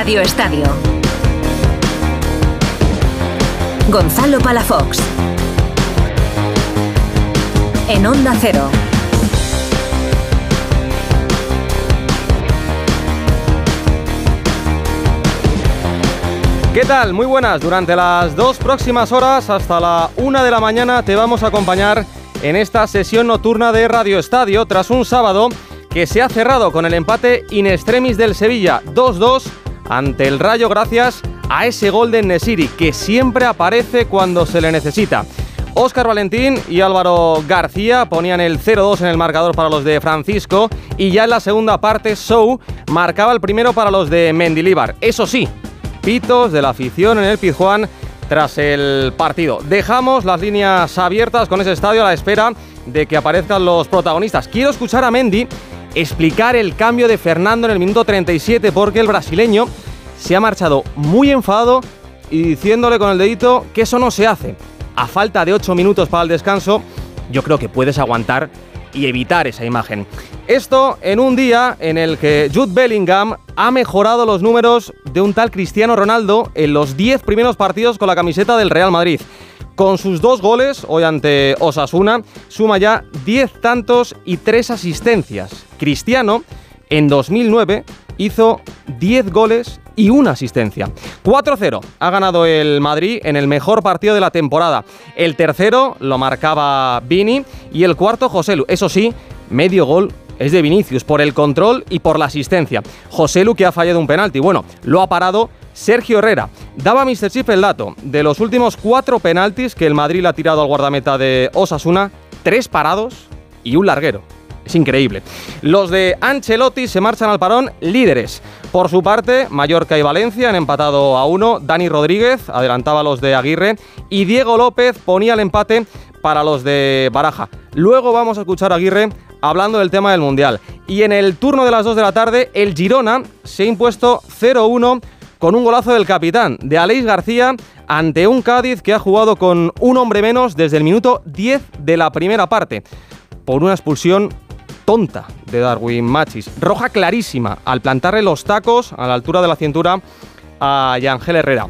Radio Estadio. Gonzalo Palafox. En Onda Cero. ¿Qué tal? Muy buenas. Durante las dos próximas horas, hasta la una de la mañana, te vamos a acompañar en esta sesión nocturna de Radio Estadio tras un sábado que se ha cerrado con el empate in extremis del Sevilla 2-2 ante el Rayo gracias a ese gol de Nesiri que siempre aparece cuando se le necesita. Óscar Valentín y Álvaro García ponían el 0-2 en el marcador para los de Francisco y ya en la segunda parte Sou marcaba el primero para los de Mendilíbar. Eso sí, pitos de la afición en el Pizjuán tras el partido. Dejamos las líneas abiertas con ese estadio a la espera de que aparezcan los protagonistas. Quiero escuchar a Mendy explicar el cambio de Fernando en el minuto 37 porque el brasileño se ha marchado muy enfadado y diciéndole con el dedito que eso no se hace. A falta de 8 minutos para el descanso, yo creo que puedes aguantar y evitar esa imagen. Esto en un día en el que Jude Bellingham ha mejorado los números de un tal Cristiano Ronaldo en los 10 primeros partidos con la camiseta del Real Madrid. Con sus dos goles, hoy ante Osasuna, suma ya 10 tantos y 3 asistencias. Cristiano, en 2009, hizo 10 goles y una asistencia. 4-0 ha ganado el Madrid en el mejor partido de la temporada. El tercero lo marcaba Vini y el cuarto Joselu. Eso sí, medio gol es de Vinicius por el control y por la asistencia. Joselu que ha fallado un penalti. Bueno, lo ha parado Sergio Herrera. Daba Mr. Chip el dato. De los últimos cuatro penaltis que el Madrid le ha tirado al guardameta de Osasuna, tres parados y un larguero. Es increíble. Los de Ancelotti se marchan al parón líderes. Por su parte, Mallorca y Valencia han empatado a uno. Dani Rodríguez adelantaba a los de Aguirre y Diego López ponía el empate para los de Baraja. Luego vamos a escuchar a Aguirre hablando del tema del Mundial. Y en el turno de las 2 de la tarde, el Girona se ha impuesto 0-1 con un golazo del capitán, de Aleix García, ante un Cádiz que ha jugado con un hombre menos desde el minuto 10 de la primera parte, por una expulsión tonta de Darwin Machis. Roja clarísima al plantarle los tacos a la altura de la cintura a Yangel Herrera.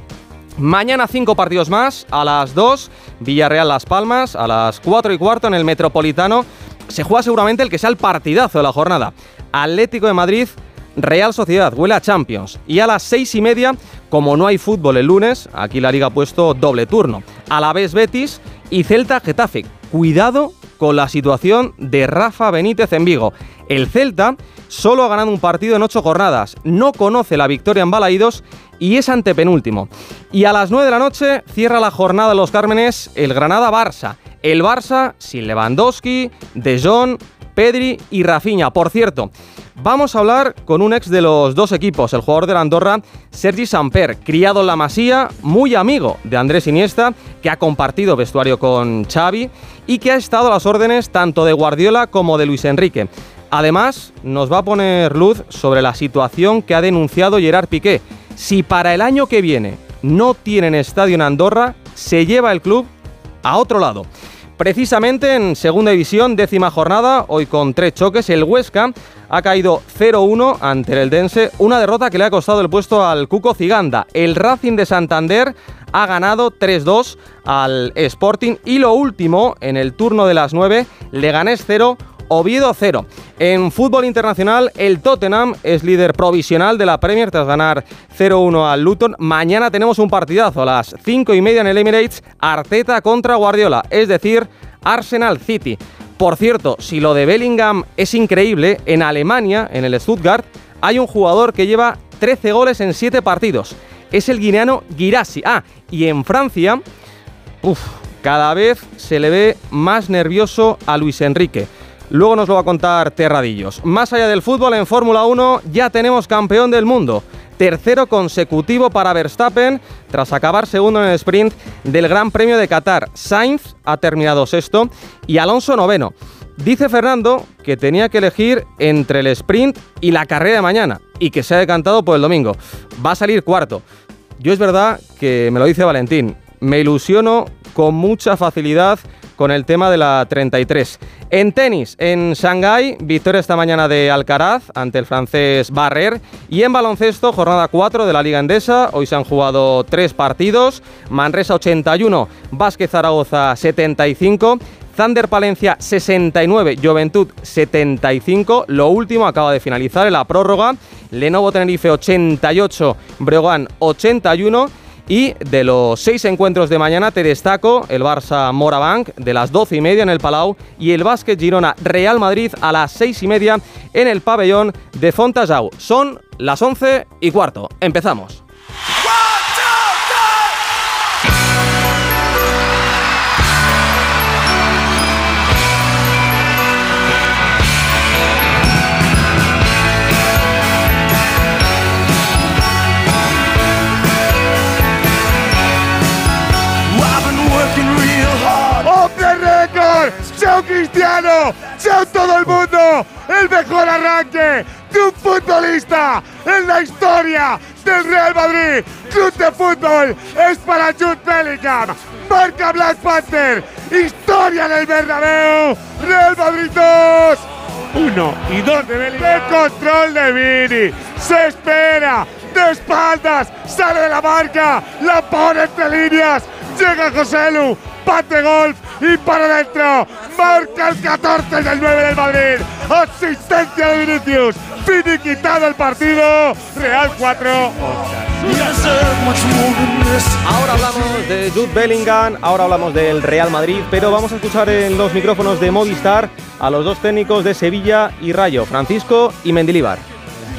Mañana cinco partidos más, a las 2, Villarreal Las Palmas, a las 4 y cuarto en el Metropolitano. Se juega seguramente el que sea el partidazo de la jornada. Atlético de Madrid, Real Sociedad, huele a Champions. Y a las seis y media, como no hay fútbol el lunes, aquí la liga ha puesto doble turno. A la vez Betis y Celta Getafe. Cuidado con la situación de Rafa Benítez en Vigo. El Celta solo ha ganado un partido en ocho jornadas, no conoce la victoria en Balaídos y es antepenúltimo. Y a las 9 de la noche cierra la jornada de los Cármenes el Granada-Barça. El Barça sin Lewandowski, De Pedri y Rafinha. Por cierto, Vamos a hablar con un ex de los dos equipos, el jugador de la Andorra, Sergi Samper, criado en la Masía, muy amigo de Andrés Iniesta, que ha compartido vestuario con Xavi y que ha estado a las órdenes tanto de Guardiola como de Luis Enrique. Además, nos va a poner luz sobre la situación que ha denunciado Gerard Piqué. Si para el año que viene no tienen estadio en Andorra, se lleva el club a otro lado. Precisamente en segunda división, décima jornada, hoy con tres choques, el Huesca ha caído 0-1 ante el Eldense, una derrota que le ha costado el puesto al Cuco Ciganda. El Racing de Santander ha ganado 3-2 al Sporting y lo último, en el turno de las 9, Leganés 0, Oviedo 0. En fútbol internacional, el Tottenham es líder provisional de la Premier tras ganar 0-1 al Luton. Mañana tenemos un partidazo a las 5 y media en el Emirates, Arteta contra Guardiola, es decir, Arsenal City. Por cierto, si lo de Bellingham es increíble, en Alemania, en el Stuttgart, hay un jugador que lleva 13 goles en 7 partidos. Es el guineano Girassi. Ah, y en Francia, uff, cada vez se le ve más nervioso a Luis Enrique. Luego nos lo va a contar Terradillos. Más allá del fútbol, en Fórmula 1 ya tenemos campeón del mundo. Tercero consecutivo para Verstappen tras acabar segundo en el sprint del Gran Premio de Qatar. Sainz ha terminado sexto y Alonso noveno. Dice Fernando que tenía que elegir entre el sprint y la carrera de mañana y que se ha decantado por el domingo. Va a salir cuarto. Yo es verdad que me lo dice Valentín. Me ilusiono con mucha facilidad con el tema de la 33. En tenis, en Shanghái, victoria esta mañana de Alcaraz ante el francés Barrer. Y en baloncesto, jornada 4 de la Liga Endesa. Hoy se han jugado tres partidos. Manresa 81, Vázquez Zaragoza 75. Thunder Palencia 69, Juventud 75. Lo último acaba de finalizar en la prórroga. Lenovo Tenerife 88, Breogán 81. Y de los seis encuentros de mañana te destaco el Barça Morabank de las 12 y media en el Palau y el Básquet Girona Real Madrid a las 6 y media en el pabellón de Fontajau. Son las 11 y cuarto. Empezamos. ¡Chao Cristiano! ¡Chao todo el mundo! ¡El mejor arranque de un futbolista en la historia del Real Madrid! ¡Club de fútbol! ¡Es para Jude Bellingham! ¡Marca Black Panther! ¡Historia del Bernabéu! ¡Real Madrid 2! Uno y dos de Bellingham. ¡El control de Vini! ¡Se espera! ¡De espaldas! ¡Sale de la marca! ¡La pone entre líneas! Llega José Lu, pate golf y para adentro. Marca el 14 del 9 del Madrid. Asistencia de Vinicius. quitado el partido. Real 4. Ahora hablamos de Jude Bellingham, ahora hablamos del Real Madrid, pero vamos a escuchar en los micrófonos de Movistar a los dos técnicos de Sevilla y Rayo, Francisco y Mendilibar.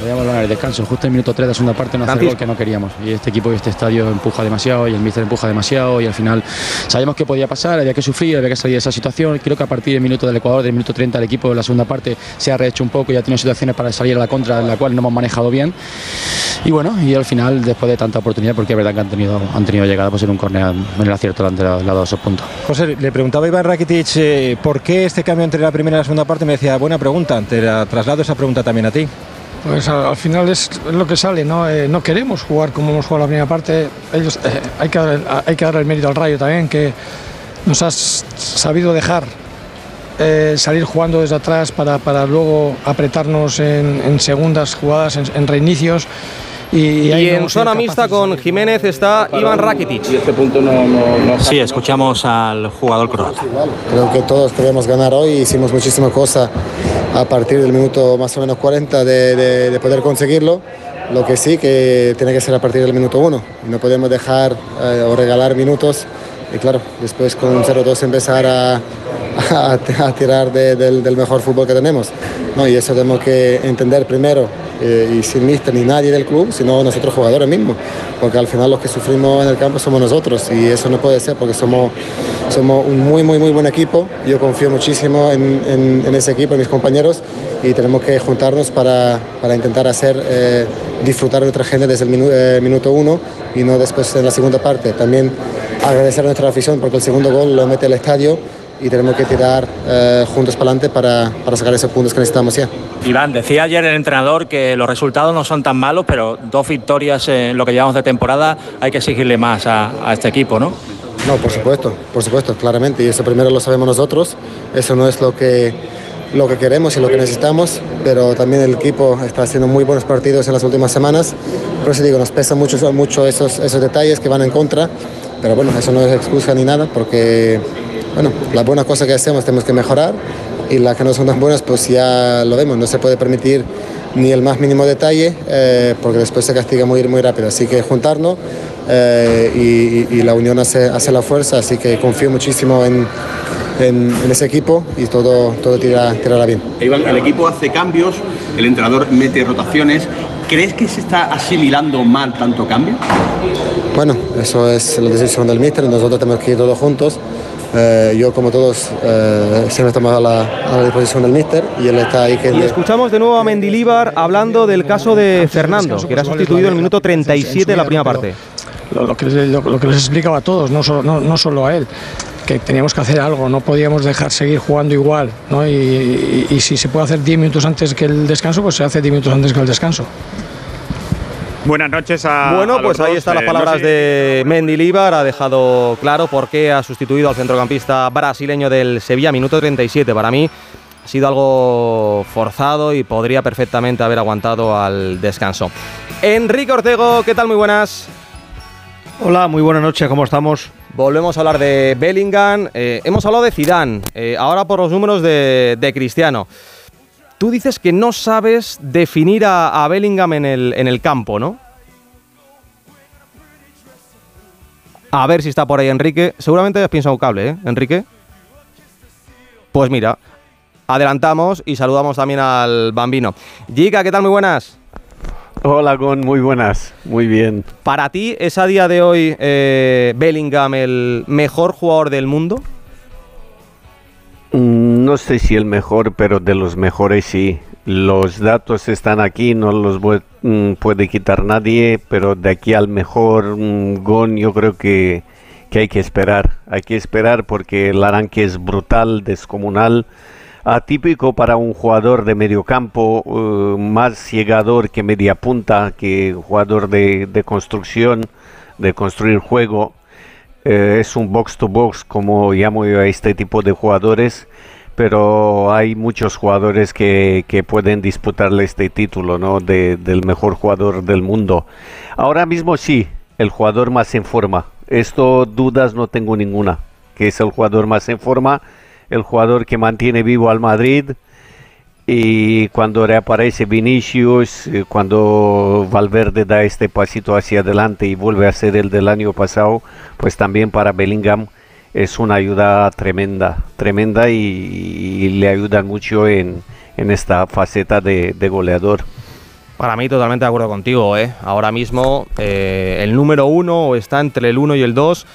Podríamos hablar del descanso. Justo en minuto 3 de la segunda parte no hace gol que no queríamos. Y este equipo y este estadio empuja demasiado y el míster empuja demasiado y al final sabemos que podía pasar, había que sufrir, había que salir de esa situación. Creo que a partir del minuto del Ecuador, del minuto 30 el equipo de la segunda parte se ha rehecho un poco y ha tenido situaciones para salir a la contra en la cual no hemos manejado bien. Y bueno, y al final, después de tanta oportunidad, porque es verdad que han tenido, han tenido llegada pues en un córner en el acierto delante de lado de esos puntos. José, le preguntaba a Iván Rakitic eh, por qué este cambio entre la primera y la segunda parte. Me decía, buena pregunta, te la traslado esa pregunta también a ti. Pues al, final es lo que sale, ¿no? Eh, no queremos jugar como hemos jugado la primera parte. Ellos, eh, hay, que dar, hay que dar el mérito al Rayo también, que nos has sabido dejar eh, salir jugando desde atrás para, para luego apretarnos en, segundas jugadas, en reinicios. Y, en zona mixta con Jiménez está Iván Rakitic. Y este punto no, sí, escuchamos al jugador croata. Creo que todos queremos ganar hoy, hicimos muchísimas cosas a partir del minuto más o menos 40 de, poder conseguirlo. Lo que sí que tiene que ser a partir del minuto 1 no podemos dejar eh, o regalar minutos y claro, después con 0-2 empezar a, a, tirar del, del, mejor fútbol que tenemos. No, y eso tenemos que entender primero eh, y sin mister ni nadie del club, sino nosotros jugadores mismos, porque al final los que sufrimos en el campo somos nosotros y eso no puede ser porque somos, somos un muy, muy, muy buen equipo. Yo confío muchísimo en, en, ese equipo, en mis compañeros y tenemos que juntarnos para, para intentar hacer eh, disfrutar a nuestra gente desde el eh, minuto uno y no después en la segunda parte. También agradecer a nuestra afición porque el segundo gol lo mete al estadio y tenemos que tirar eh, juntos para adelante para, para, sacar esos puntos que necesitamos ya. Iván, decía ayer el entrenador que los resultados no son tan malos, pero dos victorias en lo que llevamos de temporada hay que exigirle más a, a este equipo, ¿no? No, por supuesto, por supuesto, claramente, y eso primero lo sabemos nosotros, eso no es lo que, lo que queremos y lo que necesitamos, pero también el equipo está haciendo muy buenos partidos en las últimas semanas, por eso digo, nos pesan mucho, mucho esos, esos detalles que van en contra, pero bueno, eso no es excusa ni nada, porque bueno, las buenas cosas que hacemos tenemos que mejorar y las que no son tan buenas pues ya lo vemos, no se puede permitir ni el más mínimo detalle eh, porque después se castiga muy, muy rápido. Así que juntarnos eh, y, la unión hace, hace, la fuerza, así que confío muchísimo en, en, ese equipo y todo, todo tira, tirará bien. Iván, el equipo hace cambios, el entrenador mete rotaciones. ¿Crees que se está asimilando mal tanto cambio? Bueno, eso es la decisión del míster, nosotros tenemos que ir todos juntos. Eh, yo, como todos, eh, siempre estamos a la, disposición del míster y él está ahí. Que y escuchamos de nuevo a Mendilíbar hablando del caso de Fernando, que era sustituido en el minuto 37 de la primera parte. Lo, que, les explicaba a todos, no solo, no, solo a él que teníamos que hacer algo, no podíamos dejar seguir jugando igual, ¿no? y, si se puede hacer 10 minutos antes que el descanso, pues se hace 10 minutos antes que el descanso. Buenas noches a Bueno, a pues los ahí dos. están las Eh, palabras no sé- de Mendilibar. Ha dejado claro por qué ha sustituido al centrocampista brasileño del Sevilla, minuto 37. Para mí ha sido algo forzado y podría perfectamente haber aguantado al descanso. Enrique Ortego, ¿qué tal? Muy buenas. Hola, muy buenas noches, ¿cómo estamos? Volvemos a hablar de Bellingham. Eh, hemos hablado de Zidane. eh, ahora por los números de, de Cristiano. Tú dices que no sabes definir a, a Bellingham en el, en el campo, ¿no? A ver si está por ahí Enrique. Seguramente has pensado un cable, ¿eh, Enrique? Pues mira, adelantamos y saludamos también al bambino. Giga, ¿qué tal? Muy buenas. Hola, Gon, muy buenas, muy bien. ¿Para ti es a día de hoy eh, Bellingham el mejor jugador del mundo? Mm, No sé si el mejor, pero de los mejores sí. Los datos están aquí, no los mm, puede quitar nadie, pero de aquí al mejor mm, Gon yo creo que, que hay que esperar. Hay que esperar porque el arranque es brutal, descomunal, atípico para un jugador de medio campo, eh, más llegador que media punta, que jugador de, de construcción, de construir juego. Eh, es un box to box como llamo yo a este tipo de jugadores pero hay muchos jugadores que, que pueden disputarle este título ¿no? de, del mejor jugador del mundo. Ahora mismo sí el jugador más en forma. Esto dudas no tengo ninguna. Que es el jugador más en forma el jugador que mantiene vivo al Madrid y cuando reaparece Vinicius, eh, cuando Valverde da este pasito hacia adelante y vuelve a ser el del año pasado, pues también para Bellingham es una ayuda tremenda, tremenda y, y le ayuda mucho en, en esta faceta de, de goleador. Para mí totalmente de acuerdo contigo. ¿eh? Ahora mismo eh, el número uno está entre el 1 y el 2.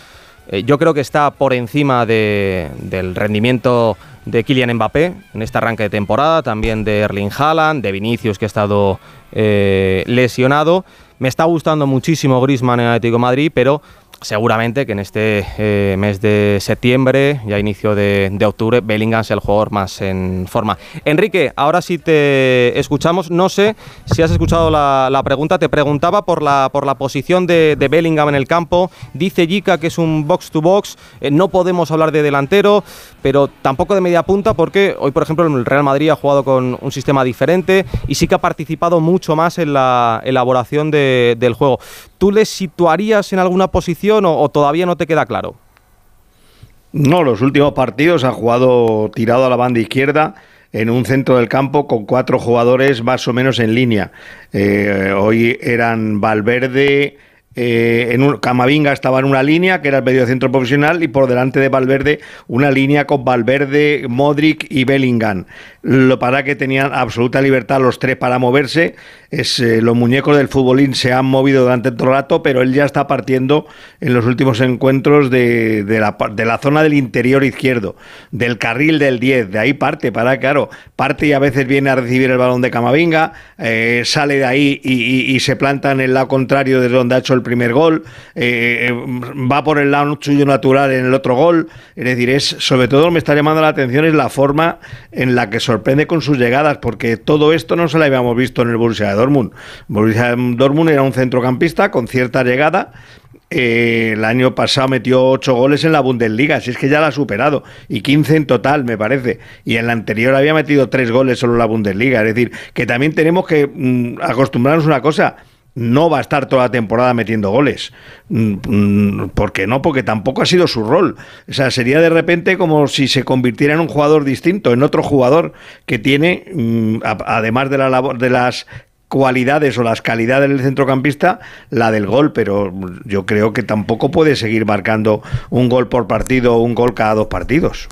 Eh, yo creo que está por encima de- del rendimiento de Kylian Mbappé en este arranque de temporada, también de Erling Haaland, de Vinicius que ha estado eh, lesionado. Me está gustando muchísimo Griezmann en Atlético Madrid, pero seguramente que en este eh, mes de septiembre y a inicio de, octubre Bellingham sea el jugador más en forma. Enrique, ahora sí te escuchamos. No sé si has escuchado la, pregunta. Te preguntaba por la, por la posición de, Bellingham en el campo. Dice Yika que es un box to box. Eh, no podemos hablar de delantero, pero tampoco de media punta porque hoy, por ejemplo, el Real Madrid ha jugado con un sistema diferente y sí que ha participado mucho más en la elaboración de- del juego. ¿Tú le situarías en alguna posición o, todavía no te queda claro? No, los últimos partidos ha jugado tirado a la banda izquierda en un centro del campo con cuatro jugadores más o menos en línea. Eh, hoy eran Valverde, eh, en un, Camavinga estaba en una línea que era el medio centro profesional y por delante de Valverde una línea con Valverde, Modric y Bellingham. Lo para que tenían absoluta libertad los tres para moverse. Es, eh, los muñecos del futbolín se han movido durante todo el rato, pero él ya está partiendo en los últimos encuentros de, de la, de la zona del interior izquierdo, del carril del 10. De ahí parte, para claro, parte y a veces viene a recibir el balón de Camavinga, eh, sale de ahí y, se planta en el lado contrario de donde ha hecho el primer gol, eh, va por el lado suyo natural en el otro gol. Es decir, es sobre todo me está llamando la atención es la forma en la que con sus llegadas, porque todo esto no se lo habíamos visto en el Borussia Dortmund. Borussia Dortmund era un centrocampista con cierta llegada. Eh, el año pasado metió 8 goles en la Bundesliga, si es que ya la ha superado, y 15 en total, me parece. Y en la anterior había metido 3 goles solo en la Bundesliga. Es decir, que también tenemos que mm, acostumbrarnos a una cosa. No va a estar toda la temporada metiendo goles. Mm, mm, ¿Por qué no? Porque tampoco ha sido su rol. O sea, sería de repente como si se convirtiera en un jugador distinto, en otro jugador que tiene, mm, además de, la labor, de las cualidades o las calidades del centrocampista, la del gol, pero yo creo que tampoco puede seguir marcando un gol por partido o un gol cada dos partidos.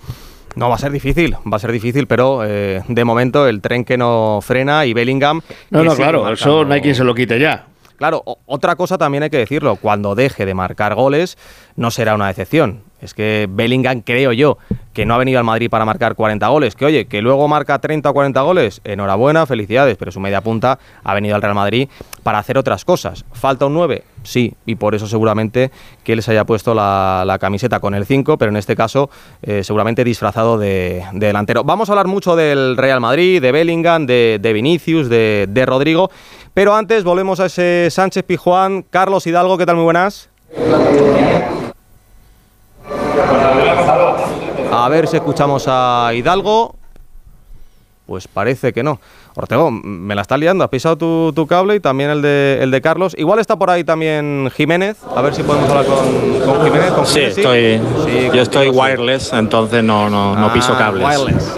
No, va a ser difícil, va a ser difícil, pero eh, de momento el tren que no frena y Bellingham... No, no, claro, eso no hay quien se lo quite ya. Claro, otra cosa también hay que decirlo, cuando deje de marcar goles no será una decepción. Es que Bellingham, creo yo, que no ha venido al Madrid para marcar 40 goles. Que oye, que luego marca 30 o 40 goles, enhorabuena, felicidades, pero su media punta ha venido al Real Madrid para hacer otras cosas. ¿Falta un 9? Sí, y por eso seguramente que se haya puesto la, camiseta con el 5, pero en este caso eh, seguramente disfrazado de, delantero. Vamos a hablar mucho del Real Madrid, de Bellingham, de, Vinicius, de, de Rodrigo, pero antes volvemos a ese Sánchez Pijuán. Carlos Hidalgo, ¿qué tal? Muy buenas. A ver si escuchamos a Hidalgo. Pues parece que no. Ortego, me la estás liando, has pisado tu, cable y también el de, el de Carlos. Igual está por ahí también Jiménez, a ver si podemos hablar con, Jiménez. sí, estoy, yo estoy wireless, entonces no, no, no piso ah, cables. Wireless.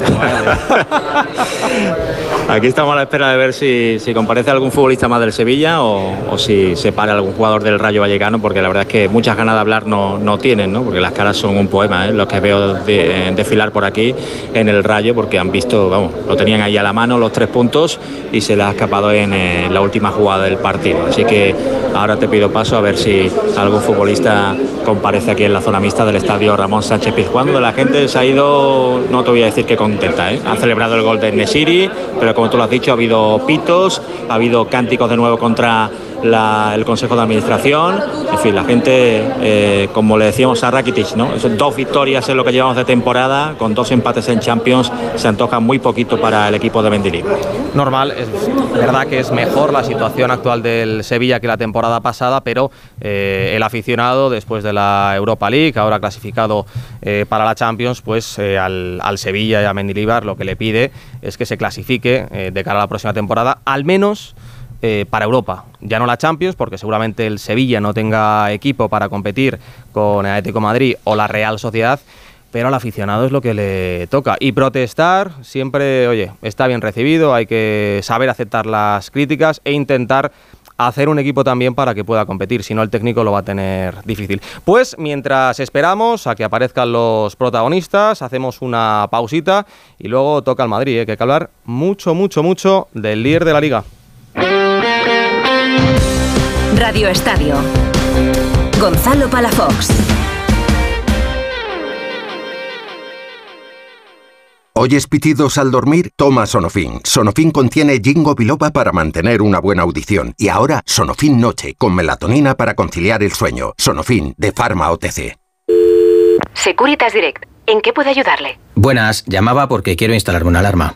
Aquí estamos a la espera de ver si, si comparece algún futbolista más del Sevilla o, si se para algún jugador del Rayo Vallecano, porque la verdad es que muchas ganas de hablar no, no tienen, ¿no? porque las caras son un poema, ¿eh? los que veo desfilar por aquí en el Rayo, porque han visto, vamos, lo tenían ahí a la mano los tres puntos y se le ha escapado en eh, la última jugada del partido. Así que ahora te pido paso a ver si algún futbolista comparece aquí en la zona mixta del estadio Ramón Sánchez Pizjuán, la gente se ha ido, no te voy a decir que contenta, ¿eh? han celebrado el gol de Nesiri, pero como tú lo has dicho, ha habido pitos, ha habido cánticos de nuevo contra el Consejo de Administración, en fin, la gente, eh, como le decíamos a Rakitic, ¿no? dos victorias en lo que llevamos de temporada, con dos empates en Champions, se antoja muy poquito para el equipo de Mendilibar. Normal, es verdad que es mejor la situación actual del Sevilla que la temporada pasada, pero eh, el aficionado, después de la Europa League, ahora clasificado eh, para la Champions, pues al, al, Sevilla y a Mendilibar lo que le pide es que se clasifique de cara a la próxima temporada, al menos eh, para Europa. Ya no la Champions, porque seguramente el Sevilla no tenga equipo para competir con el Atlético Madrid o la Real Sociedad, pero al aficionado es lo que le toca. Y protestar siempre, oye, está bien recibido, hay que saber aceptar las críticas e intentar hacer un equipo también para que pueda competir, si no el técnico lo va a tener difícil. Pues mientras esperamos a que aparezcan los protagonistas, hacemos una pausita y luego toca al Madrid, ¿eh? que hay que hablar mucho, mucho, mucho del líder de la liga. Radio Estadio. Gonzalo Palafox. ¿Oyes pitidos al dormir? Toma Sonofin. Sonofin contiene Jingo biloba para mantener una buena audición. Y ahora Sonofin Noche, con melatonina para conciliar el sueño. Sonofin, de Pharma OTC. Securitas Direct. ¿En qué puedo ayudarle? Buenas, llamaba porque quiero instalarme una alarma.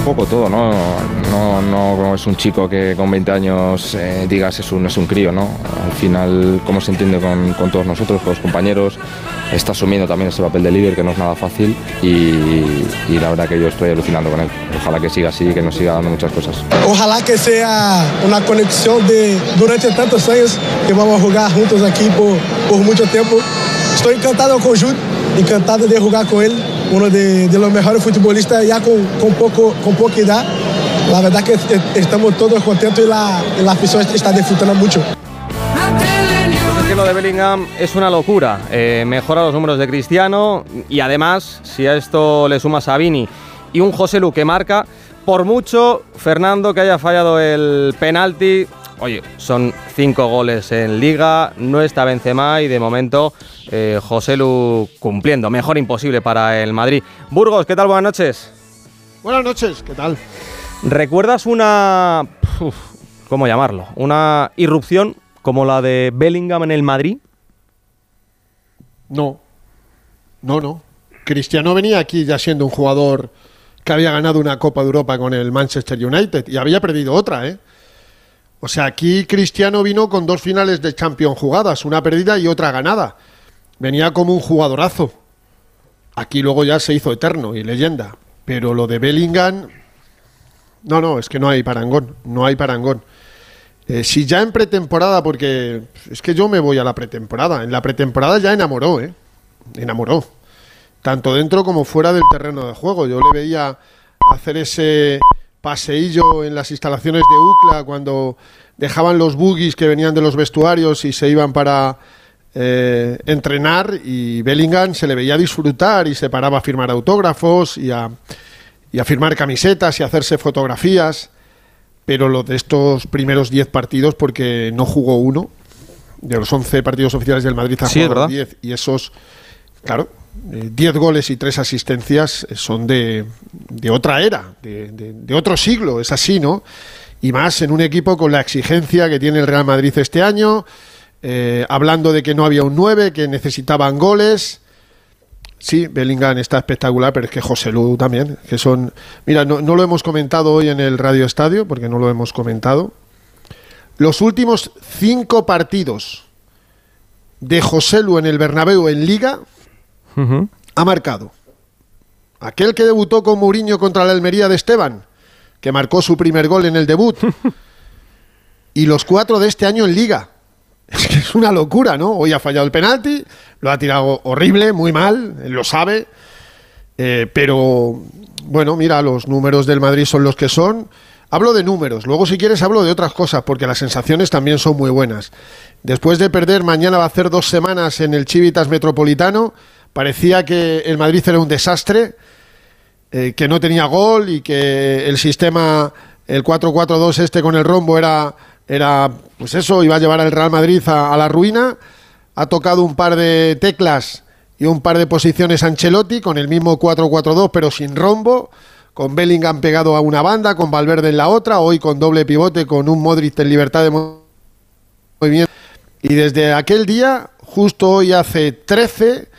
Un poco todo, ¿no? No, no es un chico que con 20 años eh, digas es un, es un crío, ¿no? Al final, cómo se entiende con, con, todos nosotros, con los compañeros, está asumiendo también ese papel de líder que no es nada fácil y, la verdad que yo estoy alucinando con él. Ojalá que siga así, que nos siga dando muchas cosas. Ojalá que sea una conexión de durante tantos años que vamos a jugar juntos aquí por, por mucho tiempo. Estoy encantado con Jude, encantado de jugar con él uno de, los mejores futbolistas ya con, con, poco, con poca edad. La verdad que estamos todos contentos y la, la afición está disfrutando mucho. que lo de Bellingham es una locura. Eh, mejora los números de Cristiano y además, si a esto le sumas a Vini y un José Lu que marca, por mucho, Fernando, que haya fallado el penalti, oye, son cinco goles en liga, no está Benzema y de momento eh, José Lu cumpliendo. Mejor imposible para el Madrid. Burgos, ¿qué tal? Buenas noches. Buenas noches, ¿qué tal? ¿Recuerdas una... ¿Cómo llamarlo? Una irrupción como la de Bellingham en el Madrid? No, no, no. Cristiano venía aquí ya siendo un jugador que había ganado una Copa de Europa con el Manchester United y había perdido otra, ¿eh? O sea, aquí Cristiano vino con dos finales de Champions jugadas, una perdida y otra ganada. Venía como un jugadorazo. Aquí luego ya se hizo eterno y leyenda. Pero lo de Bellingham, no, no, es que no hay parangón, no hay parangón. Eh, si ya en pretemporada, porque es que yo me voy a la pretemporada, en la pretemporada ya enamoró, ¿eh? Enamoró. Tanto dentro como fuera del terreno de juego. Yo le veía hacer ese paseillo en las instalaciones de UCLA cuando dejaban los buggies que venían de los vestuarios y se iban para eh, entrenar y Bellingham se le veía disfrutar y se paraba a firmar autógrafos y a, y a firmar camisetas y a hacerse fotografías, pero lo de estos primeros 10 partidos, porque no jugó uno, de los 11 partidos oficiales del Madrid ha Sí, es jugado verdad. 10 y esos, claro, 10 goles y 3 asistencias eh, son de, otra era, de, otro siglo, es así, ¿no? Y más en un equipo con la exigencia que tiene el Real Madrid este año, eh, hablando de que no había un 9, que necesitaban goles. Sí, Bellingham está espectacular, pero es que José Lu también, que son... Mira, no, no lo hemos comentado hoy en el Radio Estadio, porque no lo hemos comentado. Los últimos cinco partidos de José Lu en el Bernabéu en Liga ha marcado. Aquel que debutó con Mourinho contra la Almería de Esteban, que marcó su primer gol en el debut. y los cuatro de este año en Liga. Es que es una locura, ¿no? Hoy ha fallado el penalti, lo ha tirado horrible, muy mal, él lo sabe. Eh, pero, bueno, mira, los números del Madrid son los que son. Hablo de números, luego si quieres hablo de otras cosas, porque las sensaciones también son muy buenas. Después de perder, mañana va a hacer dos semanas en el Chivitas Metropolitano, parecía que el Madrid era un desastre, eh, que no tenía gol y que el sistema, el 4-4-2 este con el rombo era, era, pues eso, iba a llevar al Real Madrid a, a la ruina. Ha tocado un par de teclas y un par de posiciones Ancelotti con el mismo 4-4-2 pero sin rombo, con Bellingham pegado a una banda, con Valverde en la otra, hoy con doble pivote, con un Modric en libertad de mo- movimiento. Y desde aquel día, justo hoy hace 13,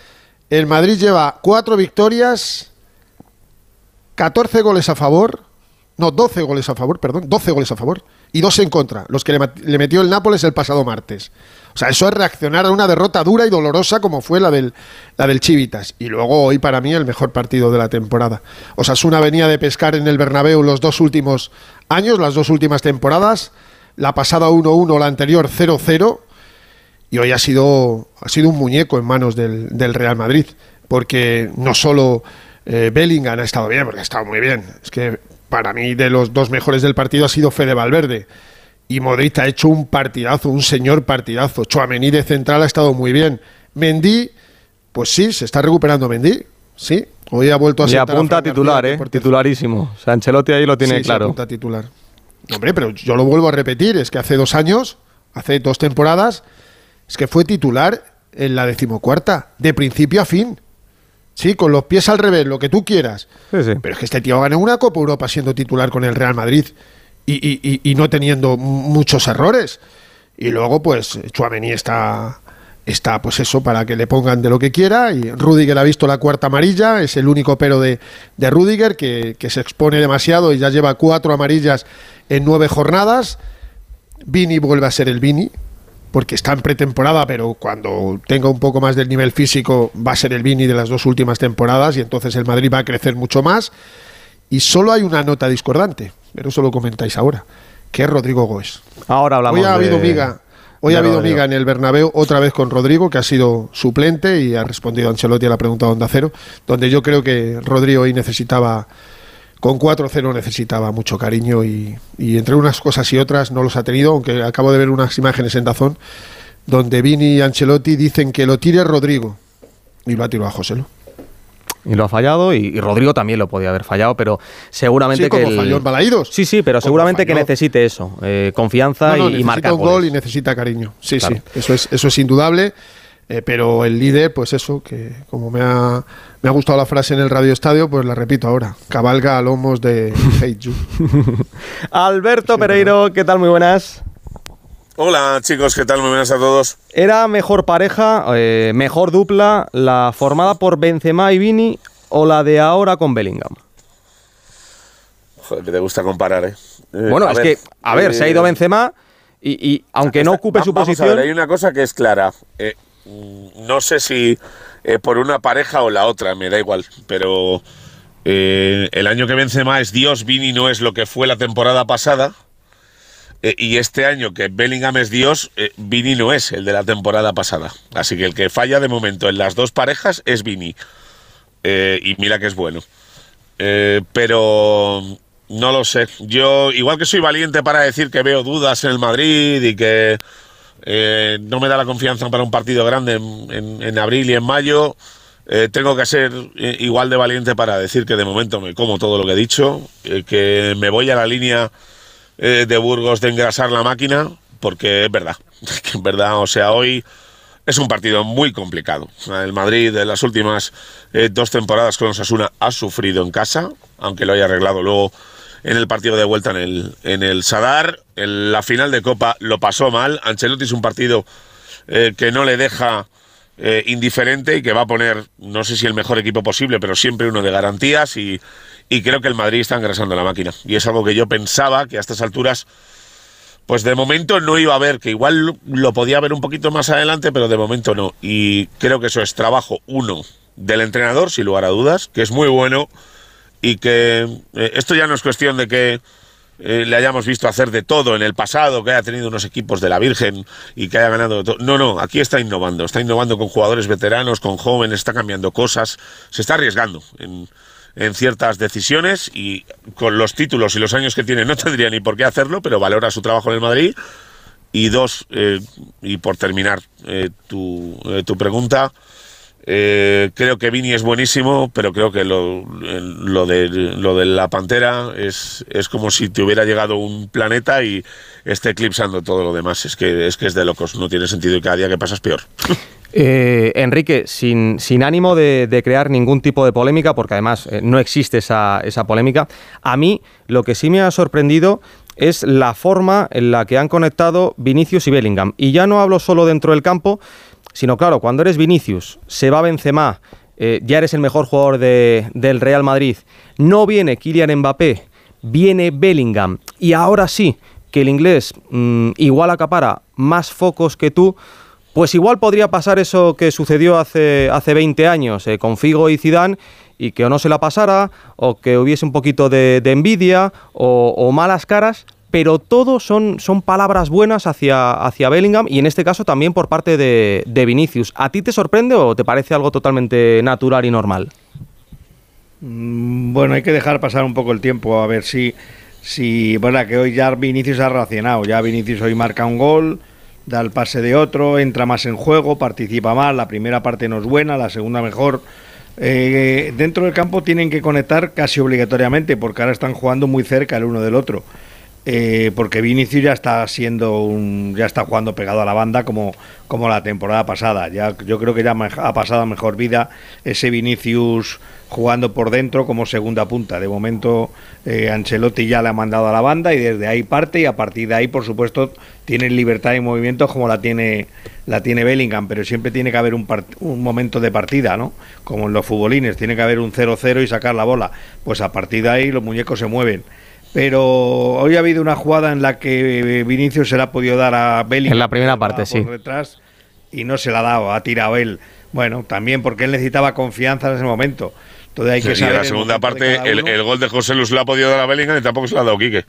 el Madrid lleva cuatro victorias, 14 goles a favor, no, 12 goles a favor, perdón, 12 goles a favor y dos en contra, los que le, metió el Nápoles el pasado martes. O sea, eso es reaccionar a una derrota dura y dolorosa como fue la del, la del Chivitas. Y luego hoy para mí el mejor partido de la temporada. Osasuna venía de pescar en el Bernabéu los dos últimos años, las dos últimas temporadas. La pasada 1-1, la anterior 0-0 y hoy ha sido, ha sido un muñeco en manos del, del Real Madrid, porque no solo eh, Bellingham ha estado bien, porque ha estado muy bien, es que para mí de los dos mejores del partido ha sido Fede Valverde, y Modric ha hecho un partidazo, un señor partidazo, Chouameni de central ha estado muy bien, Mendy, pues sí, se está recuperando Mendy, sí, hoy ha vuelto a Y sentar a apunta a titular, García, ¿eh? Titularísimo. O sea, Ancelotti ahí lo tiene Sí, claro. apunta a titular. Hombre, pero yo lo vuelvo a repetir, es que hace dos años, hace dos temporadas, es que fue titular en la decimocuarta, de principio a fin. Sí, con los pies al revés, lo que tú quieras. Pero es que este tío ganó una Copa Europa siendo titular con el Real Madrid y, y- y- y no teniendo muchos errores. Y luego, pues, Chuamení está, está, pues eso, para que le pongan de lo que quiera. Y Rudiger ha visto la cuarta amarilla, es el único pero de, de Rudiger, que, que se expone demasiado y ya lleva cuatro amarillas en nueve jornadas. Vini vuelve a ser el Vini, porque está en pretemporada, pero cuando tenga un poco más del nivel físico va a ser el Vini de las dos últimas temporadas y entonces el Madrid va a crecer mucho más. Y solo hay una nota discordante, pero eso lo comentáis ahora, que es Rodrigo Goes. Ahora hablamos Hoy ha de- habido miga. Hoy ha habido miga en el Bernabéu otra vez con Rodrigo, que ha sido suplente y ha respondido Ancelotti a la pregunta de Onda Cero, donde yo creo que Rodrigo hoy necesitaba, con 4-0 necesitaba mucho cariño y, y entre unas cosas y otras no los ha tenido, aunque acabo de ver unas imágenes en Dazón, donde Vini y Ancelotti dicen que lo tire Rodrigo y lo ha tirado a José Lu. Y lo ha fallado, y, y Rodrigo también lo podía haber fallado, pero seguramente Sí, que. como el- falló en Balaídos. Sí, sí, pero seguramente que necesite eso: eh, confianza No, no, y, y marcar un goles. gol y necesita cariño. Sí, Claro. sí, eso es, eso es indudable. Eh, pero el líder, pues eso, que como me ha, me ha gustado la frase en el Radio Estadio, pues la repito ahora. Cabalga a lomos de Hate You. Alberto Pereiro, ¿qué tal? Muy buenas. Hola chicos, ¿qué tal? Muy buenas a todos. ¿Era mejor pareja, eh, mejor dupla, la formada por Benzema y Vini o la de ahora con Bellingham? Joder, que te gusta comparar, ¿eh? Eh, bueno, a es ver, que, a ver, se ha ido Benzema Y, aunque no ocupe su posición. hay una cosa que es clara. Eh, no sé si eh, por una pareja o la otra, me da igual, pero eh, el año que vence más es Dios, Vini no es lo que fue la temporada pasada. y este año que Bellingham es Dios, Vini no es el de la temporada pasada. Así que el que falla de momento en las dos parejas es Vini. y mira que es bueno. pero no lo sé. Yo, igual que soy valiente para decir que veo dudas en el Madrid y que eh, no me da la confianza para un partido grande en, abril y en mayo, eh, tengo que ser eh, igual de valiente para decir que de momento me como todo lo que he dicho, que me voy a la línea de Burgos de engrasar la máquina, porque es verdad, que es verdad, o sea, hoy es un partido muy complicado. El Madrid en las últimas dos temporadas con Osasuna ha sufrido en casa, aunque lo haya arreglado luego en el partido de vuelta en el, en el Sadar. En la final de Copa lo pasó mal. Ancelotti es un partido eh, que no le deja eh, indiferente y que va a poner, no sé si el mejor equipo posible, pero siempre uno de garantías y, creo que el Madrid está engrasando la máquina. Y es algo que yo pensaba que a estas alturas, pues de momento no iba a ver, que igual lo podía ver un poquito más adelante, pero de momento no. Y creo que eso es trabajo, uno, del entrenador, sin lugar a dudas, que es muy bueno y que eh, esto ya no es cuestión de que eh, le hayamos visto hacer de todo en el pasado, que haya tenido unos equipos de la Virgen y que haya ganado todo. No, no, aquí está innovando, está innovando con jugadores veteranos, con jóvenes, está cambiando cosas, se está arriesgando en, ciertas decisiones y con los títulos y los años que tiene no tendría ni por qué hacerlo, pero valora su trabajo en el Madrid. Y dos, eh, y por terminar tu, tu pregunta, eh, creo que Vini es buenísimo, pero creo que lo, lo, de, lo de la Pantera es, es como si te hubiera llegado un planeta y esté eclipsando todo lo demás. Es que es, que es de locos, no tiene sentido y cada día que pasa es peor. Eh, Enrique, sin, sin ánimo de, crear ningún tipo de polémica, porque además eh, no existe esa, esa polémica, a mí lo que sí me ha sorprendido es la forma en la que han conectado Vinicius y Bellingham. Y ya no hablo solo dentro del campo, sino claro, cuando eres Vinicius, se va Benzema, eh, ya eres el mejor jugador del Real Madrid, no viene Kylian Mbappé, viene Bellingham, y ahora sí, que el inglés mm, igual acapara más focos que tú, pues igual podría pasar eso que sucedió hace, hace 20 años eh, con Figo y Zidane y que o no se la pasara o que hubiese un poquito de, envidia o malas caras, pero todo son, son palabras buenas hacia, hacia Bellingham y en este caso también por parte de, Vinicius. ¿A ti te sorprende o te parece algo totalmente natural y normal? Mm, bueno, hay que dejar pasar un poco el tiempo a ver si, si bueno, que hoy ya Vinicius ha reaccionado, ya Vinicius hoy marca un gol, da el pase de otro, entra más en juego, participa más, la primera parte no es buena, la segunda mejor. Eh, dentro del campo tienen que conectar casi obligatoriamente porque ahora están jugando muy cerca el uno del otro. Eh, porque Vinicius ya está siendo un, ya está jugando pegado a la banda como, como la temporada pasada. Ya, yo creo que ya ha pasado mejor vida ese Vinicius jugando por dentro como segunda punta. De momento eh, Ancelotti ya le ha mandado a la banda y desde ahí parte y a partir de ahí, por supuesto, tiene libertad de movimiento como la tiene la tiene Bellingham, pero siempre tiene que haber un, un momento de partida, ¿no? Como en los futbolines, tiene que haber un 0-0 y sacar la bola. Pues a partir de ahí los muñecos se mueven pero hoy ha habido una jugada en la que Vinicius se la ha podido dar a Bellingham. En la primera parte, sí. Detrás, y no se la ha dado, ha tirado él. Bueno, también porque él necesitaba confianza en ese momento. Entonces hay que y en la segunda parte, el, gol de José Luz le ha podido dar a Bellingham y tampoco se la ha dado Quique.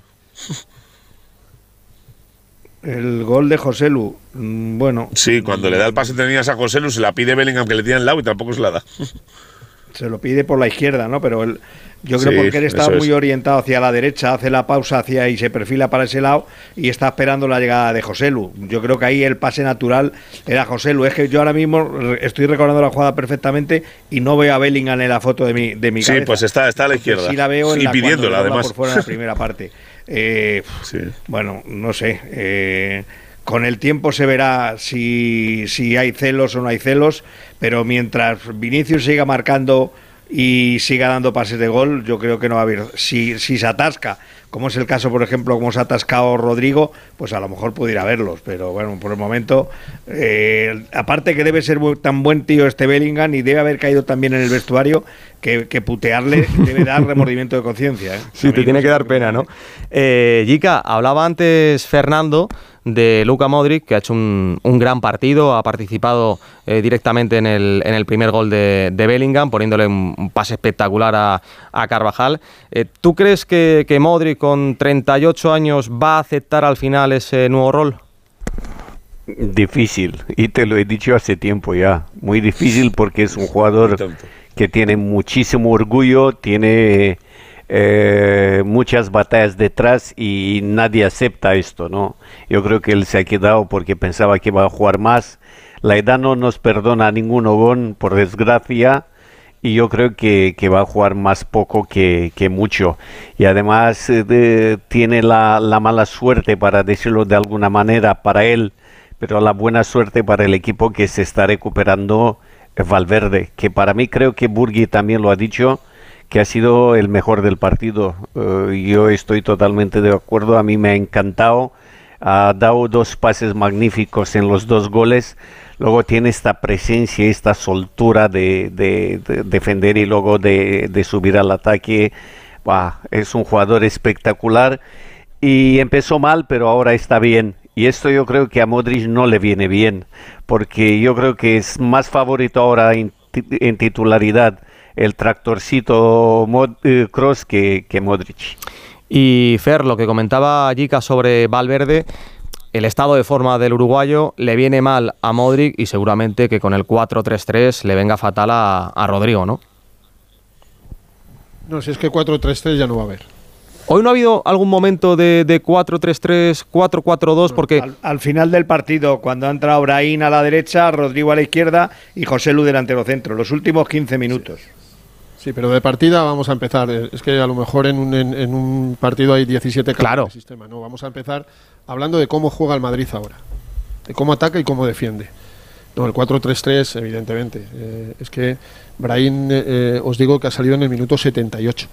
El gol de José Lu, mm, bueno. Sí, cuando le da el pase tenías a José Lu, se la pide Bellingham que le tiene al lado y tampoco se la da. Se lo pide por la izquierda, ¿no? Pero el, yo creo porque él está muy orientado hacia la derecha, hace la pausa hacia y se perfila para ese lado y está esperando la llegada de José Lu. Yo creo que ahí el pase natural era José Lu. Es que yo ahora mismo estoy recordando la jugada perfectamente y no veo a Bellingham en la foto de mi, de mi Sí, pues está, está a la izquierda. Sí la veo y pidiéndola además. Por fuera en la primera parte. Eh, bueno, no sé. Eh, con el tiempo se verá si, si hay celos o no hay celos, pero mientras Vinicius siga marcando y siga dando pases de gol, yo creo que no va a haber. Si, si se atasca, como es el caso, por ejemplo, como se ha atascado Rodrigo, pues a lo mejor pudiera verlos. Pero bueno, por el momento, eh, aparte que debe ser tan buen tío este Bellingham y debe haber caído también en el vestuario, que, putearle debe dar remordimiento de conciencia. ¿eh? Sí, te tiene que dar pena, ¿no? Eh, hablaba antes Fernando de Luka Modric, que ha hecho un, gran partido, ha participado eh, directamente en el, en el, primer gol de, Bellingham, poniéndole un, pase espectacular a, Carvajal. Eh, ¿Tú crees que, que Modric con 38 años va a aceptar al final ese nuevo rol? Difícil, y te lo he dicho hace tiempo ya, muy difícil porque es un jugador que tiene muchísimo orgullo, tiene eh, muchas batallas detrás y nadie acepta esto, ¿no? Yo creo que él se ha quedado porque pensaba que iba a jugar más. La edad no nos perdona a ningún ogón, por desgracia, y yo creo que, va a jugar más poco que, mucho. Y además eh, tiene la, la mala suerte, para decirlo de alguna manera, para él pero la buena suerte para el equipo que se está recuperando Valverde, que para mí creo que Burgui también lo ha dicho, que ha sido el mejor del partido. Eh, yo estoy totalmente de acuerdo, a mí me ha encantado, ha dado dos pases magníficos en los dos goles, luego tiene esta presencia, esta soltura de, defender y luego de, subir al ataque. es un jugador espectacular. Y empezó mal, pero ahora está bien. Y esto yo creo que a Modric no le viene bien, porque yo creo que es más favorito ahora en, titularidad el tractorcito Cross eh, que, Modric. Y Fer, lo que comentaba Jica sobre Valverde, el estado de forma del uruguayo le viene mal a Modric y seguramente que con el 4-3-3 le venga fatal a, a Rodrigo, ¿no? No, si es que 4-3-3 ya no va a haber. Hoy no ha habido algún momento de, 4-3-3, 4-4-2 porque... Al, final del partido, cuando ha entrado Brahim a la derecha, Rodrigo a la izquierda y José Lu delantero centro, los últimos 15 minutos. Sí. Pero de partida vamos a empezar. Es que a lo mejor en un, partido hay 17 claro. el sistema. No, vamos a empezar hablando de cómo juega el Madrid ahora, de cómo ataca y cómo defiende. No, el 4-3-3, evidentemente. Eh, es que Brahim, eh, eh, os digo que ha salido en el minuto 78.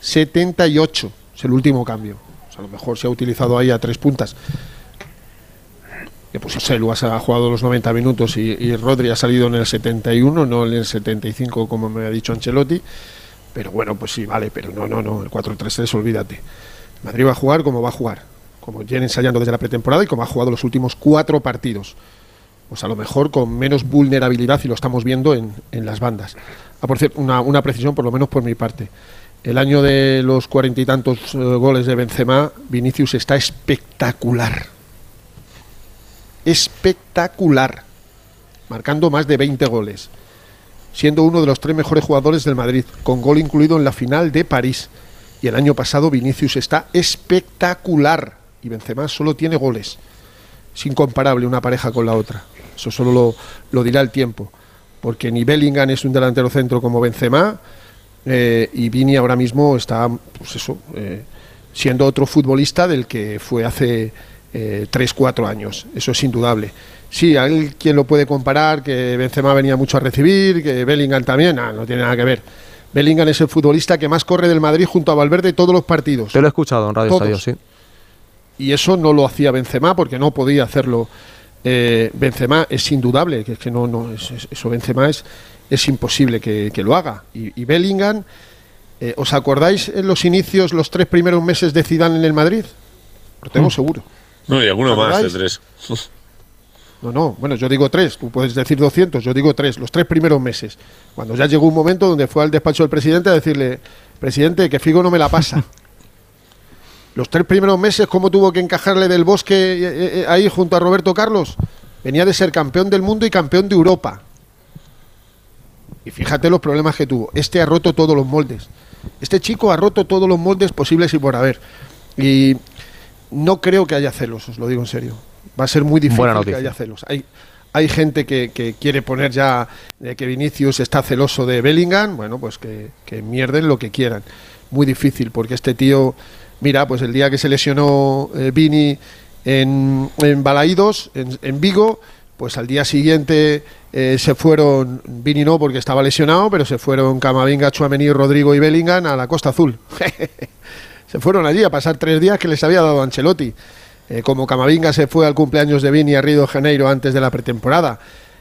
78 es el último cambio. a lo mejor se ha utilizado ahí a tres puntas. Que pues Selu ha jugado los 90 minutos y, Rodri ha salido en el 71, no en el 75 como me ha dicho Ancelotti. Pero bueno, pues sí, vale, pero no, no, no, el 4-3-3, olvídate. Madrid va a jugar como va a jugar, como viene ensayando desde la pretemporada y como ha jugado los últimos cuatro partidos. Pues a lo mejor con menos vulnerabilidad y lo estamos viendo en, las bandas. A por cierto, una, una precisión por lo menos por mi parte. El año de los cuarenta y tantos eh, goles de Benzema, Vinicius está espectacular. Espectacular. Marcando más de 20 goles. Siendo uno de los tres mejores jugadores del Madrid, con gol incluido en la final de París. Y el año pasado Vinicius está espectacular. Y Benzema solo tiene goles. Es incomparable una pareja con la otra. Eso solo lo, dirá el tiempo. Porque ni Bellingham es un delantero centro como Benzema, eh, y Vini ahora mismo está, pues eso, eh, siendo otro futbolista del que fue hace eh, 3-4 años. Eso es indudable. Sí, a él quien lo puede comparar, que Benzema venía mucho a recibir, que Bellingham también, no tiene nada que ver. Bellingham es el futbolista que más corre del Madrid junto a Valverde todos los partidos. Te lo he escuchado en Radio Estadio, sí. Y eso no lo hacía Benzema porque no podía hacerlo. Eh, Benzema es indudable, que, que no, no, eso Benzema es, es imposible que, lo haga. Y, Bellingham, eh, ¿os acordáis en los inicios, los tres primeros meses de Zidane en el Madrid? Lo tengo mm. seguro. No, y alguno más de tres. No, no, bueno, yo digo tres, tú puedes decir 200, yo digo tres, los tres primeros meses. Cuando ya llegó un momento donde fue al despacho del presidente a decirle, presidente, que Figo no me la pasa. los tres primeros meses, ¿cómo tuvo que encajarle del bosque eh, eh, ahí junto a Roberto Carlos? Venía de ser campeón del mundo y campeón de Europa. Y fíjate los problemas que tuvo. Este ha roto todos los moldes. Este chico ha roto todos los moldes posibles y por haber. Y no creo que haya celos, os lo digo en serio. Va a ser muy difícil que haya celos. Hay, hay gente que, quiere poner ya que Vinicius está celoso de Bellingham. Bueno, pues que, mierden lo que quieran. Muy difícil, porque este tío, mira, pues el día que se lesionó eh, Vini en, en Balaídos, en, en Vigo, pues al día siguiente eh, se fueron, Vini no porque estaba lesionado, pero se fueron Camavinga, Chuamení, Rodrigo y Bellingham a la Costa Azul. se fueron allí a pasar tres días que les había dado Ancelotti. Eh, como Camavinga se fue al cumpleaños de Vini a Río de Janeiro antes de la pretemporada.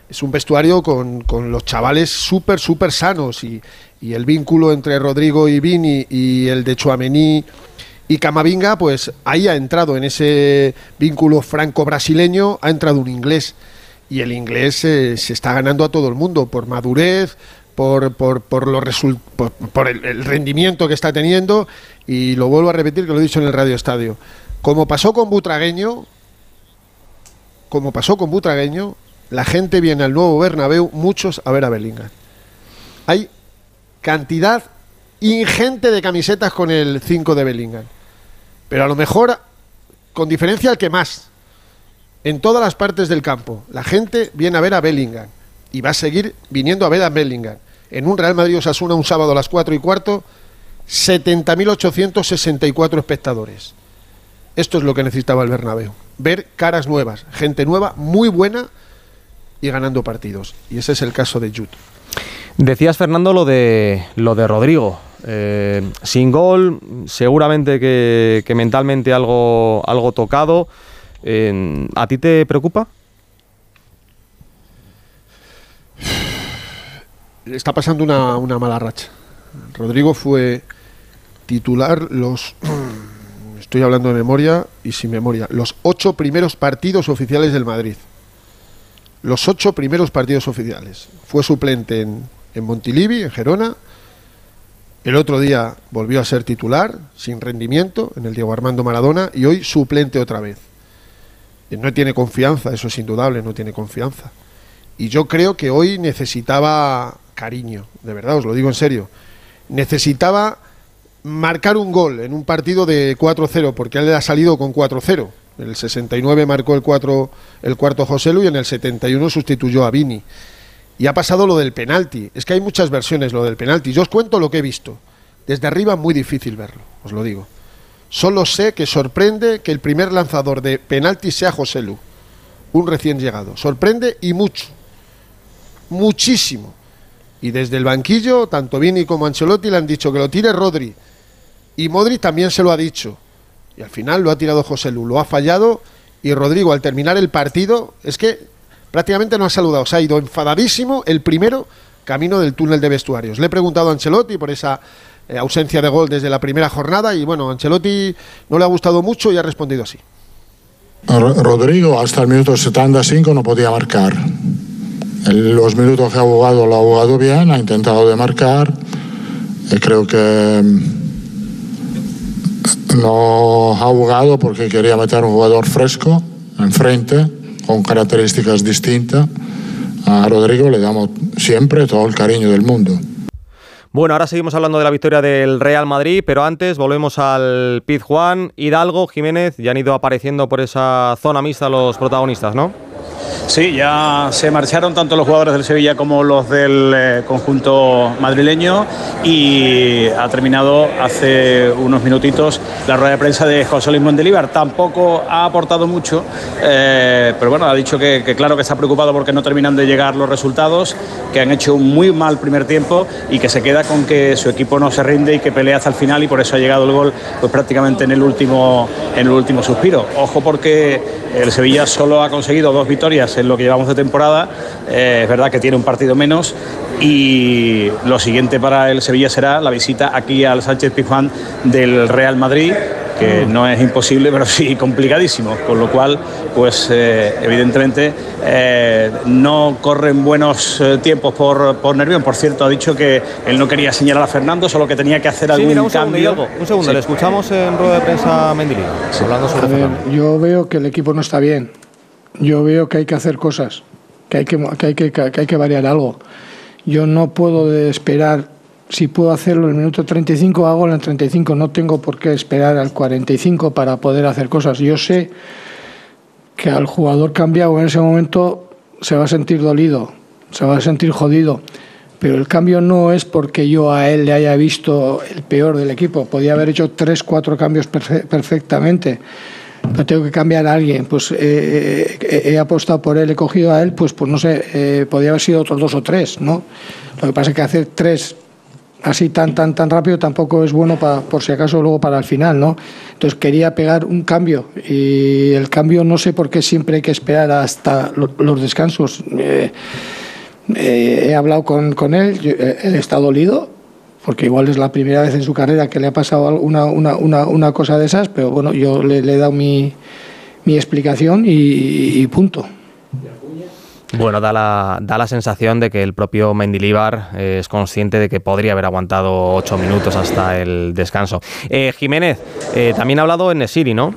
Es un vestuario con, los chavales súper, súper sanos y, el vínculo entre Rodrigo y Vini y el de Chuamení Y Camavinga, pues ahí ha entrado en ese vínculo franco-brasileño, ha entrado un inglés. Y el inglés eh, se está ganando a todo el mundo por madurez, por, por, por, por, el, el, rendimiento que está teniendo. Y lo vuelvo a repetir, que lo he dicho en el Radio Estadio. Como pasó con Butragueño, como pasó con Butragueño, la gente viene al nuevo Bernabéu, muchos a ver a Bellingham. Hay cantidad ingente de camisetas con el 5 de Bellingham. Pero a lo mejor, con diferencia al que más, en todas las partes del campo, la gente viene a ver a Bellingham y va a seguir viniendo a ver a Bellingham. En un Real Madrid Osasuna un sábado a las 4 y cuarto, 70.864 espectadores. Esto es lo que necesitaba el Bernabéu. Ver caras nuevas, gente nueva, muy buena y ganando partidos. Y ese es el caso de Jude. Decías, Fernando, lo de, lo de Rodrigo. Eh, sin gol, seguramente que, mentalmente algo, algo tocado. ¿A ti te preocupa? Está pasando una, una mala racha. Rodrigo fue titular los estoy hablando de memoria y sin memoria, los ocho primeros partidos oficiales del Madrid. Los ocho primeros partidos oficiales. Fue suplente en, en Montilivi, en Gerona. El otro día volvió a ser titular, sin rendimiento, en el Diego Armando Maradona, y hoy suplente otra vez. No tiene confianza, eso es indudable, no tiene confianza. Y yo creo que hoy necesitaba cariño, de verdad, os lo digo en serio. Necesitaba marcar un gol en un partido de 4-0, porque él le ha salido con 4-0. En el 69 marcó el, 4, el cuarto José Lu y en el 71 sustituyó a Vini. Y ha pasado lo del penalti. Es que hay muchas versiones lo del penalti. Yo os cuento lo que he visto. Desde arriba muy difícil verlo, os lo digo. Solo sé que sorprende que el primer lanzador de penalti sea José Lu, un recién llegado. Sorprende y mucho. Muchísimo. Y desde el banquillo, tanto Vini como Ancelotti le han dicho que lo tire Rodri. Y Modri también se lo ha dicho. Y al final lo ha tirado José Lu, lo ha fallado. Y Rodrigo, al terminar el partido, es que prácticamente no ha saludado, se ha ido enfadadísimo el primero camino del túnel de vestuarios. Le he preguntado a Ancelotti por esa eh, ausencia de gol desde la primera jornada y bueno, Ancelotti no le ha gustado mucho y ha respondido así. Rodrigo hasta el minuto 75 no podía marcar. Los minutos que ha jugado lo ha jugado bien, ha intentado de marcar. Y creo que mm, no ha jugado porque quería meter un jugador fresco enfrente con características distintas. A Rodrigo le damos siempre todo el cariño del mundo. Bueno, ahora seguimos hablando de la victoria del Real Madrid, pero antes volvemos al Pizjuán. Hidalgo, Jiménez, ya han ido apareciendo por esa zona mixta los protagonistas, ¿no? Sí, ya se marcharon tanto los jugadores del Sevilla como los del eh, conjunto madrileño y ha terminado hace unos minutitos la rueda de prensa de José Luis Mondelíbar. Tampoco ha aportado mucho, eh, pero bueno, ha dicho que, claro que está preocupado porque no terminan de llegar los resultados, que han hecho un muy mal primer tiempo y que se queda con que su equipo no se rinde y que pelea hasta el final y por eso ha llegado el gol pues prácticamente en el último, en el último suspiro. Ojo porque el Sevilla solo ha conseguido dos victorias en lo que llevamos de temporada. Eh, es verdad que tiene un partido menos y lo siguiente para el Sevilla será la visita aquí al Sánchez Pizjuán del Real Madrid que no es imposible, pero sí complicadísimo, con lo cual, pues eh, evidentemente eh, no corren buenos tiempos por, por Nervión. Por cierto, ha dicho que él no quería señalar a Fernando, solo que tenía que hacer algún un cambio. Segundo, un segundo, le escuchamos en rueda de prensa a hablando sobre Yo veo que el equipo no está bien yo veo que hay que hacer cosas, que hay que, que, hay que, que hay que variar algo. Yo no puedo esperar, si puedo hacerlo en el minuto 35, hago en el 35, no tengo por qué esperar al 45 para poder hacer cosas. Yo sé que al jugador cambiado en ese momento se va a sentir dolido, se va a sentir jodido, pero el cambio no es porque yo a él le haya visto el peor del equipo, podía haber hecho tres, cuatro cambios perfectamente no tengo que cambiar a alguien, pues eh, eh, he apostado por él, he cogido a él, pues, pues no sé, eh, podría haber sido otros dos o tres, ¿no? Lo que pasa es que hacer tres así tan tan tan rápido tampoco es bueno para por si acaso luego para el final, ¿no? Entonces quería pegar un cambio y el cambio no sé por qué siempre hay que esperar hasta los descansos. he hablado con, con él, él está dolido, porque igual es la primera vez en su carrera que le ha pasado una, una, una, cosa de esas, pero bueno, yo le, he dado mi, mi explicación y, y punto. Bueno, da la, da la sensación de que el propio Mendilibar eh, es consciente de que podría haber aguantado ocho minutos hasta el descanso. Eh, Jiménez, eh, también ha hablado en Nesiri, ¿no?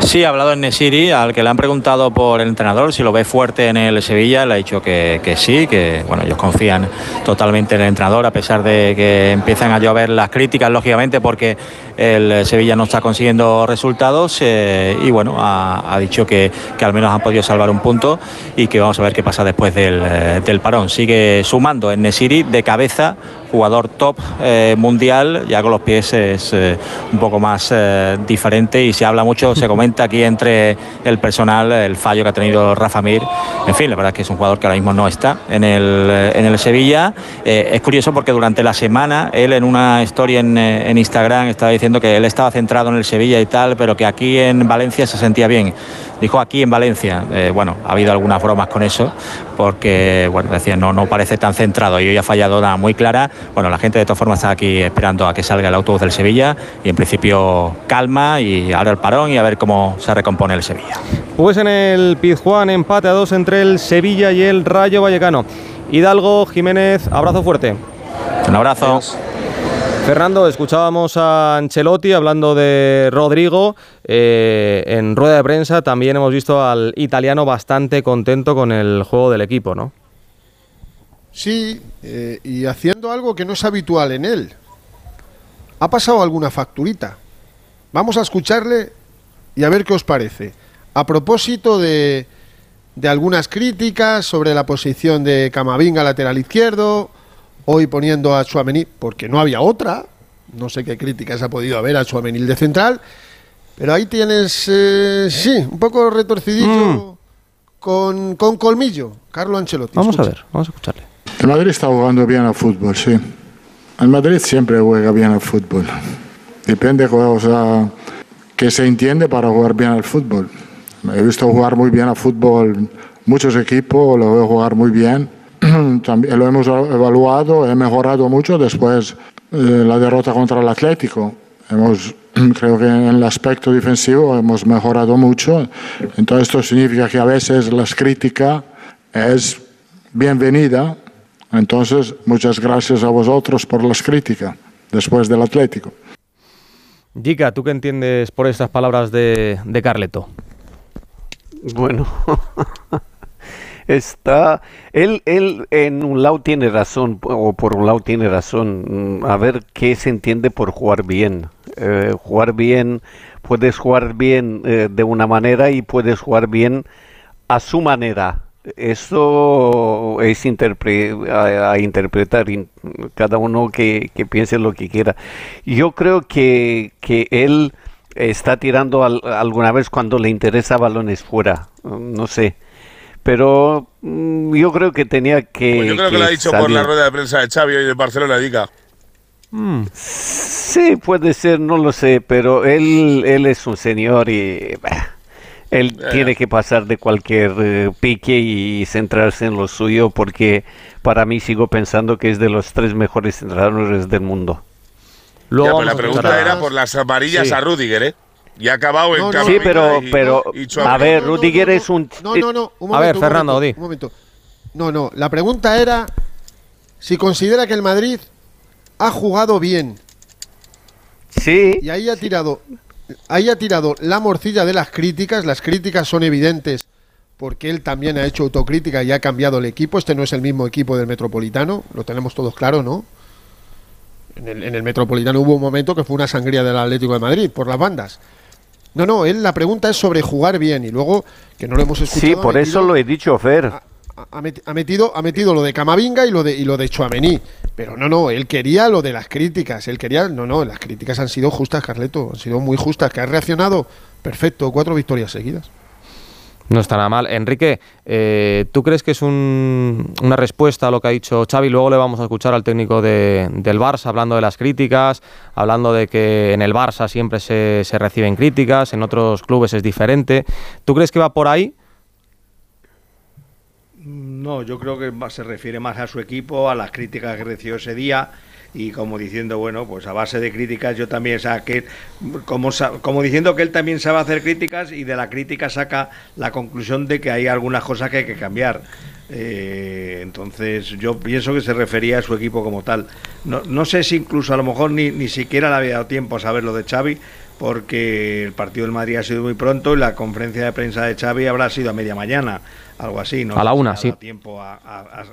Sí, ha hablado en Nesiri, al que le han preguntado por el entrenador si lo ve fuerte en el Sevilla, le ha dicho que, que, sí, que bueno, ellos confían totalmente en el entrenador, a pesar de que empiezan a llover las críticas, lógicamente, porque el Sevilla no está consiguiendo resultados eh, y bueno, ha, dicho que, que, al menos han podido salvar un punto y que vamos a ver qué pasa después del, eh, del parón. Sigue sumando en Nesiri de cabeza jugador top eh, mundial, ya con los pies es eh, un poco más eh, diferente y se habla mucho, se comenta aquí entre el personal el fallo que ha tenido Rafa Mir. En fin, la verdad es que es un jugador que ahora mismo no está en el, en el Sevilla. es curioso porque durante la semana él en una historia en, en Instagram estaba diciendo que él estaba centrado en el Sevilla y tal, pero que aquí en Valencia se sentía bien dijo aquí en Valencia. Eh, bueno, ha habido algunas bromas con eso, porque, bueno, decía, no, no parece tan centrado y hoy ha fallado una muy clara. Bueno, la gente de todas formas está aquí esperando a que salga el autobús del Sevilla y en principio calma y ahora el parón y a ver cómo se recompone el Sevilla. Pues en el Pizjuán, empate a dos entre el Sevilla y el Rayo Vallecano. Hidalgo, Jiménez, abrazo fuerte. Un abrazo. Adiós. Fernando, escuchábamos a Ancelotti hablando de Rodrigo. Eh, en rueda de prensa también hemos visto al italiano bastante contento con el juego del equipo, ¿no? Sí, eh, y haciendo algo que no es habitual en él. Ha pasado alguna facturita. Vamos a escucharle y a ver qué os parece. A propósito de, de algunas críticas sobre la posición de Camavinga lateral izquierdo, hoy poniendo a Chuamení, porque no había otra, no sé qué críticas ha podido haber a Chuamení de central, pero ahí tienes, eh, sí, un poco retorcidillo mm. con, con, colmillo, Carlo Ancelotti. Vamos escucha. a ver, vamos a escucharle. El Madrid está jugando bien al fútbol, sí. El Madrid siempre juega bien al fútbol. Depende o sea, que se entiende para jugar bien al fútbol. He visto jugar muy bien al fútbol muchos equipos, lo veo jugar muy bien también lo hemos evaluado, he mejorado mucho después eh, la derrota contra el Atlético. Hemos, creo que en el aspecto defensivo hemos mejorado mucho. Entonces esto significa que a veces la crítica es bienvenida. Entonces muchas gracias a vosotros por las críticas después del Atlético. Gica, ¿tú qué entiendes por estas palabras de, de Carleto? Bueno, está él él en un lado tiene razón o por un lado tiene razón a ver qué se entiende por jugar bien. Eh, jugar bien puedes jugar bien eh, de una manera y puedes jugar bien a su manera. Eso es a, interpretar cada uno que, que, piense lo que quiera. Yo creo que, que él está tirando al, alguna vez cuando le interesa balones fuera no sé pero mmm, yo creo que tenía que. Pues yo creo que, que lo ha dicho salir. por la rueda de prensa de Xavi y de Barcelona, Dica. Mm. Sí, puede ser, no lo sé, pero él, él es un señor y bah, él eh. tiene que pasar de cualquier eh, pique y centrarse en lo suyo porque para mí sigo pensando que es de los tres mejores entrenadores del mundo. Luego ya, pues la pregunta era por las amarillas sí. a Rudiger, ¿eh? Y ha acabado en no, no, Sí, pero, y, pero y a ver, Rudiger es un... No, no, no, un momento, A ver, Fernando, un momento, un momento. No, no, la pregunta era si considera que el Madrid ha jugado bien. Sí. Y ahí ha tirado, ahí ha tirado la morcilla de las críticas. Las críticas son evidentes porque él también ha hecho autocrítica y ha cambiado el equipo. Este no es el mismo equipo del Metropolitano, lo tenemos todos claro, ¿no? En el, en el Metropolitano hubo un momento que fue una sangría del Atlético de Madrid por las bandas. No, no, él la pregunta es sobre jugar bien y luego, que no lo hemos escuchado. Sí, por metido, eso lo he dicho, Fer. Ha, ha, metido, ha metido lo de Camavinga y lo de, y lo de Chuamení. Pero no, no, él quería lo de las críticas. Él quería. No, no, las críticas han sido justas, Carleto. Han sido muy justas. Que ha reaccionado. Perfecto, cuatro victorias seguidas. No está nada mal. Enrique, eh, ¿tú crees que es un, una respuesta a lo que ha dicho Xavi? Luego le vamos a escuchar al técnico de, del Barça hablando de las críticas, hablando de que en el Barça siempre se, se, reciben críticas, en otros clubes es diferente. ¿Tú crees que va por ahí? No, yo creo que se refiere más a su equipo, a las críticas que recibió ese día y como diciendo, bueno, pues a base de críticas yo también saqué, como, como diciendo que él también sabe hacer críticas y de la crítica saca la conclusión de que hay algunas cosas que hay que cambiar. Eh, entonces yo pienso que se refería a su equipo como tal. No, no sé si incluso a lo mejor ni, ni siquiera le había dado tiempo a saber lo de Xavi, porque el partido del Madrid ha sido muy pronto y la conferencia de prensa de Xavi habrá sido a media mañana, algo así. No a la una, sí. tiempo a,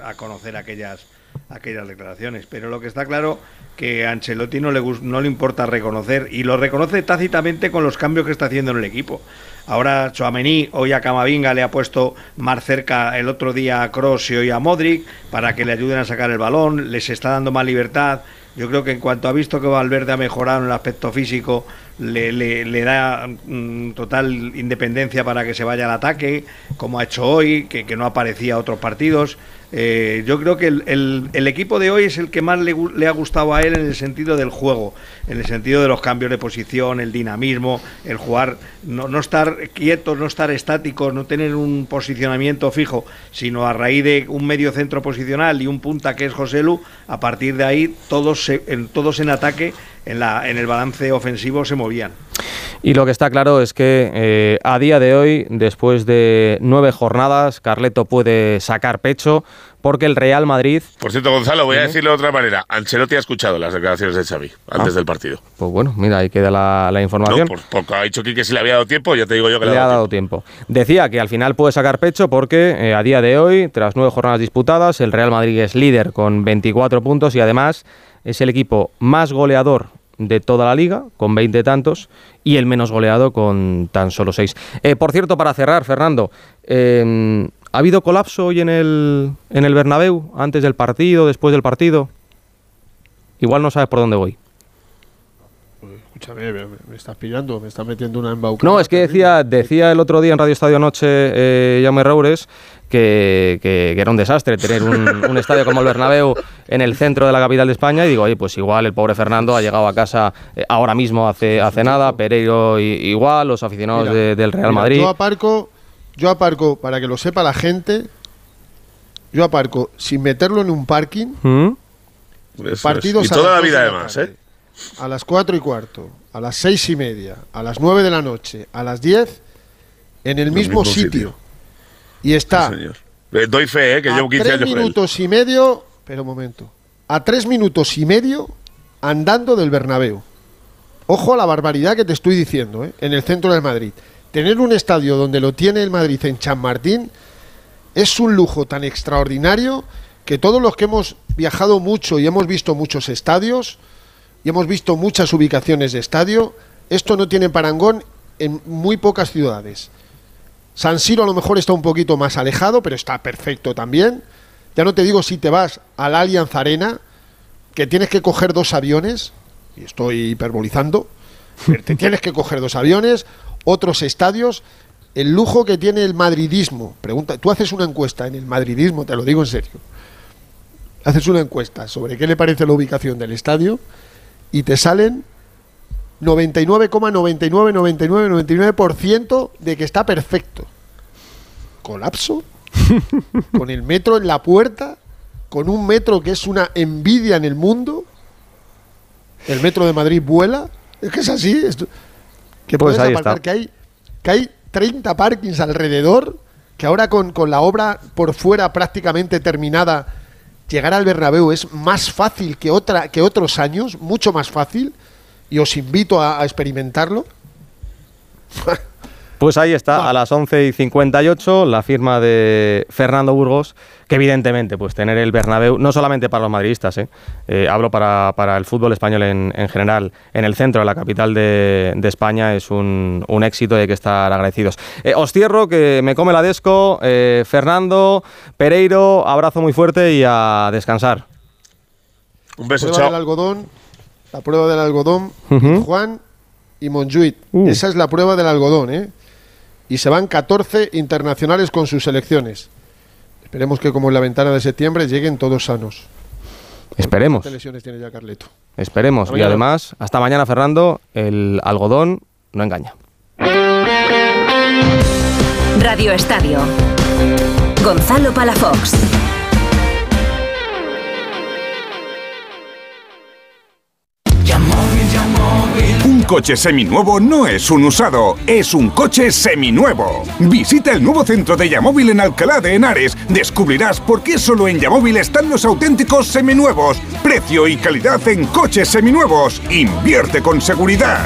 a, conocer aquellas aquellas declaraciones. Pero lo que está claro que a Ancelotti no le, no le importa reconocer y lo reconoce tácitamente con los cambios que está haciendo en el equipo. Ahora Chouameni, hoy a Camavinga le ha puesto más cerca el otro día a Kroos y hoy a Modric para que le ayuden a sacar el balón, les está dando más libertad. Yo creo que en cuanto ha visto que Valverde ha mejorado en el aspecto físico, le, le, da mm, total independencia para que se vaya al ataque, como ha hecho hoy, que, no aparecía otros partidos. Eh, yo creo que el, equipo de hoy es el que más le, ha gustado a él en el sentido del juego, en el sentido de los cambios de posición, el dinamismo, el jugar, no, no estar quietos, no estar estáticos, no tener un posicionamiento fijo, sino a raíz de un medio centro posicional y un punta que es José Lu, a partir de ahí todos, en, todos en ataque en, la, en el balance ofensivo se movían. Y lo que está claro es que eh, a día de hoy, después de nueve jornadas, Carleto puede sacar pecho porque el Real Madrid... Por cierto, Gonzalo, voy a decirlo de otra manera. Ancelotti ha escuchado las declaraciones de Xavi antes ah. del partido. Pues bueno, mira, ahí queda la, información. No, porque ha dicho que si le había dado tiempo, ya te digo yo que le, le ha dado tiempo. Decía que al final puede sacar pecho porque eh, a día de hoy, tras nueve jornadas disputadas, el Real Madrid es líder con 24 puntos y además es el equipo más goleador de toda la liga, con 20 tantos, y el menos goleado con tan solo 6. Eh, por cierto, para cerrar, Fernando, em, ¿ha habido colapso hoy en el, en el Bernabéu, antes del partido, después del partido? Igual no sabes por dónde voy. Escúchame, me, estás pillando, me estás metiendo una embaucada. No, es que decía, decía el otro día en Radio Estadio Noche eh, Jaume Roures que, que, era un desastre tener un, estadio como el Bernabéu en el centro de la capital de España y digo, oye, pues igual el pobre Fernando ha llegado a casa eh, ahora mismo hace, hace nada, Pereiro igual, los aficionados del Real Madrid. Yo aparco, yo aparco, para que lo sepa la gente, yo aparco sin meterlo en un parking. ¿Mm? Partidos y toda la vida además, ¿eh? A las 4 y cuarto, a las seis y media, a las 9 de la noche, a las 10, en el, mismo, sitio. Y está. Eh, doy fe, eh, que llevo 15 años minutos y medio. Pero un momento. A tres minutos y medio andando del Bernabéu. Ojo a la barbaridad que te estoy diciendo, eh, en el centro del Madrid. Tener un estadio donde lo tiene el Madrid en Chamartín es un lujo tan extraordinario que todos los que hemos viajado mucho y hemos visto muchos estadios, y hemos visto muchas ubicaciones de estadio. Esto no tiene parangón en muy pocas ciudades. San Siro a lo mejor está un poquito más alejado, pero está perfecto también. Ya no te digo si te vas al Allianz Arena, que tienes que coger dos aviones, y estoy hiperbolizando, te tienes que coger dos aviones, otros estadios, el lujo que tiene el madridismo. Pregunta, tú haces una encuesta en el madridismo, te lo digo en serio. Haces una encuesta sobre qué le parece la ubicación del estadio y te salen 99,999999% de que está perfecto. Colapso. con el metro en la puerta, con un metro que es una envidia en el mundo. El metro de Madrid vuela. Es que es así. que pues puedes aparcar, que hay, que hay 30 parkings alrededor, que ahora con, con la obra por fuera prácticamente terminada llegar al Bernabéu es más fácil que, otra, que otros años, mucho más fácil, y os invito a, experimentarlo. Pues ahí está, a las 11 y 58, la firma de Fernando Burgos, que evidentemente, pues tener el Bernabéu, no solamente para los madridistas, ¿eh? Eh, hablo para, el fútbol español en, general, en el centro de la capital de, España, es un, éxito y hay que estar agradecidos. Eh, os cierro, que me come la desco. Fernando, Pereiro, abrazo muy fuerte y a descansar. Un beso, la prueba del algodón, la prueba del algodón, Juan y Monjuit. Uh. Esa es la prueba del algodón, ¿eh? Y se van 14 internacionales con sus selecciones. Esperemos que como en la ventana de septiembre lleguen todos sanos. Esperemos. ¿Cuántas lesiones tiene ya Carleto? Esperemos. Y además, hasta mañana, Fernando, el algodón no engaña. Radio Estadio. Gonzalo Palafox. Coche seminuevo no es un usado, es un coche seminuevo. Visita el nuevo centro de Yamóvil en Alcalá de Henares. Descubrirás por qué solo en Yamóvil están los auténticos seminuevos. Precio y calidad en coches seminuevos. Invierte con seguridad.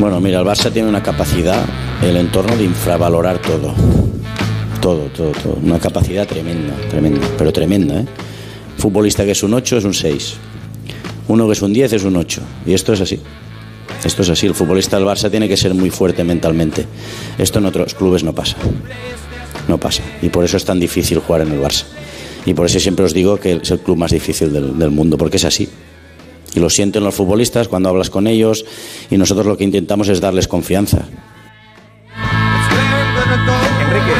Bueno, mira, el Barça tiene una capacidad, el entorno de infravalorar todo. Todo, todo, todo. Una capacidad tremenda, tremenda, pero tremenda, ¿eh? Futbolista que es un 8 es un 6. Uno que es un 10 es un 8. Y esto es así. Esto es así. El futbolista del Barça tiene que ser muy fuerte mentalmente. Esto en otros clubes no pasa. No pasa. Y por eso es tan difícil jugar en el Barça. Y por eso siempre os digo que es el club más difícil del, del mundo, porque es así. Y lo sienten los futbolistas cuando hablas con ellos y nosotros lo que intentamos es darles confianza. Enrique,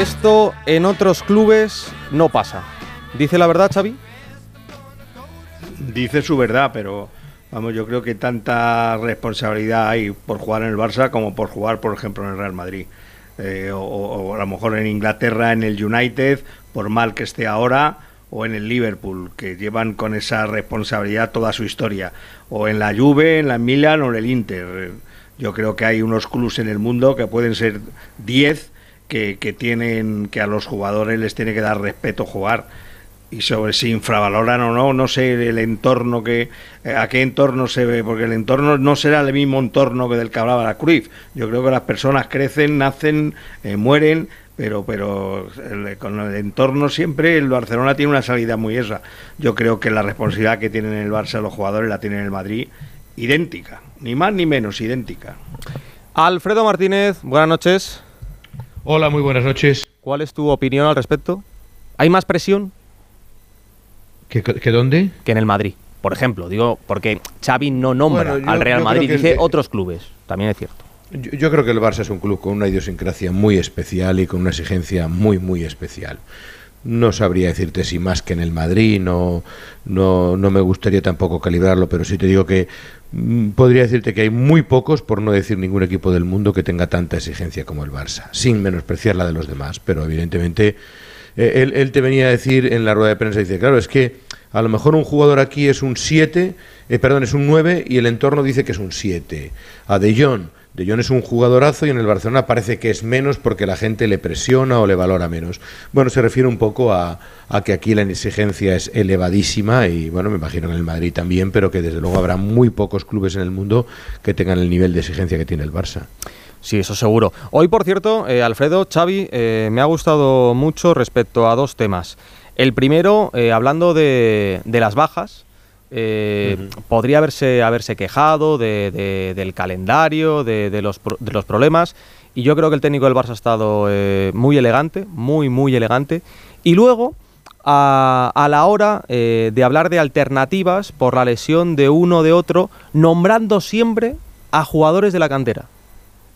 esto en otros clubes no pasa. ¿Dice la verdad, Xavi? Dice su verdad, pero vamos, yo creo que tanta responsabilidad hay por jugar en el Barça como por jugar, por ejemplo, en el Real Madrid. Eh, o, o a lo mejor en Inglaterra, en el United, por mal que esté ahora, o en el Liverpool, que llevan con esa responsabilidad toda su historia, o en la Juve, en la Milan o en el Inter. Yo creo que hay unos clubes en el mundo que pueden ser 10 que, que tienen que a los jugadores les tiene que dar respeto jugar y sobre si infravaloran o no, no sé el entorno que eh, a qué entorno se ve, porque el entorno no será el mismo entorno que del que hablaba la Cruz. Yo creo que las personas crecen, nacen, eh, mueren, pero pero el, con el entorno siempre el Barcelona tiene una salida muy esa. Yo creo que la responsabilidad que tienen el Barça los jugadores la tienen el Madrid idéntica, ni más ni menos, idéntica. Alfredo Martínez, buenas noches. Hola, muy buenas noches. ¿Cuál es tu opinión al respecto? ¿Hay más presión? ¿Que, que dónde? Que en el Madrid, por ejemplo. Digo, porque Xavi no nombra Bueno, yo- al Real Madrid, dice otros clubes. También es cierto. Yo, creo que el Barça es un club con una idiosincrasia muy especial y con una exigencia muy, muy especial. No sabría decirte si más que en el Madrid, no, no, no me gustaría tampoco calibrarlo, pero sí te digo que mm, podría decirte que hay muy pocos, por no decir ningún equipo del mundo, que tenga tanta exigencia como el Barça, sin menospreciar la de los demás, pero evidentemente eh, él, él te venía a decir en la rueda de prensa, dice, claro, es que a lo mejor un jugador aquí es un 7, eh, perdón, es un 9 y el entorno dice que es un 7. A De Jong, De Jong es un jugadorazo y en el Barcelona parece que es menos porque la gente le presiona o le valora menos. Bueno, se refiere un poco a, a que aquí la exigencia es elevadísima y bueno, me imagino que en el Madrid también, pero que desde luego habrá muy pocos clubes en el mundo que tengan el nivel de exigencia que tiene el Barça. Sí, eso seguro. Hoy, por cierto, eh, Alfredo, Xavi, eh, me ha gustado mucho respecto a dos temas. El primero, eh, hablando de, de, las bajas, uh-huh. podría haberse, haberse quejado de, de, del calendario, de, los, de los problemas, y yo creo que el técnico del Barça ha estado muy elegante, muy, muy elegante. Y luego, a, a, la hora eh, de hablar de alternativas por la lesión de uno o de otro, nombrando siempre a jugadores de la cantera.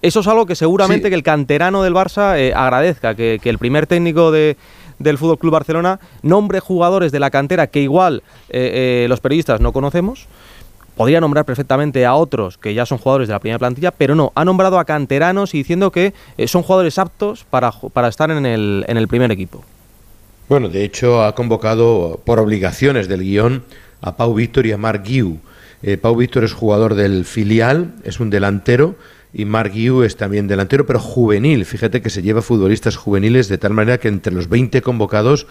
Eso es algo que seguramente sí. que el canterano del Barça eh, agradezca, que, que, el primer técnico de, del Fútbol Club Barcelona nombre jugadores de la cantera que igual eh, eh, los periodistas no conocemos. Podría nombrar perfectamente a otros que ya son jugadores de la primera plantilla, pero no, ha nombrado a canteranos y diciendo que eh, son jugadores aptos para, para estar en el, en el primer equipo. Bueno, de hecho ha convocado por obligaciones del guion a Pau Víctor y a Marc Guiu. Pau Víctor es jugador del filial, es un delantero, y Mark Guiu es también delantero, pero juvenil. Fíjate que se lleva futbolistas juveniles de tal manera que entre los 20 convocados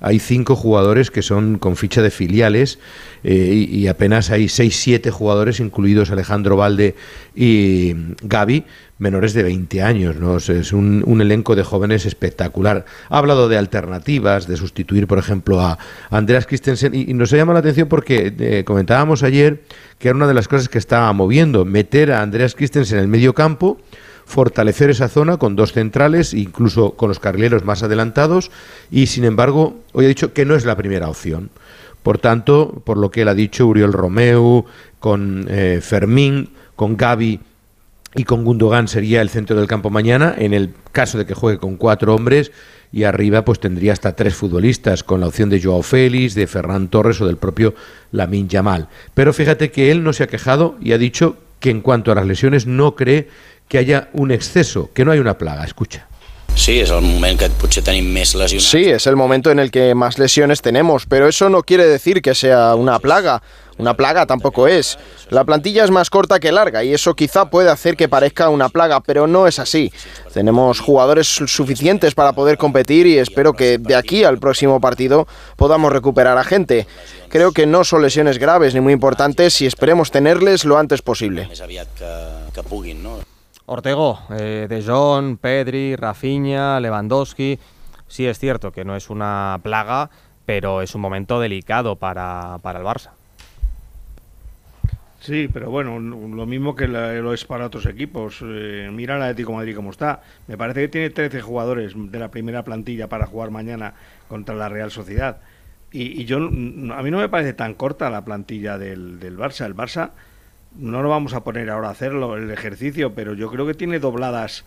hay cinco jugadores que son con ficha de filiales eh, y, y, apenas hay 6-7 jugadores, incluidos Alejandro Valde y Gaby, menores de 20 años. ¿no? Es un, elenco de jóvenes espectacular. Ha hablado de alternativas, de sustituir, por ejemplo, a Andreas Christensen y, nos llama la atención porque eh, comentábamos ayer que era una de las cosas que estaba moviendo, meter a Andreas Christensen en el medio campo fortalecer esa zona con dos centrales, incluso con los carrileros más adelantados, y sin embargo, hoy ha dicho que no es la primera opción. Por tanto, por lo que él ha dicho, Uriel Romeu, con eh, Fermín, con Gaby y con Gundogan sería el centro del campo mañana, en el caso de que juegue con cuatro hombres, y arriba pues tendría hasta tres futbolistas, con la opción de Joao Félix, de Ferran Torres o del propio Lamin Yamal. Pero fíjate que él no se ha quejado y ha dicho que en cuanto a las lesiones no cree que haya un exceso, que no hay una plaga. Escucha. Sí, es el momento que potser tenim més lesionats. Sí, es el momento en el que más lesiones tenemos, pero eso no quiere decir que sea una plaga. Una plaga tampoco es. La plantilla es más corta que larga y eso quizá puede hacer que parezca una plaga, pero no es así. Tenemos jugadores suficientes para poder competir y espero que de aquí al próximo partido podamos recuperar a gente. Creo que no son lesiones graves ni muy importantes y esperemos tenerles lo antes posible. Ortego, eh, De Jong, Pedri, Rafinha, Lewandowski. Sí es cierto que no es una plaga, pero es un momento delicado para, para el Barça. Sí, pero bueno, lo mismo que lo es para otros equipos. Eh, mira el Atlético de Madrid cómo está. Me parece que tiene 13 jugadores de la primera plantilla para jugar mañana contra la Real Sociedad. Y, y yo, a mí no me parece tan corta la plantilla del, del Barça. El Barça no lo vamos a poner ahora a hacerlo el ejercicio, pero yo creo que tiene dobladas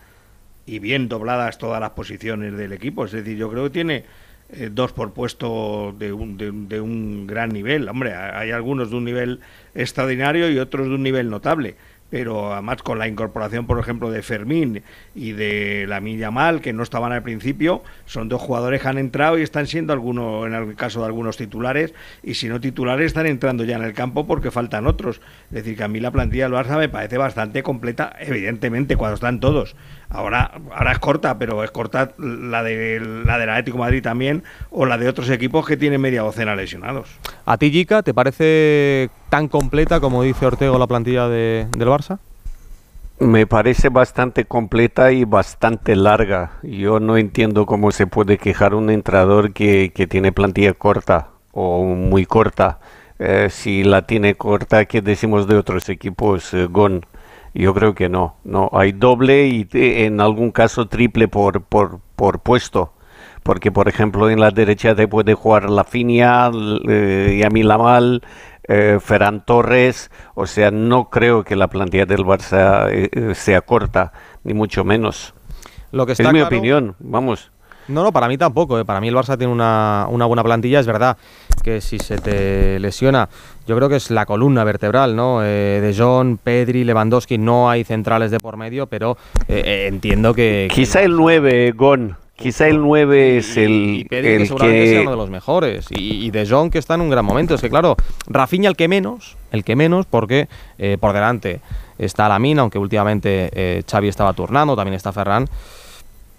y bien dobladas todas las posiciones del equipo. Es decir, yo creo que tiene eh, dos por puesto de un, de, de un gran nivel. Hombre, hay algunos de un nivel extraordinario y otros de un nivel notable pero además con la incorporación, por ejemplo, de Fermín y de la Milla Mal, que no estaban al principio, son dos jugadores que han entrado y están siendo algunos, en el caso de algunos titulares, y si no titulares están entrando ya en el campo porque faltan otros. Es decir, que a mí la plantilla del Barça me parece bastante completa, evidentemente, cuando están todos. Ahora, ahora es corta, pero es corta la de la del Atlético Madrid también, o la de otros equipos que tienen media docena lesionados. ¿A ti, Gica, te parece tan completa como dice Ortego la plantilla de, del Barça? Me parece bastante completa y bastante larga. Yo no entiendo cómo se puede quejar un entrenador que, que tiene plantilla corta o muy corta. Eh, si la tiene corta, ¿qué decimos de otros equipos? Eh, Gon. Yo creo que no. No, hay doble y en algún caso triple por, por, por puesto. Porque, por ejemplo, en la derecha te puede jugar la Finia, eh, Yamil Lamal, eh, Ferran Torres. O sea, no creo que la plantilla del Barça eh, sea corta, ni mucho menos. Lo que está es mi claro... opinión, vamos. No, no, para mí tampoco. ¿eh? Para mí el Barça tiene una, una, buena plantilla. Es verdad que si se te lesiona, yo creo que es la columna vertebral, ¿no? Eh, de John, Pedri, Lewandowski, no hay centrales de por medio, pero eh, entiendo que, que... Quizá el 9, Gon. Quizá el 9 es el, y Pedri, el que seguramente que... sea uno de los mejores. Y, y, de Jong que está en un gran momento. Es que claro, Rafinha el que menos, el que menos, porque eh, por delante está la mina, aunque últimamente eh, Xavi estaba turnando, también está Ferran.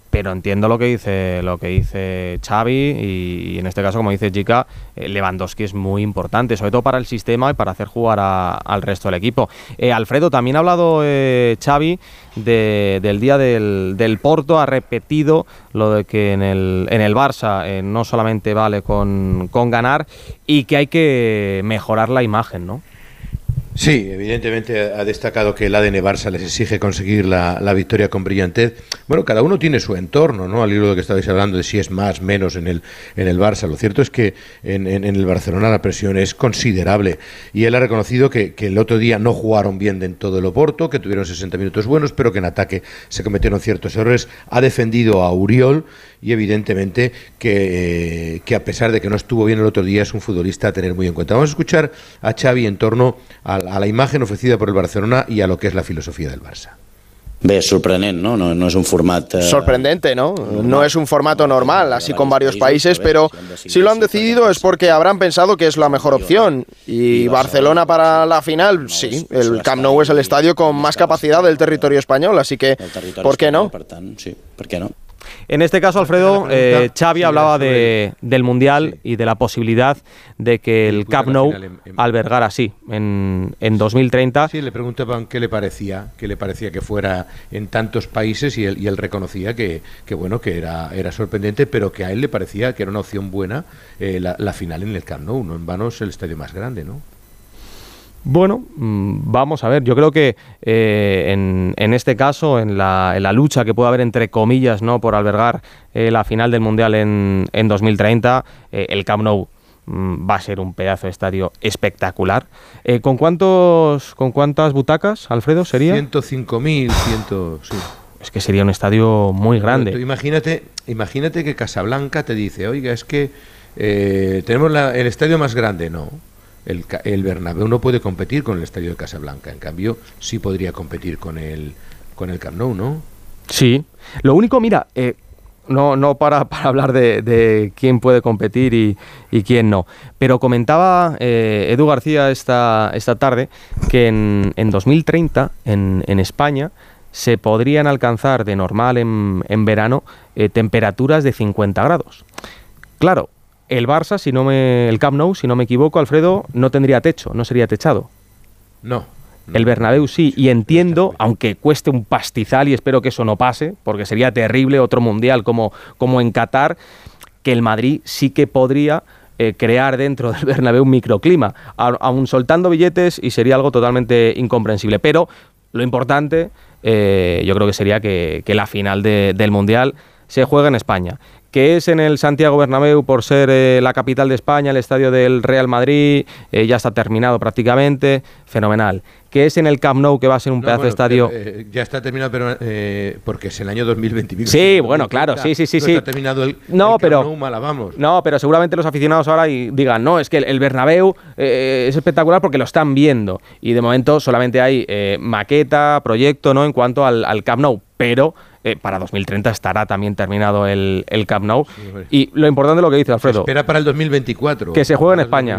Pero entiendo lo que dice lo que dice Xavi y, en este caso como dice Chica eh, Lewandowski es muy importante sobre todo para el sistema y para hacer jugar al resto del equipo eh, Alfredo también ha hablado eh, Xavi del día del, del, Porto ha repetido lo de que en el, en el Barça no solamente vale con, con ganar y que hay que mejorar la imagen ¿no? Sí, evidentemente ha destacado que el ADN Barça les exige conseguir la, victoria con brillantez. Bueno, cada uno tiene su entorno, ¿no? Al hilo de lo que estabais hablando de si es más, menos en el, en el Barça. Lo cierto es que en, el Barcelona la presión es considerable. Y él ha reconocido que, el otro día no jugaron bien en todo el Oporto, que tuvieron 60 minutos buenos, pero que en ataque se cometieron ciertos errores. Ha defendido a Uriol y evidentemente que, que, a pesar de que no estuvo bien el otro día es un futbolista a tener muy en cuenta. Vamos a escuchar a Xavi en torno a, a la imagen ofrecida por el Barcelona y a lo que es la filosofía del Barça. Ve, sorprendente, no? no? No es un formato... Eh, Sorprendente, ¿no? No es un formato normal, así con varios países, pero si lo han decidido es porque habrán pensado que es la mejor opción. Y Barcelona para la final, sí, el Camp Nou es el estadio con más capacidad del territorio español, así que, ¿por qué no? Sí, ¿por qué no? En este caso, Alfredo, eh, Xavi hablaba de, del Mundial y de la posibilidad de que el Camp Nou albergara así en, en 2030. Sí, le preguntaban qué le parecía, qué le parecía que fuera en tantos países y él, y él reconocía que, que, bueno, que era, era sorprendente, pero que a él le parecía que era una opción buena eh, la, la, final en el Camp Nou. No en vano es el estadio más grande, ¿no? Bueno, mm, vamos a ver. Yo creo que eh, en, este caso, en la, lucha que puede haber entre comillas, no, por albergar eh, la final del mundial en, en 2030, eh, el Camp Nou mm, va a ser un pedazo de estadio espectacular. ¿con cuántos, con cuántas butacas, Alfredo, sería? 105.000, sí. Es que sería un estadio muy grande. imagínate, imagínate que Casablanca te dice, oiga, es que tenemos el estadio más grande, no el, el Bernabéu no puede competir con el estadio de Casablanca, en cambio sí podría competir con el, con el Camp Nou, ¿no? Sí, lo único, mira, eh, no, no para, para hablar de, quién puede competir y, quién no, pero comentaba eh, Edu García esta, esta tarde que en, en 2030 en, en España se podrían alcanzar de normal en, en verano eh, temperaturas de 50 grados. Claro, el Barça, si no me, el Camp Nou, si no me equivoco, Alfredo, no tendría techo, no sería techado. No. el Bernabéu sí, y entiendo, aunque cueste un pastizal y espero que eso no pase, porque sería terrible otro mundial como, como en Qatar, que el Madrid sí que podría eh, crear dentro del Bernabéu un microclima, aún soltando billetes y sería algo totalmente incomprensible. Pero lo importante, eh, yo creo que sería que, la final del mundial se juegue en España que es en el Santiago Bernabéu por ser eh, la capital de España, el estadio del Real Madrid, eh, ya está terminado prácticamente, fenomenal. Que es en el Camp Nou, que va a ser un pedazo de estadio. Eh, ya está terminado, pero porque es el año 2020. Sí, bueno, claro, sí, sí, sí. No sí. está terminado el, no, pero, Nou, mala, vamos. No, pero seguramente los aficionados ahora y digan, no, es que el, Bernabéu es espectacular porque lo están viendo. Y de momento solamente hay maqueta, proyecto, ¿no? En cuanto al, al Camp Nou. Pero eh, para 2030 estará también terminado el, el Camp Nou. y lo importante es lo que dice Alfredo. espera para el 2024. Que se juegue en España.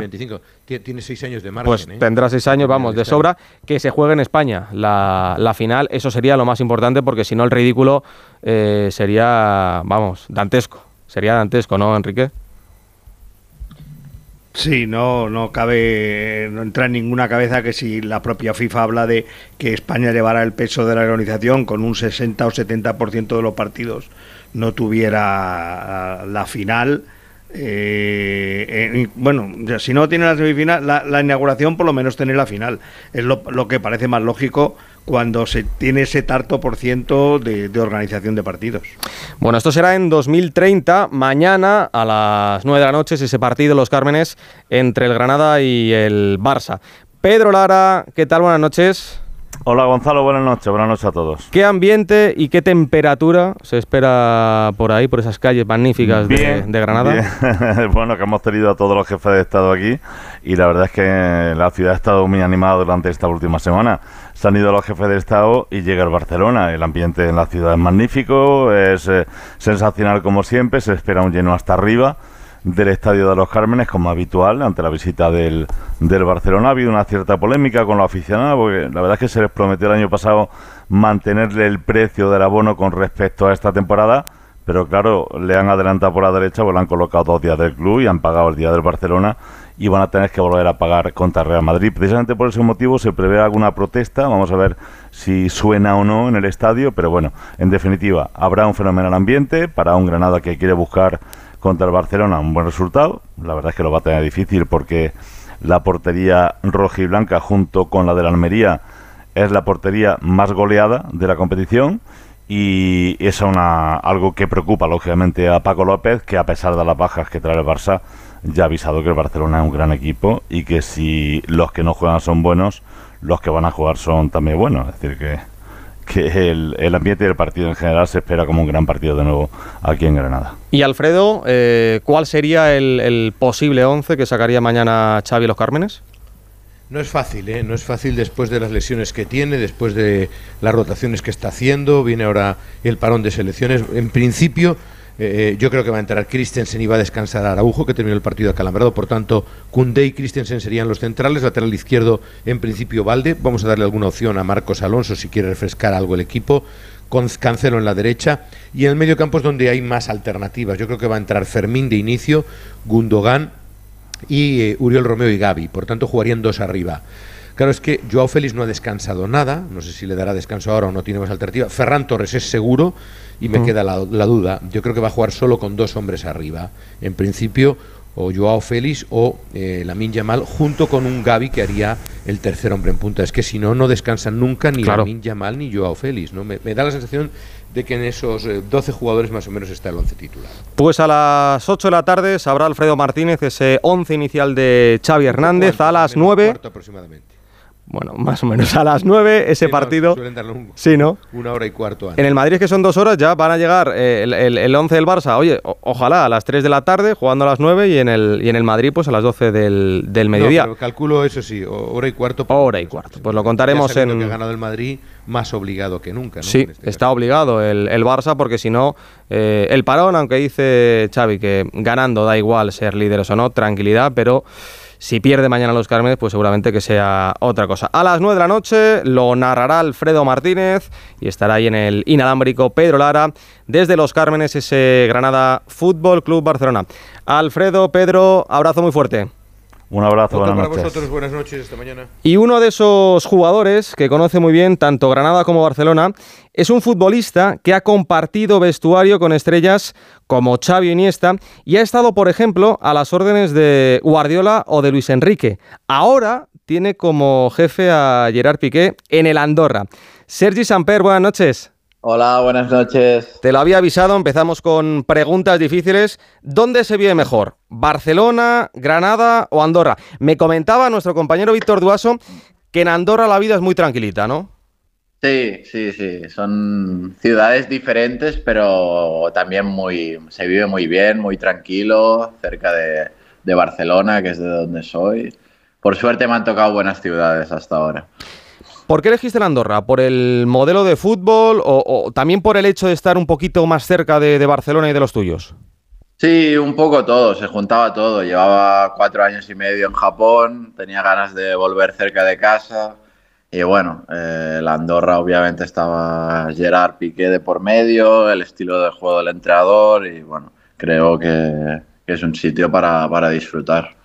Tiene seis años de margen. Pues ¿eh? tendrá seis años, vamos, de sobra. Que se juegue en España la, la final. Eso sería lo más importante porque si no el ridículo eh, sería, vamos, dantesco. Sería dantesco, ¿no, Enrique? Sí, no, no cabe, no entra en ninguna cabeza que si la propia FIFA habla de que España llevara el peso de la organización con un 60 o 70% de los partidos no tuviera la final. Eh, bueno, si no tiene la semifinal, la, inauguración por lo menos tener la final. Es lo que parece más lógico cuando se tiene ese tarto por ciento de, organización de partidos. Bueno, esto será en 2030, mañana a las 9 de la noche, ese partido, los Cármenes, entre el Granada y el Barça. Pedro Lara, ¿qué tal? Buenas noches. Hola Gonzalo, buenas noches, buenas noches a todos. ¿Qué ambiente y qué temperatura se espera por ahí, por esas calles magníficas de, Granada? bueno, que hemos tenido a todos los jefes de Estado aquí y la verdad es que la ciudad ha estado muy animada durante esta última semana. Se han ido los jefes de Estado y llega el Barcelona. El ambiente en la ciudad es magnífico, es eh, sensacional como siempre, se espera un lleno hasta arriba del Estadio de los Cármenes, como habitual, ante la visita del, del Barcelona. Ha habido una cierta polémica con los aficionados, porque la verdad es que se les prometió el año pasado mantenerle el precio del abono con respecto a esta temporada, pero claro, le han adelantado por la derecha, pues le han colocado dos días del club y han pagado el día del Barcelona y van a tener que volver a pagar contra Real Madrid. Precisamente por ese motivo se prevé alguna protesta, vamos a ver si suena o no en el estadio, pero bueno, en definitiva, habrá un fenomenal ambiente para un Granada que quiere buscar contra el Barcelona un buen resultado. La verdad es que lo va a tener difícil porque la portería roja y blanca junto con la de la Almería es la portería más goleada de la competición y es una, algo que preocupa lógicamente a Paco López, que a pesar de las bajas que trae el Barça, ya ha avisado que el Barcelona es un gran equipo y que si los que no juegan son buenos, los que van a jugar son también buenos. Es decir, que, que el, el ambiente del partido en general se espera como un gran partido de nuevo aquí en Granada. Y Alfredo, eh, ¿cuál sería el, el posible 11 que sacaría mañana Xavi Los Cármenes? No es fácil, ¿eh? no es fácil después de las lesiones que tiene, después de las rotaciones que está haciendo, viene ahora el parón de selecciones. En principio, eh, yo creo que va a entrar Christensen y va a descansar a Araujo, que terminó el partido acalambrado. Por tanto, Kunde y Christensen serían los centrales. Lateral izquierdo, en principio, Valde. Vamos a darle alguna opción a Marcos Alonso si quiere refrescar algo el equipo. Con Cancelo en la derecha. Y en el medio campo es donde hay más alternativas. Yo creo que va a entrar Fermín de inicio, Gundogan y eh, Uriel Romeo y Gaby. Por tanto, jugarían dos arriba. Claro, es que Joao Félix no ha descansado nada, no sé si le dará descanso ahora o no tiene más alternativa. Ferran Torres es seguro y me Mm. queda la, la duda. Yo creo que va a jugar solo con dos hombres arriba. En principio, o Joao Félix o eh, Lamin Yamal, junto con un Gaby que haría el tercer hombre en punta. Es que si no, no descansan nunca ni Claro. Lamin Yamal ni Joao Félix. ¿no? Me, me da la sensación de que en esos eh, 12 jugadores más o menos está el 11 titular. Pues a las 8 de la tarde sabrá Alfredo Martínez ese 11 inicial de Xavi Hernández. A las 9, Cuarto aproximadamente. Bueno, más o menos a las 9, ese Sí, no, partido. un- Sí, ¿no? Una hora y cuarto antes. En el Madrid, que son dos horas, ya van a llegar eh, el, el, el 11 del Barça. Oye, o- ojalá a las 3 de la tarde, jugando a las 9, y en el, y en el Madrid, pues a las 12 del, del mediodía. No, pero calculo eso sí, hora y cuarto. Hora y cuarto. Pues lo contaremos Ya en. que ha ganado el Madrid más obligado que nunca, ¿no? Sí, este está obligado el, el Barça porque si no, eh, el parón, aunque dice Xavi que ganando da igual ser líderes o no, tranquilidad, pero si pierde mañana los Cármenes, pues seguramente que sea otra cosa. A las 9 de la noche lo narrará Alfredo Martínez y estará ahí en el inalámbrico Pedro Lara desde los Cármenes, ese Granada Fútbol Club Barcelona. Alfredo, Pedro, abrazo muy fuerte. Un abrazo, Otro buenas para noches. vosotros, buenas noches, esta mañana. Y uno de esos jugadores que conoce muy bien tanto Granada como Barcelona es un futbolista que ha compartido vestuario con estrellas como Xavi Iniesta y ha estado, por ejemplo, a las órdenes de Guardiola o de Luis Enrique. Ahora tiene como jefe a Gerard Piqué en el Andorra. Sergi Samper, buenas noches. Hola, buenas noches. Te lo había avisado, empezamos con preguntas difíciles. ¿Dónde se vive mejor? ¿Barcelona, Granada o Andorra? Me comentaba nuestro compañero Víctor Duaso que en Andorra la vida es muy tranquilita, ¿no? Sí, sí, sí. Son ciudades diferentes, pero también muy, se vive muy bien, muy tranquilo, cerca de, de Barcelona, que es de donde soy. Por suerte me han tocado buenas ciudades hasta ahora. ¿Por qué elegiste la Andorra? ¿Por el modelo de fútbol o, también por el hecho de estar un poquito más cerca de, de Barcelona y de los tuyos? Sí, un poco todo, se juntaba todo. Llevaba cuatro años y medio en Japón, tenía ganas de volver cerca de casa. Y bueno, eh, la Andorra obviamente estaba Gerard Piqué de por medio, el estilo de juego del entrenador y bueno, creo que, que es un sitio para, para disfrutar.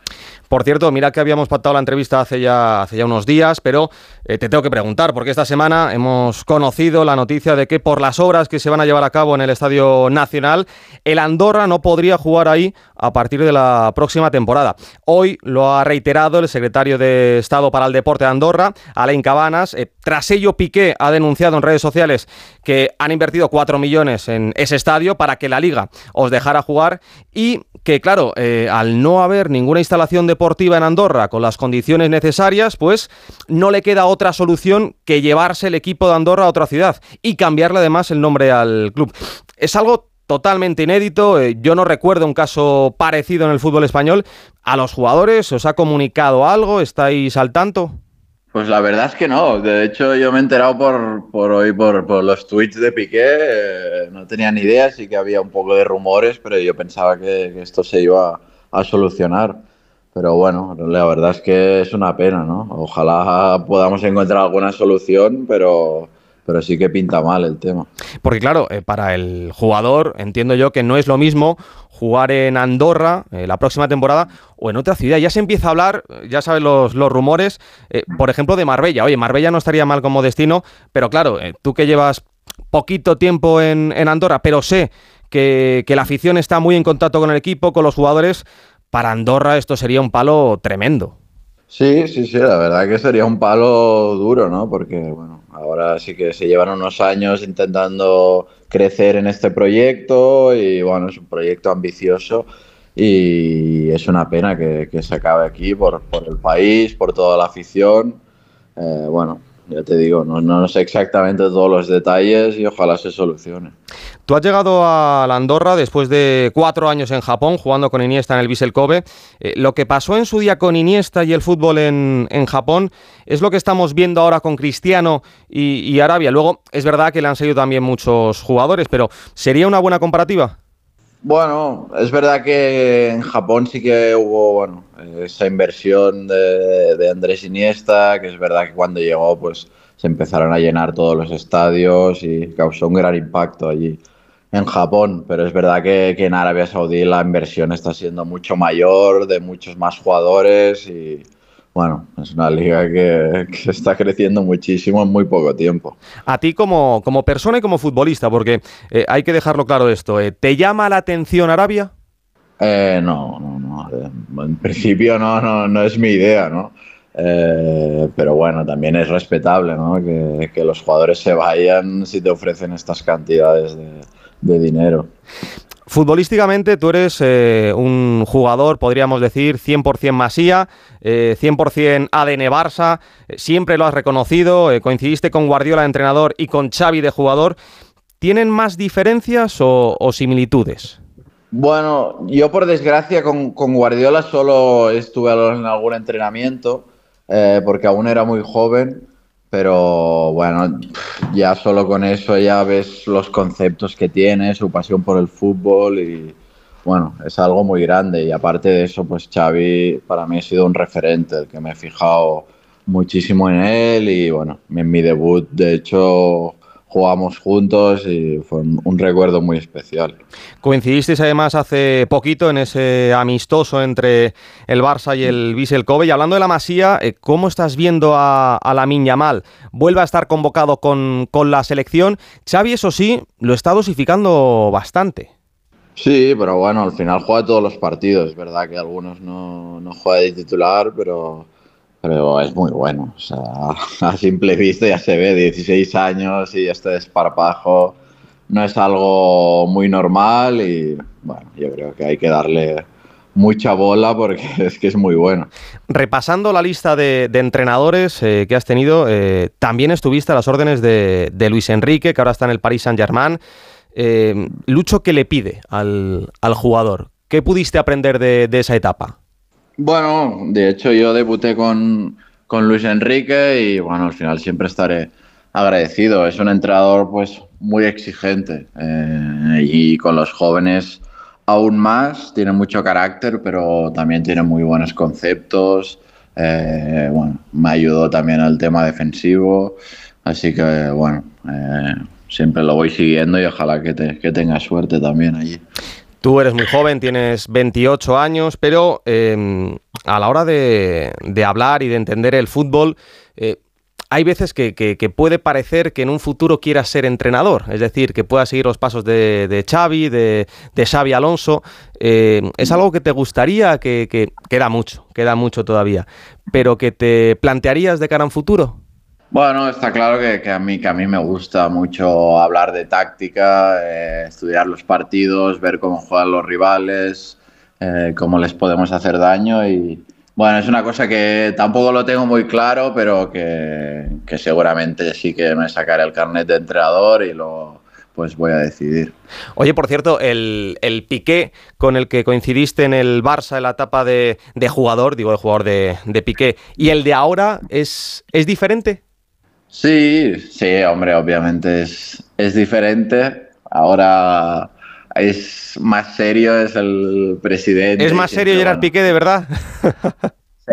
Por cierto, mira que habíamos pactado la entrevista hace ya, unos días, pero eh, te tengo que preguntar, porque esta semana hemos conocido la noticia de que por las obras que se van a llevar a cabo en el Estadio Nacional, el Andorra no podría jugar ahí a partir de la próxima temporada. Hoy lo ha reiterado el secretario de Estado para el Deporte de Andorra, Alain Cabanas. Eh, tras ello, Piqué ha denunciado en redes sociales que han invertido 4 millones en ese estadio para que la liga os dejara jugar y que, claro, eh, al no haber ninguna instalación deportiva en Andorra con las condiciones necesarias, pues no le queda otra solución que llevarse el equipo de Andorra a otra ciudad y cambiarle además el nombre al club. Es algo totalmente inédito. eh, Yo no recuerdo un caso parecido en el fútbol español. ¿A los jugadores os ha comunicado algo? ¿Estáis al tanto? Pues la verdad es que no. De hecho, yo me he enterado por, por hoy por, por los tweets de Piqué. eh, no tenía ni idea, sí que había un poco de rumores, pero yo pensaba que, que esto se iba a, solucionar. Pero bueno, la verdad es que es una pena, ¿no? Ojalá podamos encontrar alguna solución, pero, pero sí que pinta mal el tema. Porque claro, eh, para el jugador entiendo yo que no es lo mismo jugar en Andorra eh, la próxima temporada o en otra ciudad. Ya se empieza a hablar, eh, ya sabes los, rumores, por ejemplo, de Marbella. Oye, Marbella no estaría mal como destino, pero claro, tú que llevas poquito tiempo en, Andorra, pero sé que la afición está muy en contacto con el equipo, con los jugadores, para Andorra esto sería un palo tremendo. Sí, sí, sí, la verdad que sería un palo duro, ¿no? Porque, bueno, ahora sí que se llevan unos años intentando crecer en este proyecto y, bueno, es un proyecto ambicioso y es una pena que, se acabe aquí por, por, el país, por toda la afición. Eh, bueno, ya te digo, no, no, sé exactamente todos los detalles y ojalá se solucione. Tú has llegado a la Andorra después de cuatro años en Japón jugando con Iniesta en el Vissel Kobe. Eh, lo que pasó en su día con Iniesta y el fútbol en, en Japón es lo que estamos viendo ahora con Cristiano y, y Arabia. Luego, es verdad que le han seguido también muchos jugadores, pero ¿sería una buena comparativa? Bueno, es verdad que en Japón sí que hubo bueno, esa inversión de, Andrés Iniesta, que es verdad que cuando llegó pues se empezaron a llenar todos los estadios y causó un gran impacto allí en Japón, pero es verdad que, que en Arabia Saudí la inversión está siendo mucho mayor, de muchos más jugadores y, bueno, es una liga que, está creciendo muchísimo en muy poco tiempo. A ti como, como persona y como futbolista, porque eh, hay que dejarlo claro esto, eh, ¿te llama la atención Arabia? Eh, no, no, no. En principio no, no, no es mi idea, ¿no? pero bueno, también es respetable, ¿no? Que, que, los jugadores se vayan si te ofrecen estas cantidades de, de dinero. Futbolísticamente tú eres eh, un jugador, podríamos decir, 100% Masía, eh, 100% ADN Barça, eh, siempre lo has reconocido, eh, coincidiste con Guardiola de entrenador y con Xavi de jugador. ¿Tienen más diferencias o, similitudes? Bueno, yo por desgracia con, con, Guardiola solo estuve en algún entrenamiento porque aún era muy joven pero bueno, ya solo con eso ya ves los conceptos que tiene, su pasión por el fútbol y bueno, es algo muy grande. Y aparte de eso, pues Xavi para mí ha sido un referente, el que me he fijado muchísimo en él y bueno, en mi debut de hecho jugamos juntos y fue un, recuerdo muy especial. Coincidisteis además hace poquito en ese amistoso entre el Barça y el Vissel Kobe. Y hablando de la Masía, eh, ¿cómo estás viendo a, a la Mal? Vuelve a estar convocado con, con la selección. Xavi, eso sí, lo está dosificando bastante. Sí, pero bueno, al final juega todos los partidos. Es verdad que algunos no, no juega de titular, pero pero es muy bueno. O sea, a simple vista ya se ve, 16 años y este desparpajo no es algo muy normal y bueno, yo creo que hay que darle mucha bola porque es que es muy bueno. Repasando la lista de, entrenadores eh, que has tenido, eh, también estuviste a las órdenes de, Luis Enrique, que ahora está en el Paris Saint-Germain. Eh, Lucho, ¿qué le pide al, jugador? ¿Qué pudiste aprender de esa etapa? Bueno, de hecho yo debuté con, Luis Enrique y bueno, al final siempre estaré agradecido. Es un entrenador pues muy exigente eh, y con los jóvenes aún más. Tiene mucho carácter, pero también tiene muy buenos conceptos. Eh, bueno, me ayudó también al tema defensivo. Así que bueno, eh, siempre lo voy siguiendo y ojalá que, que tenga suerte también allí. Tú eres muy joven, tienes 28 años, pero em, a la hora de, hablar y de entender el fútbol, eh, hay veces que, puede parecer que en un futuro quieras ser entrenador, es decir, que puedas seguir los pasos de, Xavi, de, de Xavi Alonso. Eh, ¿Es algo que te gustaría? Que, queda mucho, queda mucho todavía, pero que te plantearías de cara a un futuro. Bueno, está claro que, a mí, que a mí me gusta mucho hablar de táctica, eh, estudiar los partidos, ver cómo juegan los rivales, eh, cómo les podemos hacer daño y bueno, es una cosa que tampoco lo tengo muy claro, pero que, seguramente sí que me sacaré el carnet de entrenador y lo pues voy a decidir. Oye, por cierto, el, el Piqué con el que coincidiste en el Barça en la etapa de, jugador, digo de jugador de, de Piqué, y el de ahora es, es diferente. Sí, sí, hombre, obviamente es, es diferente. Ahora es más serio, es el presidente. ¿Es más serio Gerard Piqué, de verdad?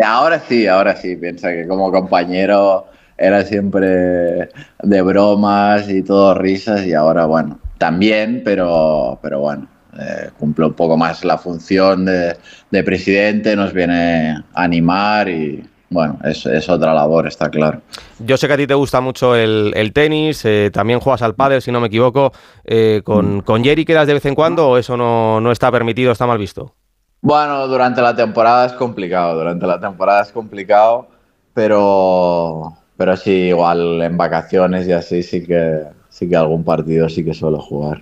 ahora sí, ahora sí. Piensa que como compañero era siempre de bromas y todo risas y ahora, bueno, también, pero, pero bueno, eh, cumple un poco más la función de, de, presidente, nos viene a animar y bueno, es, es, otra labor, está claro. Yo sé que a ti te gusta mucho el, el tenis, eh, también juegas al pádel, si no me equivoco. Eh, ¿con, ¿Con Jerry quedas de vez en cuando o eso no, no está permitido, está mal visto? Bueno, durante la temporada es complicado, durante la temporada es complicado, pero, pero sí, igual en vacaciones y así sí que, sí que algún partido sí que suelo jugar.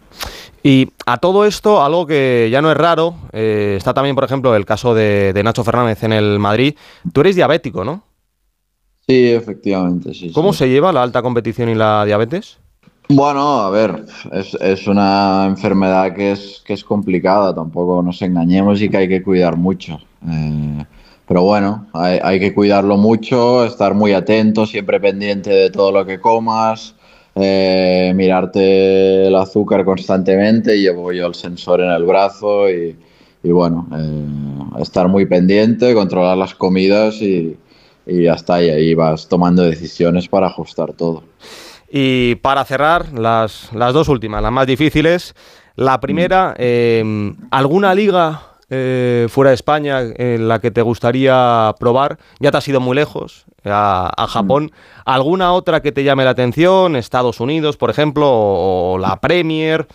Y a todo esto, algo que ya no es raro, eh, está también, por ejemplo, el caso de, de, Nacho Fernández en el Madrid. Tú eres diabético, ¿no? Sí, efectivamente, sí. ¿Cómo sí. se lleva la alta competición y la diabetes? Bueno, a ver, es, es, una enfermedad que es, que es complicada, tampoco nos engañemos y que hay que cuidar mucho. Eh, pero bueno, hay, hay, que cuidarlo mucho, estar muy atento, siempre pendiente de todo lo que comas, eh, mirarte el azúcar constantemente, llevo yo el sensor en el brazo y, y bueno, eh, estar muy pendiente, controlar las comidas y, y ahí vas tomando decisiones para ajustar todo. Y para cerrar, las, las dos últimas, las más difíciles. La primera, eh, ¿alguna liga eh, fuera de España en la que te gustaría probar? Ya te has ido muy lejos, a, a Japón. ¿Alguna otra que te llame la atención? Estados Unidos, por ejemplo, o, o la Premier.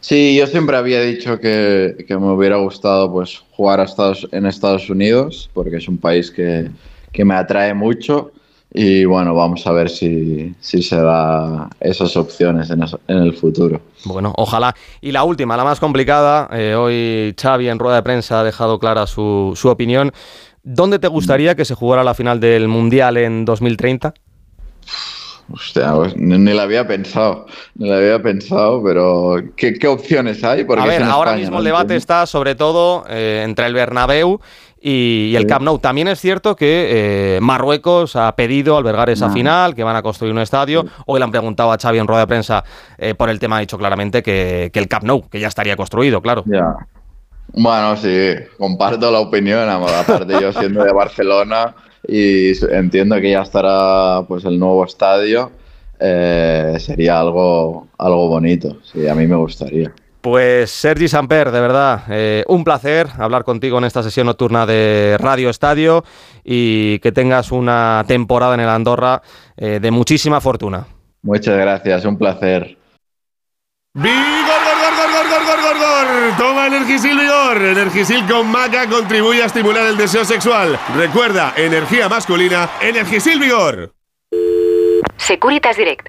Sí, yo siempre había dicho que, que, me hubiera gustado pues jugar a Estados, en Estados Unidos, porque es un país que, que me atrae mucho. Y bueno, vamos a ver si, si se da esas opciones en, eso, en, el futuro. Bueno, ojalá. Y la última, la más complicada, eh, hoy Xavi en rueda de prensa ha dejado clara su, su opinión. ¿Dónde te gustaría que se jugara la final del Mundial en 2030? Hostia, pues, ni la había pensado, ni la había pensado, pero ¿qué, qué opciones hay? Porque a ver, ahora España, mismo ¿no? el debate está sobre todo eh, entre el Bernabéu y, y el sí. Camp Nou. También es cierto que eh, Marruecos ha pedido albergar esa no. final, que van a construir un estadio. Sí. Hoy le han preguntado a Xavi en rueda de prensa eh, por el tema, ha dicho claramente que, que, el Camp Nou, que ya estaría construido, claro. Ya. Bueno, sí, comparto la opinión, aparte yo siendo de Barcelona y entiendo que ya estará pues el nuevo estadio, eh, sería algo, algo bonito, sí, a mí me gustaría. Pues Sergi Samper, de verdad, eh, un placer hablar contigo en esta sesión nocturna de Radio Estadio y que tengas una temporada en el Andorra eh, de muchísima fortuna. Muchas gracias, un placer. ¡Vigor, gor, gor, gor, gor, gor, gor, gor! Toma Energisil Vigor. Energisil con maca contribuye a estimular el deseo sexual. Recuerda, energía masculina, Energisil Vigor. Securitas Direct,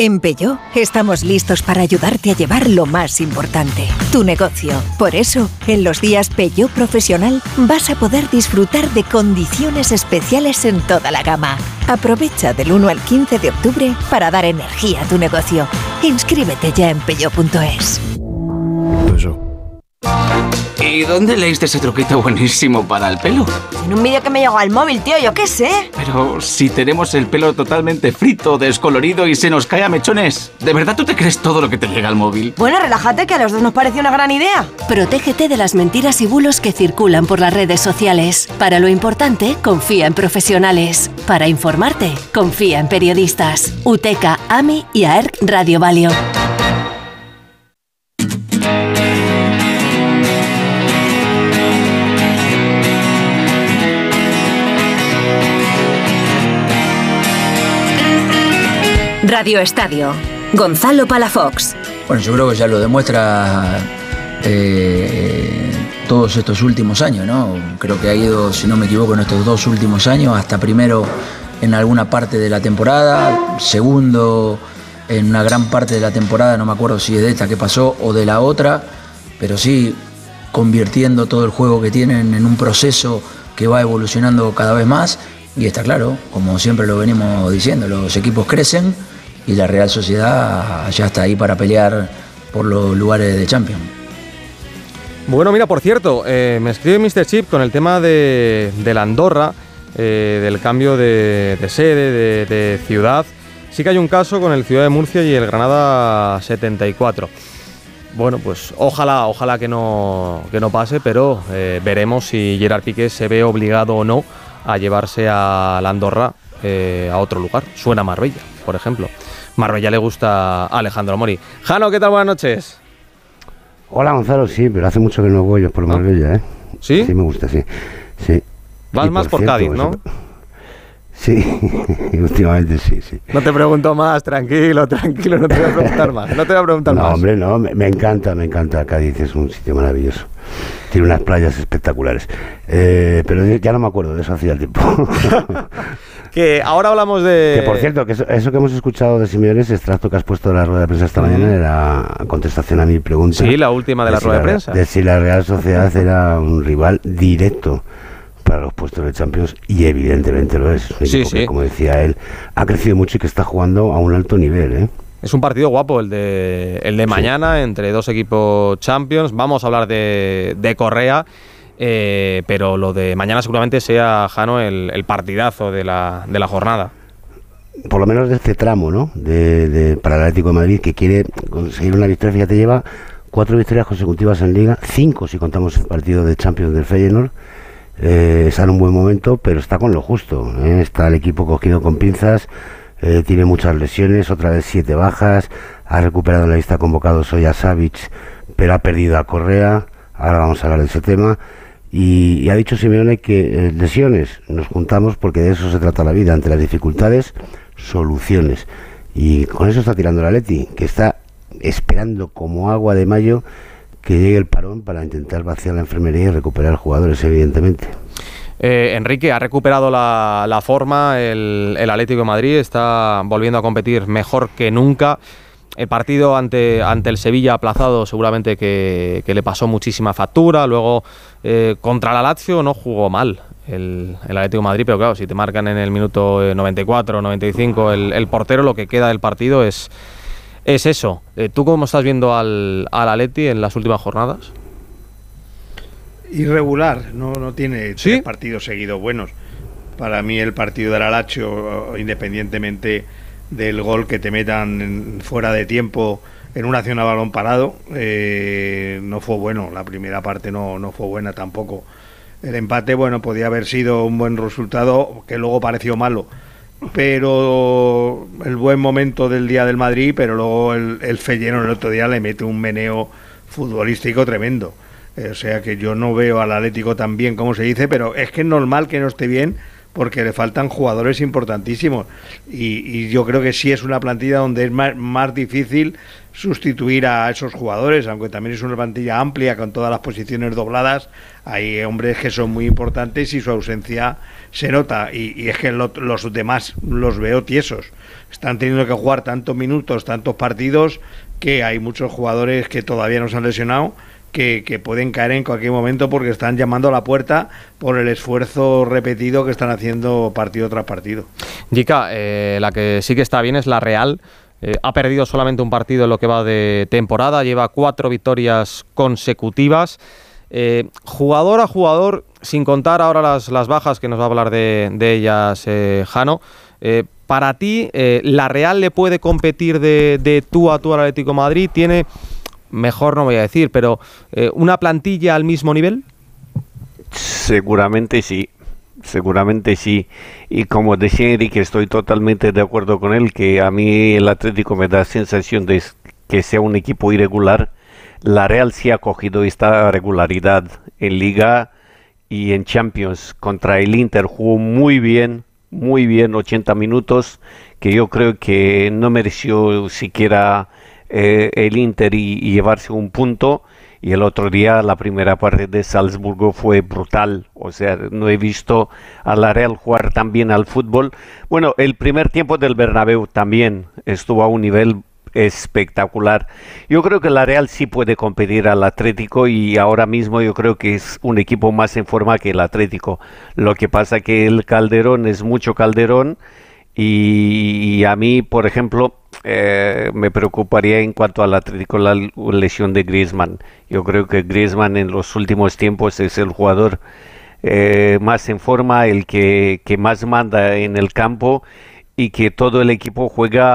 En Peugeot estamos listos para ayudarte a llevar lo más importante, tu negocio. Por eso, en los días Peugeot Profesional vas a poder disfrutar de condiciones especiales en toda la gama. Aprovecha del 1 al 15 de octubre para dar energía a tu negocio. Inscríbete ya en peugeot.es. ¿Y dónde leíste ese truquito buenísimo para el pelo? En un vídeo que me llegó al móvil, tío, yo qué sé. Pero si tenemos el pelo totalmente frito, descolorido y se nos cae a mechones, ¿de verdad tú te crees todo lo que te llega al móvil? Bueno, relájate que a los dos nos pareció una gran idea. Protégete de las mentiras y bulos que circulan por las redes sociales. Para lo importante, confía en profesionales. Para informarte, confía en periodistas. UTECA, AMI y AERC Radio Valio. Radio Estadio. Gonzalo Palafox. Bueno, yo creo que ya lo demuestra eh, todos estos últimos años, ¿no? Creo que ha ido, si no me equivoco, en estos dos últimos años, hasta primero en alguna parte de la temporada, segundo en una gran parte de la temporada, no me acuerdo si es de esta que pasó o de la otra, pero sí convirtiendo todo el juego que tienen en un proceso que va evolucionando cada vez más. Y está claro, como siempre lo venimos diciendo, los equipos crecen y la Real Sociedad ya está ahí para pelear por los lugares de Champions. Bueno, mira, por cierto, eh, me escribe Mr. Chip con el tema de, la Andorra, eh, del cambio de, de sede, de, ciudad. Sí que hay un caso con el Ciudad de Murcia y el Granada 74. Bueno, pues ojalá, ojalá que no, que no pase, pero eh, veremos si Gerard Piqué se ve obligado o no a llevarse a la Andorra a otro lugar. Suena Marbella, por ejemplo. Marbella le gusta a Alejandro Mori. Jano, ¿qué tal? Buenas noches. Hola Gonzalo, sí, pero hace mucho que no voy yo por Marbella, ¿eh? ¿Sí? Sí, me gusta, sí. sí. Vas Y más por cierto, Cádiz, ¿no? eso- Sí, últimamente sí, sí. No te pregunto más, tranquilo, tranquilo, no te voy a preguntar más. No te voy a preguntar No, más. hombre, no, me, me encanta, me encanta Cádiz, es un sitio maravilloso. Tiene unas playas espectaculares. Eh, pero ya no me acuerdo de eso hacía tiempo. Que ahora hablamos de. que por cierto, que eso, eso que hemos escuchado de Simeone, ese extracto que has puesto de la rueda de prensa esta mañana, era contestación a mi pregunta. Sí, la última de la si rueda de Re- prensa. De si la Real Sociedad era un rival directo para los puestos de Champions, y evidentemente lo es. Un Sí, equipo que, sí. como decía él, ha crecido mucho y que está jugando a un alto nivel, ¿eh? Es un partido guapo el de, el de mañana entre dos equipos champions. Vamos a hablar de, de Correa, eh, pero lo de mañana seguramente sea, Jano, el, el partidazo de la, de la jornada. por lo menos de este tramo, ¿no? De, de- para el Atlético de Madrid, que quiere conseguir una victoria. Fíjate, lleva cuatro victorias consecutivas en Liga, cinco si contamos el partido de Champions del Feyenoord. Eh, está en un buen momento, pero está con lo justo. ¿eh? Está el equipo cogido con pinzas, eh, tiene muchas lesiones, otra vez siete bajas. Ha recuperado en la lista convocados hoy a Savic, pero ha perdido a Correa. Ahora vamos a hablar de ese tema. Y, ha dicho Simeone que eh, lesiones, nos juntamos porque de eso se trata la vida, ante las dificultades, soluciones. Y con eso está tirando la Leti, que está esperando como agua de mayo que llegue el parón para intentar vaciar la enfermería y recuperar jugadores, evidentemente. Eh, Enrique ha recuperado la, la forma, el, el Atlético de Madrid está volviendo a competir mejor que nunca. El partido ante, ante el Sevilla aplazado seguramente que, que le pasó muchísima factura. Luego eh, contra la Lazio no jugó mal el, el Atlético de Madrid, pero claro, si te marcan en el minuto eh, 94 95 el, el portero, lo que queda del partido es, es eso. Eh, ¿Tú cómo estás viendo al, al Atleti en las últimas jornadas? irregular, no, no tiene tres partidos seguidos buenos. Para mí el partido del Alacho, independientemente del gol que te metan en- fuera de tiempo en una acción a balón parado, eh, no fue bueno. La primera parte no, no fue buena tampoco. El empate, bueno, podía haber sido un buen resultado, que luego pareció malo. Pero el buen momento del día del Madrid, pero luego el, el Feyenoord el otro día le mete un meneo futbolístico tremendo. Eh, O sea que yo no veo al Atlético tan bien como se dice, pero es que es normal que no esté bien porque le faltan jugadores importantísimos. Y, yo creo que sí es una plantilla donde es más, difícil sustituir a esos jugadores, aunque también es una plantilla amplia con todas las posiciones dobladas. Hay hombres que son muy importantes y su ausencia se nota. Y, es que lo- los demás los veo tiesos. Están teniendo que jugar tantos minutos, tantos partidos, que hay muchos jugadores que todavía no se han lesionado que, pueden caer en cualquier momento porque están llamando a la puerta por el esfuerzo repetido que están haciendo partido tras partido. Jica, eh, la que sí que está bien es la Real. Eh, ha perdido solamente un partido en lo que va de temporada, lleva cuatro victorias consecutivas. Eh, jugador a jugador, sin contar ahora las, las bajas, que nos va a hablar de, ellas Jano, para ti, ¿la Real le puede competir de, de tú a tú al Atlético Madrid? ¿Tiene, mejor no voy a decir, pero eh, una plantilla al mismo nivel? Seguramente sí, seguramente sí. Y como decía Enrique, estoy totalmente de acuerdo con él, que a mí el Atlético me da sensación de que sea un equipo irregular. La Real sí ha cogido esta regularidad en Liga y en Champions. Contra el Inter jugó muy bien, muy bien, 80 minutos, que yo creo que no mereció siquiera eh, el Inter y, y llevarse un punto. Y el otro día la primera parte de Salzburgo fue brutal. O sea, no he visto a la Real jugar tan bien al fútbol. Bueno, el primer tiempo del Bernabéu también estuvo a un nivel espectacular. Yo creo que la Real sí puede competir al Atlético y ahora mismo yo creo que es un equipo más en forma que el Atlético. Lo que pasa que el Calderón es mucho Calderón Y, a mí, por ejemplo, eh, me preocuparía en cuanto al Atlético la lesión de Griezmann. Yo creo que Griezmann en los últimos tiempos es el jugador eh, más en forma, el que, que más manda en el campo y que todo el equipo juega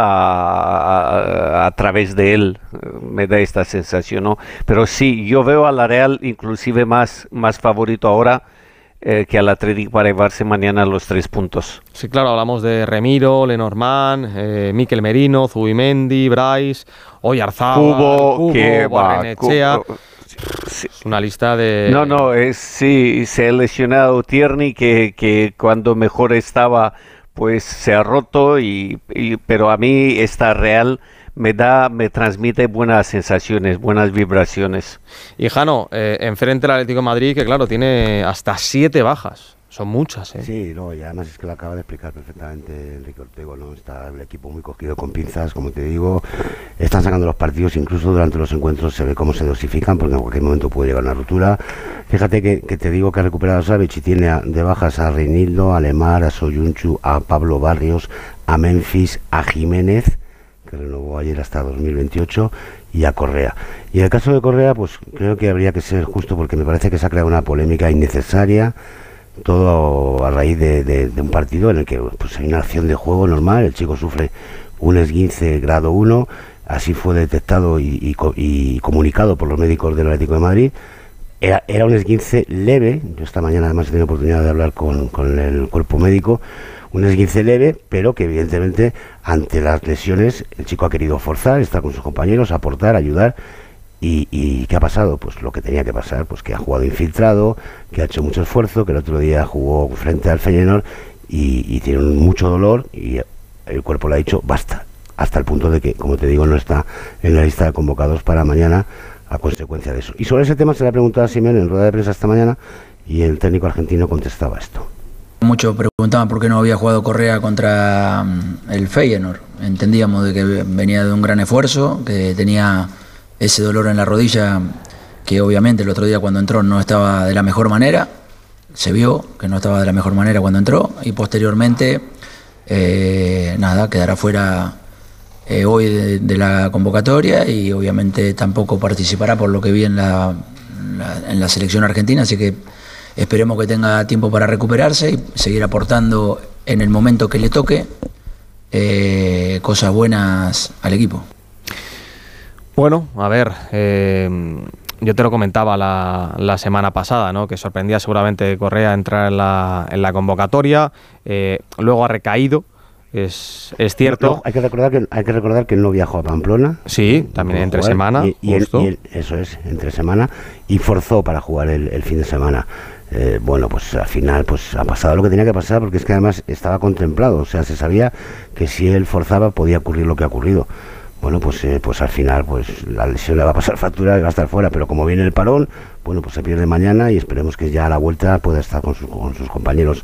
a, través de él. Me da esta sensación, ¿no? Pero sí, yo veo a la Real inclusive más, más favorito ahora eh, que al Atlético para llevarse mañana los tres puntos. Sí, claro, hablamos de Remiro, Lenormand, eh, Miquel Merino, Zubimendi, Bryce, Oyarzábal, Cubo, que Una lista de... No, no, es, sí, se ha lesionado Tierney que, que cuando mejor estaba pues se ha roto y, pero a mí esta Real me da, me transmite buenas sensaciones, buenas vibraciones. Y Jano, eh, enfrente al Atlético de Madrid, que claro, tiene hasta siete bajas. Son muchas, ¿eh? Sí, no, y además es que lo acaba de explicar perfectamente Enrique Ortego, ¿no? Está el equipo muy cogido con pinzas, como te digo. Están sacando los partidos, incluso durante los encuentros se ve cómo se dosifican, porque en cualquier momento puede llegar una ruptura. Fíjate que, te digo que ha recuperado a Savich y tiene de bajas a Reinildo, a Lemar, a Soyunchu, a Pablo Barrios, a Memphis, a Jiménez, que renovó ayer hasta 2028, y a Correa. Y en el caso de Correa, pues creo que habría que ser justo porque me parece que se ha creado una polémica innecesaria todo a raíz de, un partido en el que pues, hay una acción de juego normal, el chico sufre un esguince grado 1, así fue detectado y, comunicado por los médicos del Atlético de Madrid. Era, un esguince leve, yo esta mañana además he tenido oportunidad de hablar con el cuerpo médico, un esguince leve, pero que evidentemente ante las lesiones el chico ha querido forzar, estar con sus compañeros, aportar, ayudar ¿Y, qué ha pasado? Pues lo que tenía que pasar, pues que ha jugado infiltrado, que ha hecho mucho esfuerzo, que el otro día jugó frente al Feyenoord y, tiene mucho dolor y el cuerpo le ha dicho basta, hasta el punto de que, como te digo, no está en la lista de convocados para mañana a consecuencia de eso. Y sobre ese tema se le ha preguntado a Simeone en rueda de prensa esta mañana y el técnico argentino contestaba esto. Muchos preguntaban por qué no había jugado Correa contra mm, el Feyenoord. Entendíamos de que venía de un gran esfuerzo, que tenía ese dolor en la rodilla que obviamente el otro día cuando entró no estaba de la mejor manera, se vio que no estaba de la mejor manera cuando entró y posteriormente, eh, nada, quedará fuera eh, hoy de, la convocatoria y obviamente tampoco participará por lo que vi en la, en la selección argentina, así que esperemos que tenga tiempo para recuperarse y seguir aportando en el momento que le toque eh, cosas buenas al equipo. Bueno, a ver, eh, yo te lo comentaba la, semana pasada, ¿no? que sorprendía seguramente Correa entrar en la, en la convocatoria, eh, luego ha recaído, es, es cierto. hay, que recordar que, hay que recordar que él no viajó a Pamplona. Sí, también entre semana. Y, eso es, entre semana, y forzó para jugar el, fin de semana. Eh, bueno, pues al final pues ha pasado lo que tenía que pasar porque es que además estaba contemplado, o sea, se sabía que si él forzaba podía ocurrir lo que ha ocurrido. Bueno, pues, eh, pues al final pues la lesión le va a pasar factura y va a estar fuera, pero como viene el parón, bueno, pues se pierde mañana y esperemos que ya a la vuelta pueda estar con, con sus compañeros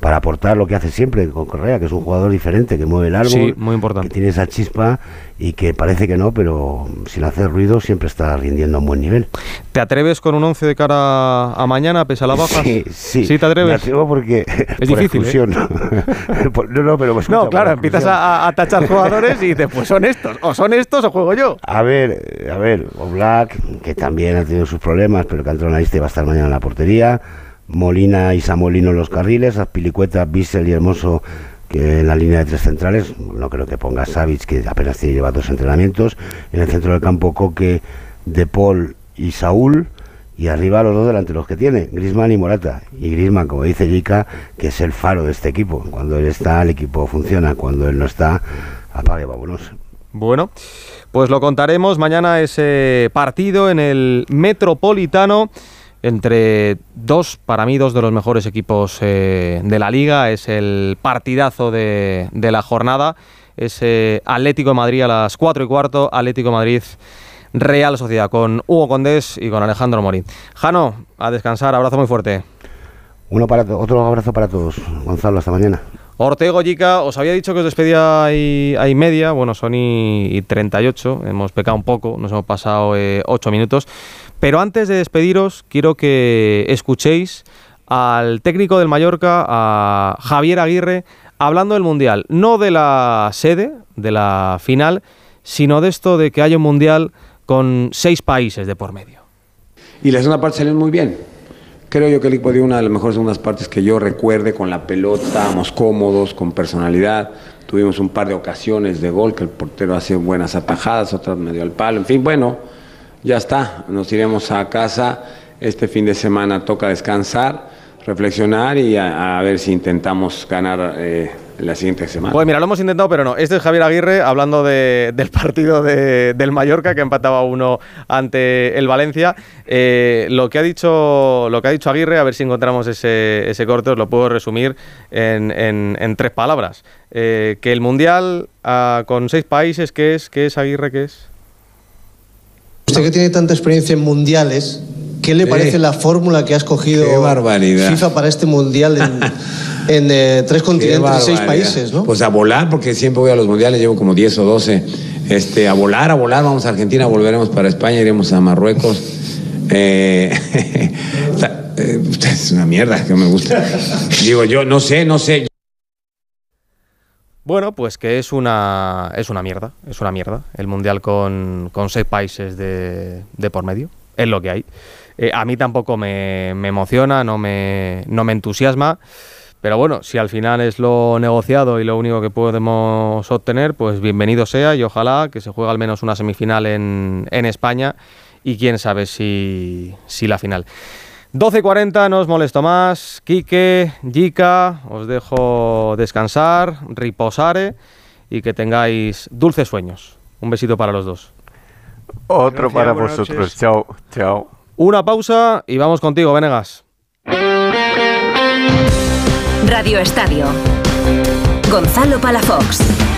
para aportar lo que hace siempre con Correa, que es un jugador diferente, que mueve el árbol, muy importante. que tiene esa chispa y que parece que no, pero sin hacer ruido siempre está rindiendo a un buen nivel. ¿Te atreves con un 11 de cara a mañana, pese a la baja? Sí, sí. ¿Sí te atreves? Me atrevo porque... Es difícil, ¿eh? no, no, pero... Pues no, claro, empiezas a, tachar jugadores y dices, pues son estos, o son estos o juego yo. A ver, a ver, o Black, que también ha tenido sus problemas, pero que ha entrado en la lista y va a estar mañana en la portería. Molina y Samolino los carriles, Azpilicueta, Bissell y Hermoso que en la línea de tres centrales, no creo que ponga Savic, que apenas tiene lleva dos entrenamientos, en el centro del campo Coque, De Paul y Saúl, y arriba los dos delanteros que tiene, Grisman y Morata. Y Grisman, como dice Jica, que es el faro de este equipo. Cuando él está, el equipo funciona. Cuando él no está, apague, vámonos. Bueno, pues lo contaremos mañana ese partido en el Metropolitano entre dos, para mí, dos de los mejores equipos eh, de la liga. Es el partidazo de, la jornada. Es Atlético de Madrid a las 4 y cuarto, Atlético de Madrid Real Sociedad, con Hugo Condés y con Alejandro Morín. Jano, a descansar, abrazo muy fuerte. Uno para otro abrazo para todos. Gonzalo, hasta mañana. Ortego Yica, os había dicho que os despedía ahí, media, bueno, son y, 38, hemos pecado un poco, nos hemos pasado eh, 8 minutos. Pero antes de despediros, quiero que escuchéis al técnico del Mallorca, a Javier Aguirre, hablando del Mundial, no de la sede, de la final, sino de esto de que haya un Mundial con seis países de por medio. Y la segunda parte salió muy bien. Creo yo que el equipo dio una de las mejores segundas partes que yo recuerde con la pelota, estábamos cómodos, con personalidad. Tuvimos un par de ocasiones de gol que el portero hace buenas atajadas, otras medio al palo. En fin, bueno, ya está. Nos iremos a casa. Este fin de semana toca descansar, reflexionar y a, ver si intentamos ganar eh, la siguiente semana. Pues mira, lo hemos intentado, pero no. Este es Javier Aguirre hablando de- del partido de- del Mallorca que empataba uno ante el Valencia. Eh, lo que ha dicho lo que ha dicho Aguirre, a ver si encontramos ese, ese corte, os lo puedo resumir en tres palabras. Eh, que el Mundial ah, con seis países, ¿qué es? ¿Qué es Aguirre? ¿Qué es? Usted que tiene tanta experiencia en mundiales, ¿qué le Sí. parece la fórmula que ha escogido. FIFA para este mundial en, en, eh, tres continentes y seis países, ¿no? Pues a volar, porque siempre voy a los mundiales, llevo como 10 o 12. Este, a volar, a volar, vamos a Argentina, volveremos para España, iremos a Marruecos. Eh, eh, es una mierda que me gusta. Digo, yo no sé, no sé. Bueno, pues que es una, es una mierda, es una mierda. El Mundial con, con seis países de, de por medio, es lo que hay. Eh, a mí tampoco me, me emociona, no me, no me entusiasma, pero bueno, si al final es lo negociado y lo único que podemos obtener, pues bienvenido sea y ojalá que se juegue al menos una semifinal en, en España y quién sabe si, si la final. 12.40, no os molesto más. Quique, Yika, os dejo descansar, riposare y que tengáis dulces sueños. Un besito para los dos. Otro Gracias, para vosotros. noches. Chao, chao. Una pausa y vamos contigo, Venegas. Radio Estadio. Gonzalo Palafox.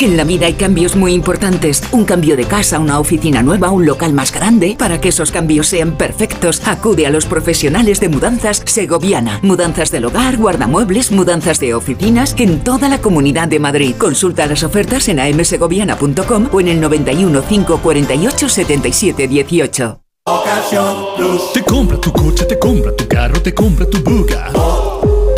En la vida hay cambios muy importantes. Un cambio de casa, una oficina nueva, un local más grande. Para que esos cambios sean perfectos, acude a los profesionales de mudanzas Segoviana. Mudanzas del hogar, guardamuebles, mudanzas de oficinas en toda la comunidad de Madrid. Consulta las ofertas en amsegoviana.com o en el 91 548 77 18. Te compra tu coche, te compra tu carro, te compra tu buga.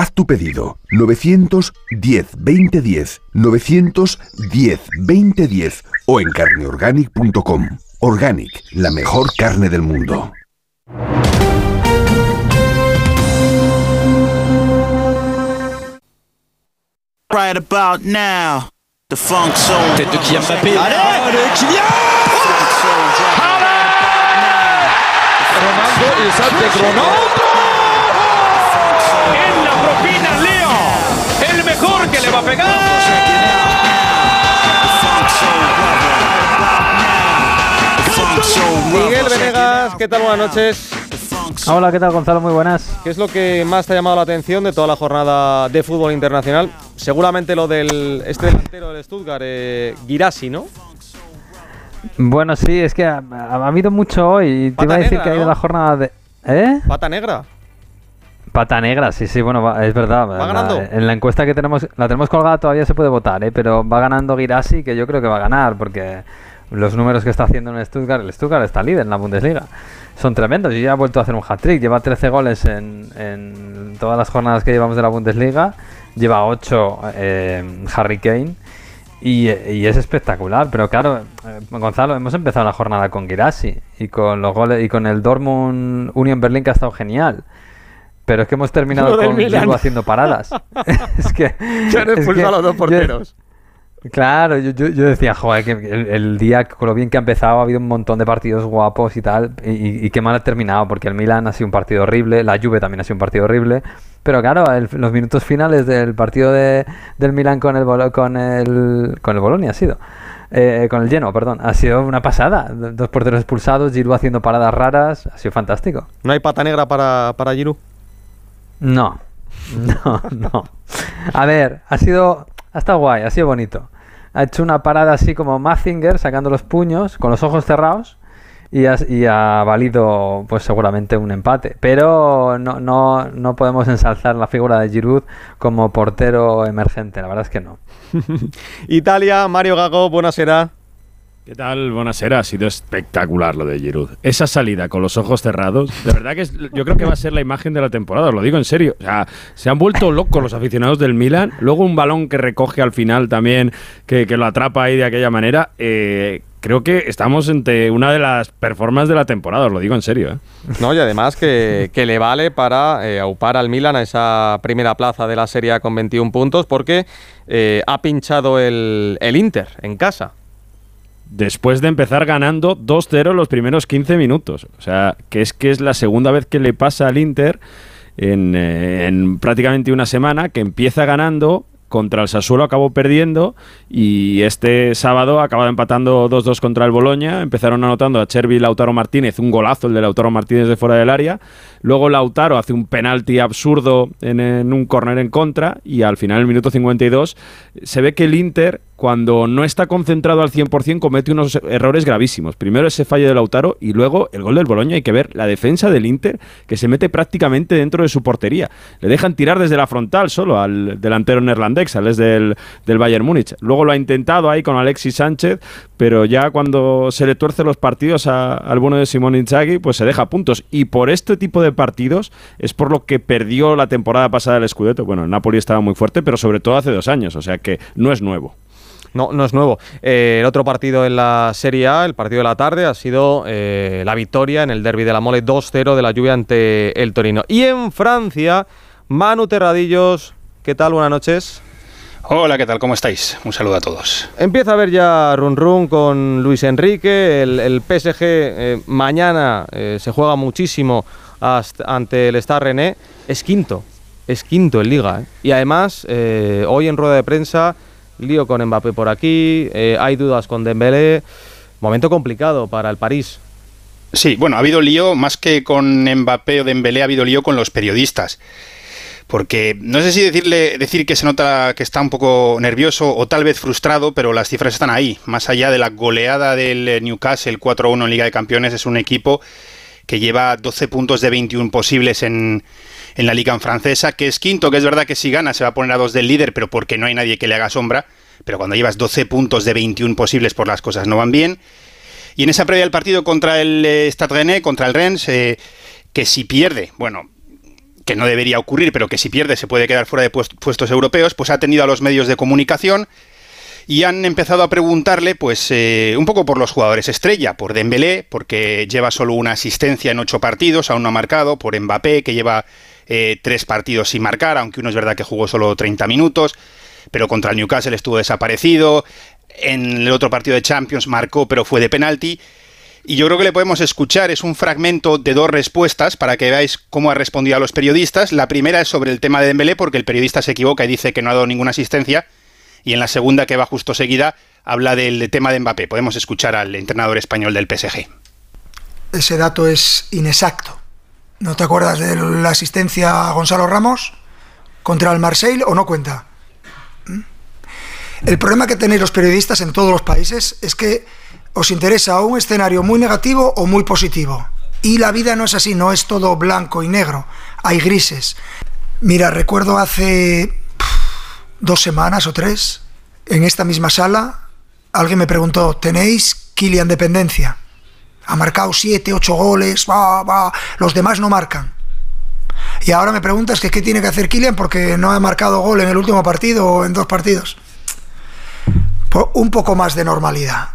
Haz tu pedido 910 2010 910 2010 o en carneorganic.com. Organic, la mejor carne del mundo. Right about now, the funk soul. Tête de Kylian Mbappé. Allez, Kylian Ronaldo y salte Ronaldo. Le va a pegar. Miguel Venegas, ¿qué tal? Buenas noches. Hola, ¿qué tal Gonzalo? Muy buenas. ¿Qué es lo que más te ha llamado la atención de toda la jornada de fútbol internacional? Seguramente lo del este delantero del Stuttgart, eh, Girassi, ¿no? Bueno, sí, es que ha, ha- ha habido mucho hoy. Te Pata iba a decir negra, que ha ido ¿no? la jornada de... ¿Eh? Pata negra. Pata negra, sí, sí, bueno, va- es verdad. ¿Va La- ganando? en la encuesta que tenemos, la tenemos colgada todavía se puede votar, ¿eh? pero va ganando Girassi, que yo creo que va a ganar, porque los números que está haciendo en Stuttgart, el Stuttgart está líder en la Bundesliga. Son tremendos y ya ha vuelto a hacer un hat-trick. Lleva 13 goles en, en, todas las jornadas que llevamos de la Bundesliga. Lleva 8 eh, Harry Kane. Y, y, es espectacular, pero claro, eh, Gonzalo, hemos empezado la jornada con Girassi y con los goles y con el Dortmund Union Berlin que ha estado genial. Pero es que hemos terminado con Giroud haciendo paradas. es que ya han expulsado a los dos porteros. Yo, claro, yo, yo, yo, decía, joder, que el, el, día con lo bien que ha empezado ha habido un montón de partidos guapos y tal, y, y qué mal ha terminado, porque el Milan ha sido un partido horrible, la Juve también ha sido un partido horrible, pero claro, el, los minutos finales del partido de, del Milan con el, con el, con el Bolonia ha sido. Eh, con el lleno, perdón. Ha sido una pasada. Dos porteros expulsados, Giroud haciendo paradas raras. Ha sido fantástico. ¿No hay pata negra para, para Giroud? No, no, no. A ver, ha sido. Ha estado guay, ha sido bonito. Ha hecho una parada así como Mazinger, sacando los puños, con los ojos cerrados. Y ha, valido pues seguramente un empate. Pero no, no, no podemos ensalzar la figura de Giroud como portero emergente, la verdad es que no. Italia, Mario Gago, buonasera. ¿Qué tal? Buenasera, ha sido espectacular lo de Giroud. Esa salida con los ojos cerrados, de verdad que es, yo creo que va a ser la imagen de la temporada, os lo digo en serio. O sea, se han vuelto locos los aficionados del Milan. Luego un balón que recoge al final también, que, lo atrapa ahí de aquella manera. Eh, creo que estamos entre una de las performances de la temporada, os lo digo en serio. ¿eh? No, y además que, le vale para eh, aupar al Milan a esa primera plaza de la Serie con 21 puntos, porque eh, ha pinchado el Inter en casa después de empezar ganando 2-0 los primeros 15 minutos. O sea, que es que es la segunda vez que le pasa al Inter en, eh, en prácticamente una semana, que empieza ganando, contra el Sassuolo acabó perdiendo y este sábado acaba empatando 2-2 contra el Boloña. Empezaron anotando a Chervi Lautaro Martínez, un golazo el de Lautaro Martínez de fuera del área. Luego Lautaro hace un penalti absurdo en, un córner en contra y al final, el minuto 52, se ve que el Inter cuando no está concentrado al 100% comete unos errores gravísimos. Primero ese fallo de Lautaro y luego el gol del Boloña. Hay que ver la defensa del Inter que se mete prácticamente dentro de su portería. Le dejan tirar desde la frontal solo al delantero neerlandés, al del, del Bayern Múnich. Luego lo ha intentado ahí con Alexis Sánchez, pero ya cuando se le tuerce los partidos a, al bueno de Simón Inzaghi, pues se deja puntos. Y por este tipo de partidos es por lo que perdió la temporada pasada el Scudetto. Bueno, el Napoli estaba muy fuerte, pero sobre todo hace dos años, o sea que no es nuevo. No, no es nuevo. Eh, el otro partido en la Serie A, el partido de la tarde, ha sido eh, la victoria en el derby de la Mole 2-0 de la lluvia ante el Torino. Y en Francia, Manu Terradillos, ¿qué tal? Buenas noches. Hola, ¿qué tal? ¿Cómo estáis? Un saludo a todos. Empieza a ver ya run run con Luis Enrique. El, el PSG eh, mañana eh, se juega muchísimo hasta, ante el Star René. Es quinto, es quinto en liga. ¿eh? Y además, hoy en rueda de prensa lío con Mbappé por aquí, eh, hay dudas con Dembélé, momento complicado para el París. Sí, bueno, ha habido lío más que con Mbappé o Dembélé, ha habido lío con los periodistas. Porque no sé si decirle, decir que se nota que está un poco nervioso o tal vez frustrado, pero las cifras están ahí. Más allá de la goleada del Newcastle 4-1 en Liga de Campeones, es un equipo que lleva 12 puntos de 21 posibles en, en la liga francesa, que es quinto, que es verdad que si gana se va a poner a dos del líder, pero porque no hay nadie que le haga sombra. Pero cuando llevas 12 puntos de 21 posibles, por las cosas no van bien. Y en esa previa del partido contra el eh, Stade Rennais, contra el Rennes, eh, que si pierde, bueno, que no debería ocurrir, pero que si pierde se puede quedar fuera de puestos europeos, pues ha tenido a los medios de comunicación y han empezado a preguntarle, pues, eh, un poco por los jugadores estrella, por Dembélé, porque lleva solo una asistencia en ocho partidos, aún no ha marcado, por Mbappé, que lleva eh, tres partidos sin marcar, aunque uno es verdad que jugó solo 30 minutos, pero contra el Newcastle estuvo desaparecido, en el otro partido de Champions marcó, pero fue de penalti. Y yo creo que le podemos escuchar, es un fragmento de dos respuestas para que veáis cómo ha respondido a los periodistas. La primera es sobre el tema de Dembélé, porque el periodista se equivoca y dice que no ha dado ninguna asistencia y en la segunda, que va justo seguida, habla del tema de Mbappé. Podemos escuchar al entrenador español del PSG. Ese dato es inexacto. ¿No te acuerdas de la asistencia a Gonzalo Ramos contra el Marseille o no cuenta? ¿Mm? El problema que tenéis los periodistas en todos los países es que os interesa un escenario muy negativo o muy positivo. Y la vida no es así, no es todo blanco y negro, hay grises. Mira, recuerdo hace dos semanas o tres, en esta misma sala, alguien me preguntó, ¿tenéis Kylian dependencia. Ha marcado 7, 8 goles, va, va, los demás no marcan. Y ahora me preguntas que qué tiene que hacer Kylian porque no ha marcado gol en el último partido o en dos partidos. Por un poco más de normalidad.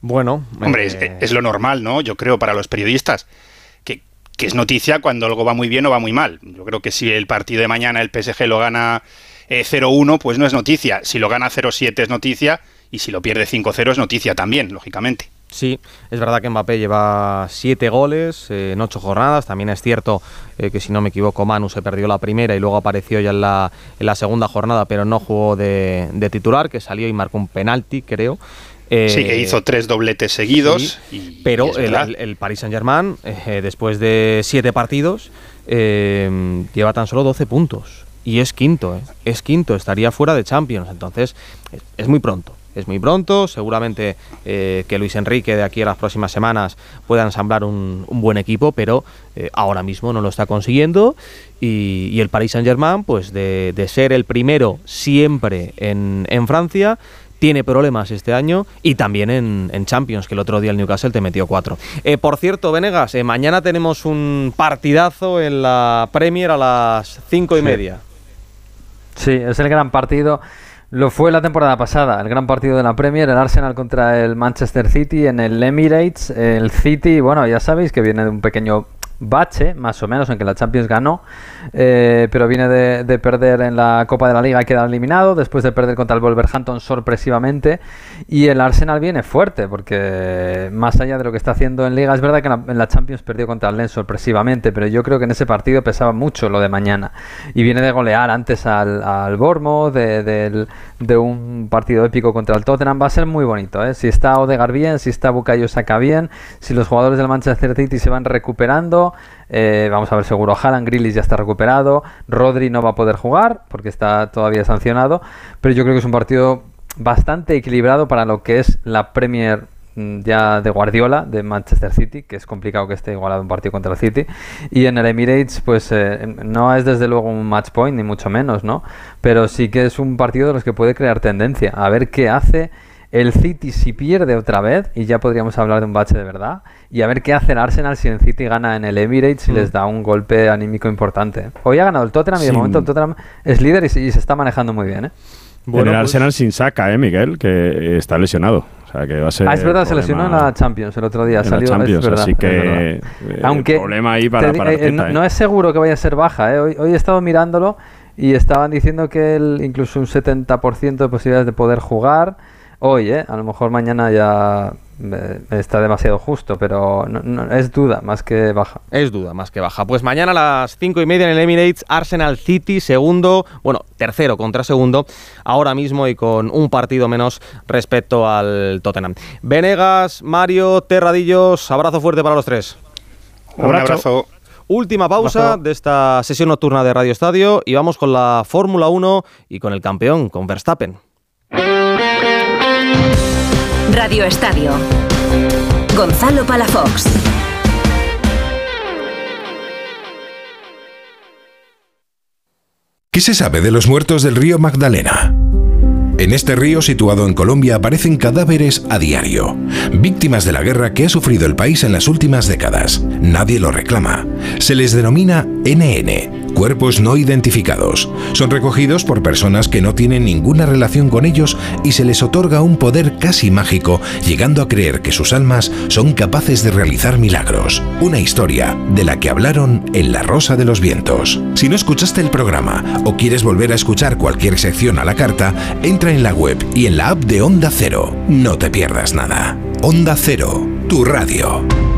Bueno, Hombre, es, es lo normal, ¿no? Yo creo, para los periodistas. Que, que es noticia cuando algo va muy bien o va muy mal. Yo creo que si el partido de mañana el PSG lo gana eh, 0-1, pues no es noticia. Si lo gana 0-7 es noticia. Y si lo pierde 5-0 es noticia también, lógicamente. Sí, es verdad que Mbappé lleva siete goles eh, en ocho jornadas. También es cierto eh, que, si no me equivoco, Manu se perdió la primera y luego apareció ya en la, en la segunda jornada, pero no jugó de, de titular, que salió y marcó un penalti, creo. Eh, sí, que hizo tres dobletes seguidos. sí, y- pero el, el- Paris Saint-Germain, eh, después de siete partidos, lleva tan solo 12 puntos. Y es quinto, eh, es quinto, estaría fuera de Champions. Entonces, es, es muy pronto. Es muy pronto, seguramente eh, que Luis Enrique de aquí a las próximas semanas pueda ensamblar un, un buen equipo, pero eh, ahora mismo no lo está consiguiendo. Y, y el Paris Saint-Germain, pues de, de ser el primero siempre en, en Francia, tiene problemas este año y también en, en Champions, que el otro día el Newcastle te metió cuatro. Eh, por cierto, Venegas, eh, mañana tenemos un partidazo en la Premier a las cinco y Sí. media. Sí, es el gran partido. Lo fue la temporada pasada, el gran partido de la Premier, el Arsenal contra el Manchester City en el Emirates. El City, bueno, ya sabéis que viene de un pequeño bache, más o menos, en que la Champions ganó, eh, pero viene de, de perder en la Copa de la Liga y quedar eliminado, después de perder contra el Wolverhampton sorpresivamente, y el Arsenal viene fuerte, porque más allá de lo que está haciendo en Liga, es verdad que en la, Champions perdió contra el Lens sorpresivamente, pero yo creo que en ese partido pesaba mucho lo de mañana, y viene de golear antes al, al del- de un partido épico contra el Tottenham, va a ser muy bonito, ¿eh? si está Odegaard bien, si está Bukayo Saka bien, si los jugadores del Manchester City se van recuperando, eh, vamos a ver, seguro Haaland, Grealish ya está recuperado. Rodri no va a poder jugar porque está todavía sancionado. Pero yo creo que es un partido bastante equilibrado para lo que es la Premier mm, ya de Guardiola de Manchester City, que es complicado que esté igualado un partido contra el City. Y en el Emirates, pues eh, no es desde luego un match point, ni mucho menos, ¿no? Pero sí que es un partido de los que puede crear tendencia. A ver qué hace el City si pierde otra vez, y ya podríamos hablar de un bache de verdad, y a ver qué hace el Arsenal si el City gana en el Emirates y Mm. les da un golpe anímico importante. Hoy ha ganado el Tottenham y de Sí. momento el Tottenham es líder y, se- y se está manejando muy bien. ¿eh? en el Arsenal sin saca, ¿eh, Miguel? Que está lesionado. O sea, que va a ser. Ah, es verdad, se lesionó en la Champions el otro día. en la salió, es Champions, verdad, así que, eh, Aunque problema ahí para- te di- para eh, no, ¿eh? no es seguro que vaya a ser baja. ¿eh? Hoy, hoy he estado mirándolo y estaban diciendo que él incluso un 70% de posibilidades de poder jugar. Hoy, ¿eh? a lo mejor mañana ya eh, está demasiado justo, pero no- no- es duda más que baja. Es duda más que baja. Pues mañana a las cinco y media en el Emirates, Arsenal City, segundo, bueno, tercero contra segundo, ahora mismo y con un partido menos respecto al Tottenham. Venegas, Mario, Terradillos, abrazo fuerte para los tres. Un abrazo. Última pausa de esta sesión nocturna de Radio Estadio y vamos con la Fórmula 1 y con el campeón, con Verstappen. Radio Estadio. Gonzalo Palafox. ¿Qué se sabe de los muertos del río Magdalena? En este río situado en Colombia aparecen cadáveres a diario, víctimas de la guerra que ha sufrido el país en las últimas décadas. Nadie lo reclama. Se les denomina NN, cuerpos no identificados. Son recogidos por personas que no tienen ninguna relación con ellos y se les otorga un poder casi mágico, llegando a creer que sus almas son capaces de realizar milagros. Una historia de la que hablaron en La Rosa de los Vientos. Si no escuchaste el programa o quieres volver a escuchar cualquier sección a la carta, entra en la web y en la app de Onda Cero. No te pierdas nada. Onda Cero, tu radio.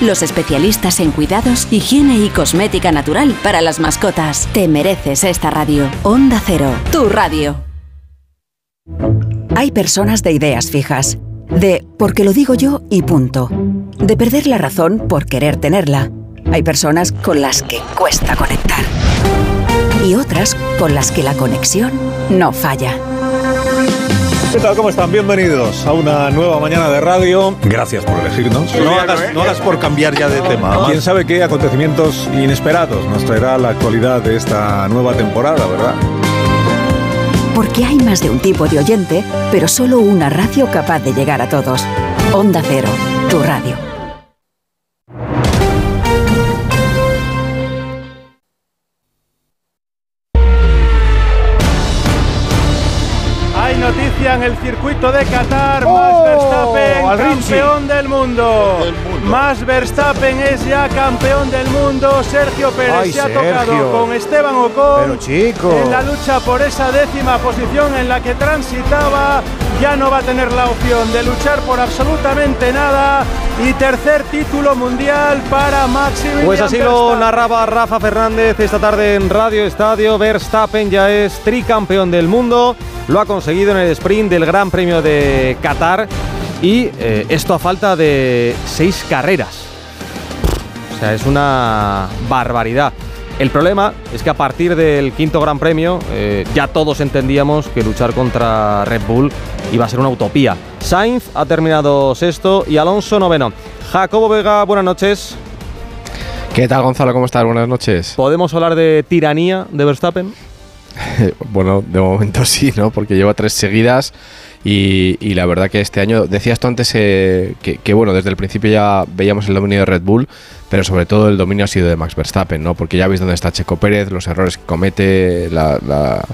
los especialistas en cuidados, higiene y cosmética natural para las mascotas. Te mereces esta radio. Onda Cero, tu radio. Hay personas de ideas fijas, de porque lo digo yo y punto, de perder la razón por querer tenerla. Hay personas con las que cuesta conectar y otras con las que la conexión no falla. ¿Qué tal? ¿Cómo están? Bienvenidos a una nueva mañana de radio. Gracias por elegirnos. No hagas, no hagas por cambiar ya de tema. Quién sabe qué acontecimientos inesperados nos traerá la actualidad de esta nueva temporada, ¿verdad? Porque hay más de un tipo de oyente, pero solo una radio capaz de llegar a todos. Onda Cero, tu radio. En el circuito de Qatar. Campeón del mundo. Max Verstappen es ya campeón del mundo. Sergio Pérez Ay, se ha Sergio. tocado con Esteban Ocon. Pero, chico. En la lucha por esa décima posición en la que transitaba, ya no va a tener la opción de luchar por absolutamente nada. Y tercer título mundial para Maximilian Pues así lo narraba Rafa Fernández esta tarde en Radio Estadio. Verstappen ya es tricampeón del mundo. Lo ha conseguido en el sprint del Gran Premio de Qatar. Y eh, esto a falta de seis carreras. O sea, es una barbaridad. El problema es que a partir del quinto Gran Premio eh, ya todos entendíamos que luchar contra Red Bull iba a ser una utopía. Sainz ha terminado sexto y Alonso noveno. Jacobo Vega, buenas noches. ¿Qué tal, Gonzalo? ¿Cómo estás? Buenas noches. ¿Podemos hablar de tiranía de Verstappen? bueno, de momento sí, ¿no? Porque lleva tres seguidas y, la verdad que este año, decías tú antes eh, que, que, bueno, desde el principio ya veíamos el dominio de Red Bull, pero sobre todo el dominio ha sido de Max Verstappen, ¿no? Porque ya veis dónde está Checo Pérez, los errores que comete, la- la-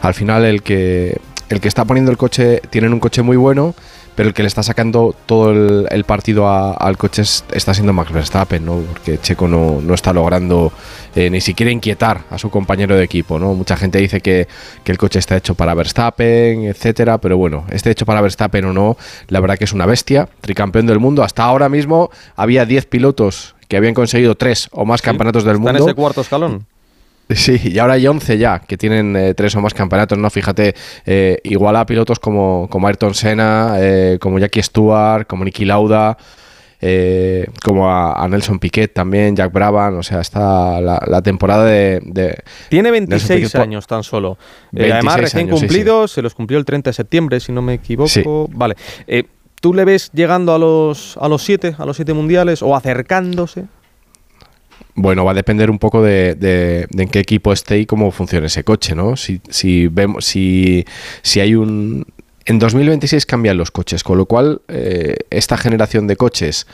al final el que, el que está poniendo el coche, tienen un coche muy bueno, pero el que le está sacando todo el, el partido a- al coche es- está siendo Max Verstappen, ¿no? Porque Checo no, no está logrando eh, ni siquiera inquietar a su compañero de equipo, ¿no? Mucha gente dice que, que el coche está hecho para Verstappen, etcétera, pero bueno, esté hecho para Verstappen o no, la verdad que es una bestia, tricampeón del mundo. Hasta ahora mismo había 10 pilotos que habían conseguido tres o más campeonatos del Está en mundo. ese cuarto escalón. Sí, y ahora hay 11 ya que tienen eh, tres o más campeonatos, ¿no? Fíjate, eh, igual a pilotos como, como Ayrton Senna, eh, como Jackie Stewart, como Nicky Lauda, eh, como a, a Nelson Piquet también, Jack Brabham, o sea, está la, la temporada de... de- Tiene Nelson 26 Piquet po- años tan solo. 26 además, recién años, sí, cumplidos, se los cumplió el 30 de septiembre, si no me equivoco. Sí. Vale. Eh, ¿Tú le ves llegando a los a los siete, a los siete mundiales o acercándose? Bueno, va a depender un poco de, de- en qué equipo esté y cómo funcione ese coche, ¿no? Si, si vemos, si, si hay un. En 2026 cambian los coches, con lo cual eh, esta generación de coches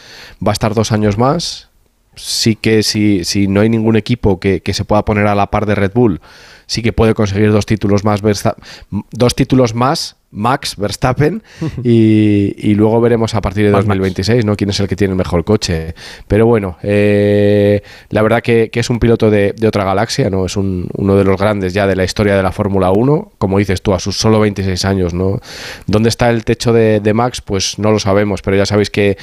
va a estar dos años más. Sí que si, si no hay ningún equipo que, que se pueda poner a la par de Red Bull, sí que puede conseguir dos títulos más, Versta- dos títulos más Max Verstappen y, y luego veremos a partir de 2026 ¿no? quién es el que tiene el mejor coche. Pero bueno, eh, la verdad que, que es un piloto de, de otra galaxia, ¿no? es un- uno de los grandes ya de la historia de la Fórmula 1, como dices tú, a sus solo 26 años. ¿no? ¿Dónde está el techo de, de Max? Pues no lo sabemos, pero ya sabéis que,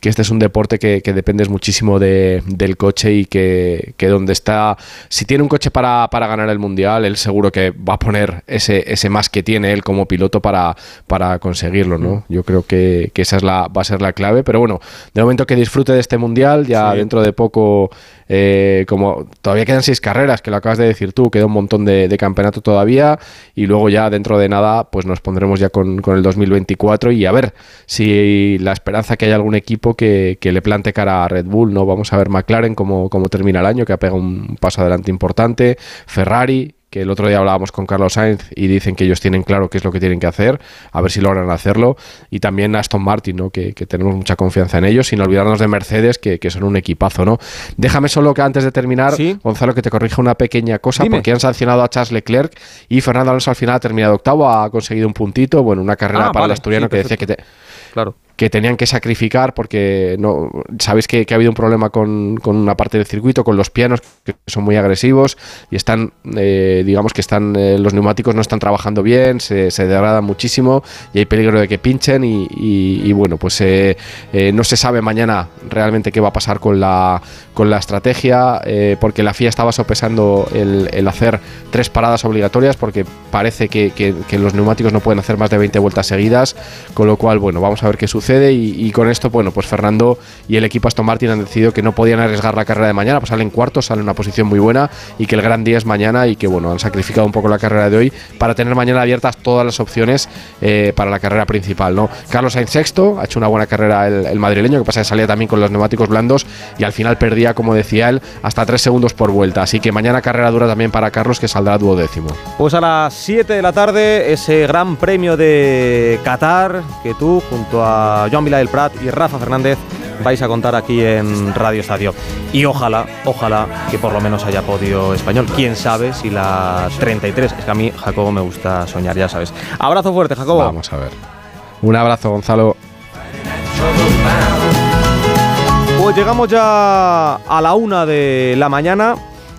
que este es un deporte que, que dependes muchísimo de- del coche y que, que donde está, si tiene un coche para, para ganar el mundial, él seguro que va a poner ese, ese más que tiene él como piloto para, para conseguirlo, ¿no? Yo creo que, que esa es la, va a ser la clave, pero bueno, de momento que disfrute de este mundial, ya dentro de poco, eh, como todavía quedan seis carreras, que lo acabas de decir tú, queda un montón de, de campeonato todavía, y luego ya dentro de nada, pues nos pondremos ya con, con el 2024 y a ver si la esperanza que haya algún equipo que, que le plante cara a Red Bull, ¿no? Vamos a ver McLaren cómo, cómo termina el año, que ha pegado un paso adelante importante, Ferrari, que el otro día hablábamos con Carlos Sainz y dicen que ellos tienen claro qué es lo que tienen que hacer, a ver si logran hacerlo, y también Aston Martin, ¿no? que, que tenemos mucha confianza en ellos, sin olvidarnos de Mercedes, que, que son un equipazo. ¿no? Déjame solo que antes de terminar, Gonzalo, que te corrija una pequeña cosa, Dime. porque han sancionado a Charles Leclerc y Fernando Alonso al final ha terminado octavo, ha conseguido un puntito, bueno, una carrera Ah, para vale, el asturiano sí, que decía que te... Claro. Que tenían que sacrificar porque no sabéis que, ha habido un problema con, con, una parte del circuito, con los pianos que son muy agresivos y están, eh, digamos que están eh, los neumáticos no están trabajando bien, se, se, degradan muchísimo y hay peligro de que pinchen y, y, bueno, pues eh, no se sabe mañana realmente qué va a pasar con la, con la estrategia porque la FIA estaba sopesando el, hacer tres paradas obligatorias porque parece que, que, los neumáticos no pueden hacer más de 20 vueltas seguidas, con lo cual, bueno, vamos a ver qué sucede y, con esto, bueno, pues Fernando y el equipo Aston Martin han decidido que no podían arriesgar la carrera de mañana, pues salen cuartos, salen en una posición muy buena y que el gran día es mañana y que, bueno, han sacrificado un poco la carrera de hoy para tener mañana abiertas todas las opciones eh, para la carrera principal, ¿no? Carlos Sainz sexto, ha hecho una buena carrera el, madrileño, que pasa que salía también con los neumáticos blandos y al final perdía, como decía él, hasta 3 segundos por vuelta. Así que mañana carrera dura también para Carlos, que saldrá duodécimo. Pues a las 7 de la tarde, ese gran premio de Qatar que tú, junto a Joan Vila del Prat y Rafa Fernández, vais a contar aquí en Radio Estadio. Y ojalá, ojalá que por lo menos haya podio español. Quién sabe si la 33. Es que a mí, Jacobo, me gusta soñar, ya sabes. Abrazo fuerte, Jacobo. Vamos a ver. Un abrazo, Gonzalo. Pues llegamos ya a la una de la mañana.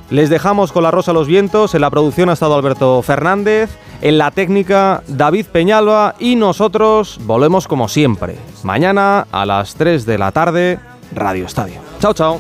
Les dejamos con la rosa a los vientos. En la producción ha estado Alberto Fernández. En la técnica, David Peñalba. Y nosotros volvemos como siempre. Mañana a las 3 de la tarde, Radio Estadio. Chao, chao.